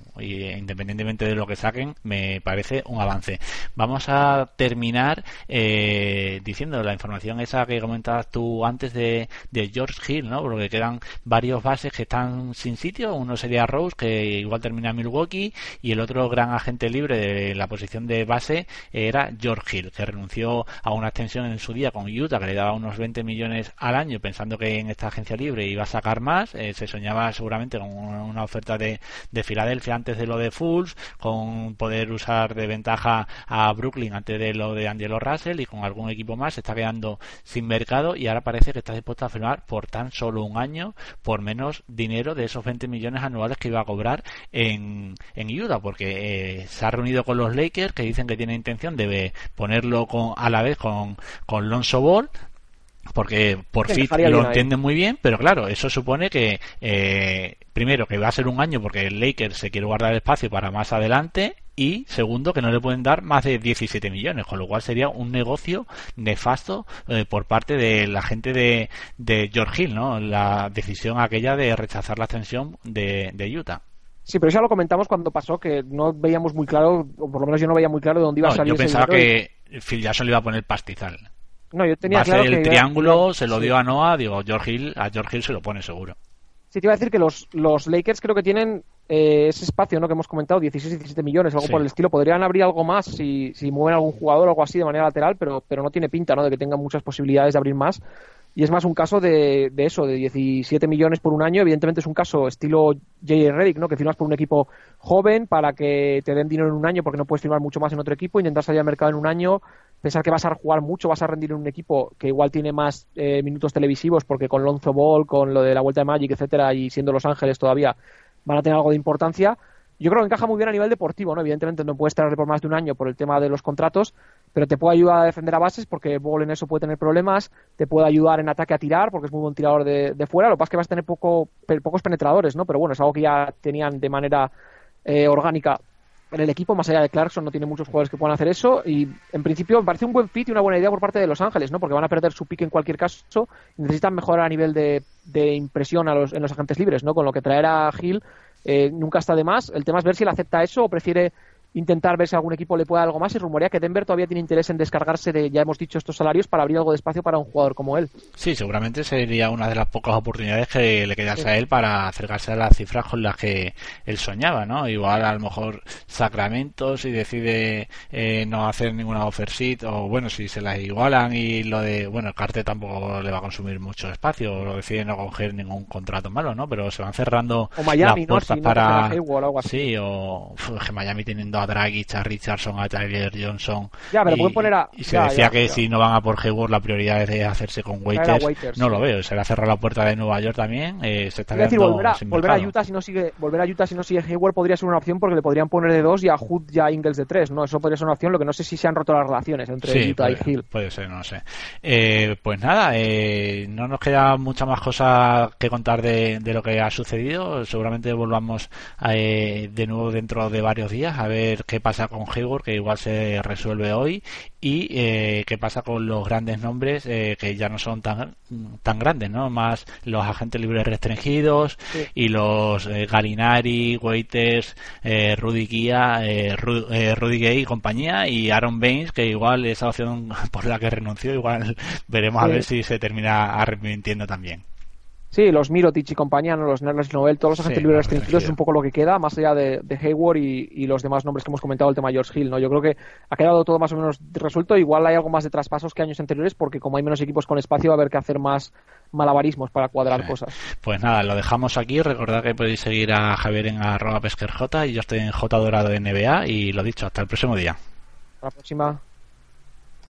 independientemente de lo que saquen, me parece un avance. Vamos a terminar eh, diciendo la información esa que comentabas tú antes de, George Hill, ¿no? Porque quedan varios bases que están sin sitio. Uno sería Rose, que igual termina en Milwaukee, y el otro gran agente libre de la posición de base era George Hill, que renunció a una extensión en su día con Utah, que le daba unos 20 millones al año, pensando que en esta agencia libre iba a sacar más. Eh, se soñaba seguramente con una oferta de, de Filadelfia antes de lo de Fools, con poder usar de ventaja a Brooklyn antes de lo de Angelo Russell y con algún equipo más se está quedando sin mercado y ahora parece que está dispuesto a firmar por tan solo un año por menos dinero de esos 20 millones anuales que iba a cobrar en, en Utah porque eh, se ha reunido con los Lakers que dicen que tiene intención de ponerlo con, a la vez con, con Lonzo Ball porque por fin lo entienden muy bien, pero claro, eso supone que eh, primero que va a ser un año porque el Lakers se quiere guardar espacio para más adelante y segundo que no le pueden dar más de 17 millones, con lo cual sería un negocio nefasto eh, por parte de la gente de, de George Hill, ¿no? La decisión aquella de rechazar la extensión de, de Utah. Sí, pero eso ya lo comentamos cuando pasó, que no veíamos muy claro, o por lo menos yo no veía muy claro de dónde iba a salir. Yo pensaba que Phil Jackson le iba a poner pastizal. No, yo tenía claro el triángulo se lo dio a Noah, digo, George Hill, a George Hill se lo pone seguro. Sí, te iba a decir que los, los Lakers creo que tienen eh, ese espacio ¿no? que hemos comentado, 16 17 millones, algo por el estilo. Podrían abrir algo más si, si mueven algún jugador o algo así de manera lateral, pero, pero no tiene pinta ¿no? de que tengan muchas posibilidades de abrir más. Y es más un caso de, de eso, de 17 millones por un año. Evidentemente es un caso estilo J.J. Reddick, ¿no? que firmas por un equipo joven para que te den dinero en un año porque no puedes firmar mucho más en otro equipo, intentar salir al mercado en un año pensar que vas a jugar mucho, vas a rendir en un equipo que igual tiene más eh, minutos televisivos, porque con Lonzo Ball, con lo de la vuelta de Magic, etcétera, y siendo Los Ángeles todavía van a tener algo de importancia. Yo creo que encaja muy bien a nivel deportivo, ¿no? Evidentemente no puedes traerle por más de un año por el tema de los contratos, pero te puede ayudar a defender a bases porque Ball en eso puede tener problemas, te puede ayudar en ataque a tirar porque es muy buen tirador de, fuera, lo que pasa es que vas a tener poco, pocos penetradores, ¿no? Pero bueno, es algo que ya tenían de manera eh, orgánica en el equipo, más allá de Clarkson, no tiene muchos jugadores que puedan hacer eso. Y en principio me parece un buen fit y una buena idea por parte de Los Ángeles, ¿no? Porque van a perder su pique en cualquier caso necesitan mejorar a nivel de, de impresión a los, en los agentes libres, ¿no? Con lo que traer a Gil eh, nunca está de más. El tema es ver si él acepta eso o prefiere intentar ver si algún equipo le puede algo más y rumorea que Denver todavía tiene interés en descargarse de, ya hemos dicho, estos salarios para abrir algo de espacio para un jugador como él. Sí, seguramente sería una de las pocas oportunidades que le quedase a él para acercarse a las cifras con las que él soñaba, ¿no? Igual a lo mejor Sacramento si decide eh, no hacer ninguna offer sheet o bueno, si se las igualan y lo de, bueno, el Carte tampoco le va a consumir mucho espacio o decide no coger ningún contrato malo, ¿no? Pero se van cerrando o Miami, las puertas ¿no? para... sí, o que Miami teniendo a Dragic, a Richardson, a Tyler Johnson. Ya, pero y, pueden poner a. y se ya, decía ya, que ya. si no van a por Hayward, la prioridad es hacerse con Waiters. Waiters, no sí. lo veo, se le ha cerrado la puerta de Nueva York también. eh, se está Es decir, volver a, volver. Utah si no sigue, volver a Utah si no sigue Hayward podría ser una opción porque le podrían poner de dos y a Hood y a Ingles de tres, ¿no? Eso podría ser una opción, lo que no sé si se han roto las relaciones entre Sí, Utah puede, y Hill. puede ser, no sé. Eh, pues nada, eh, no nos queda mucha más cosa que contar de, de lo que ha sucedido. Seguramente volvamos eh, de nuevo dentro de varios días a ver qué pasa con Hayward, que igual se resuelve hoy, y eh, qué pasa con los grandes nombres eh, que ya no son tan, tan grandes, ¿no? Más los agentes libres restringidos Sí. y los eh, Galinari, Waiters, eh, Rudy Kia, eh, Ru- eh, Rudy Gay y compañía y Aaron Baines, que igual esa opción por la que renunció, igual veremos a ver si se termina arrepintiendo también. Sí, los Mirotic y compañía, ¿no? los Nerlens Noel, todos los Sí, agentes libres los restringidos es un poco lo que queda, más allá de, de Hayward y, y los demás nombres que hemos comentado, el tema George Hill, ¿no? Yo creo que ha quedado todo más o menos resuelto. Igual hay algo más de traspasos que años anteriores, porque como hay menos equipos con espacio, va a haber que hacer más malabarismos para cuadrar Sí. cosas. Pues nada, lo dejamos aquí. Recordad que podéis seguir a Javier en arroba pesquerj y yo estoy en J Dorado NBA y lo dicho, hasta el próximo día. Hasta la próxima.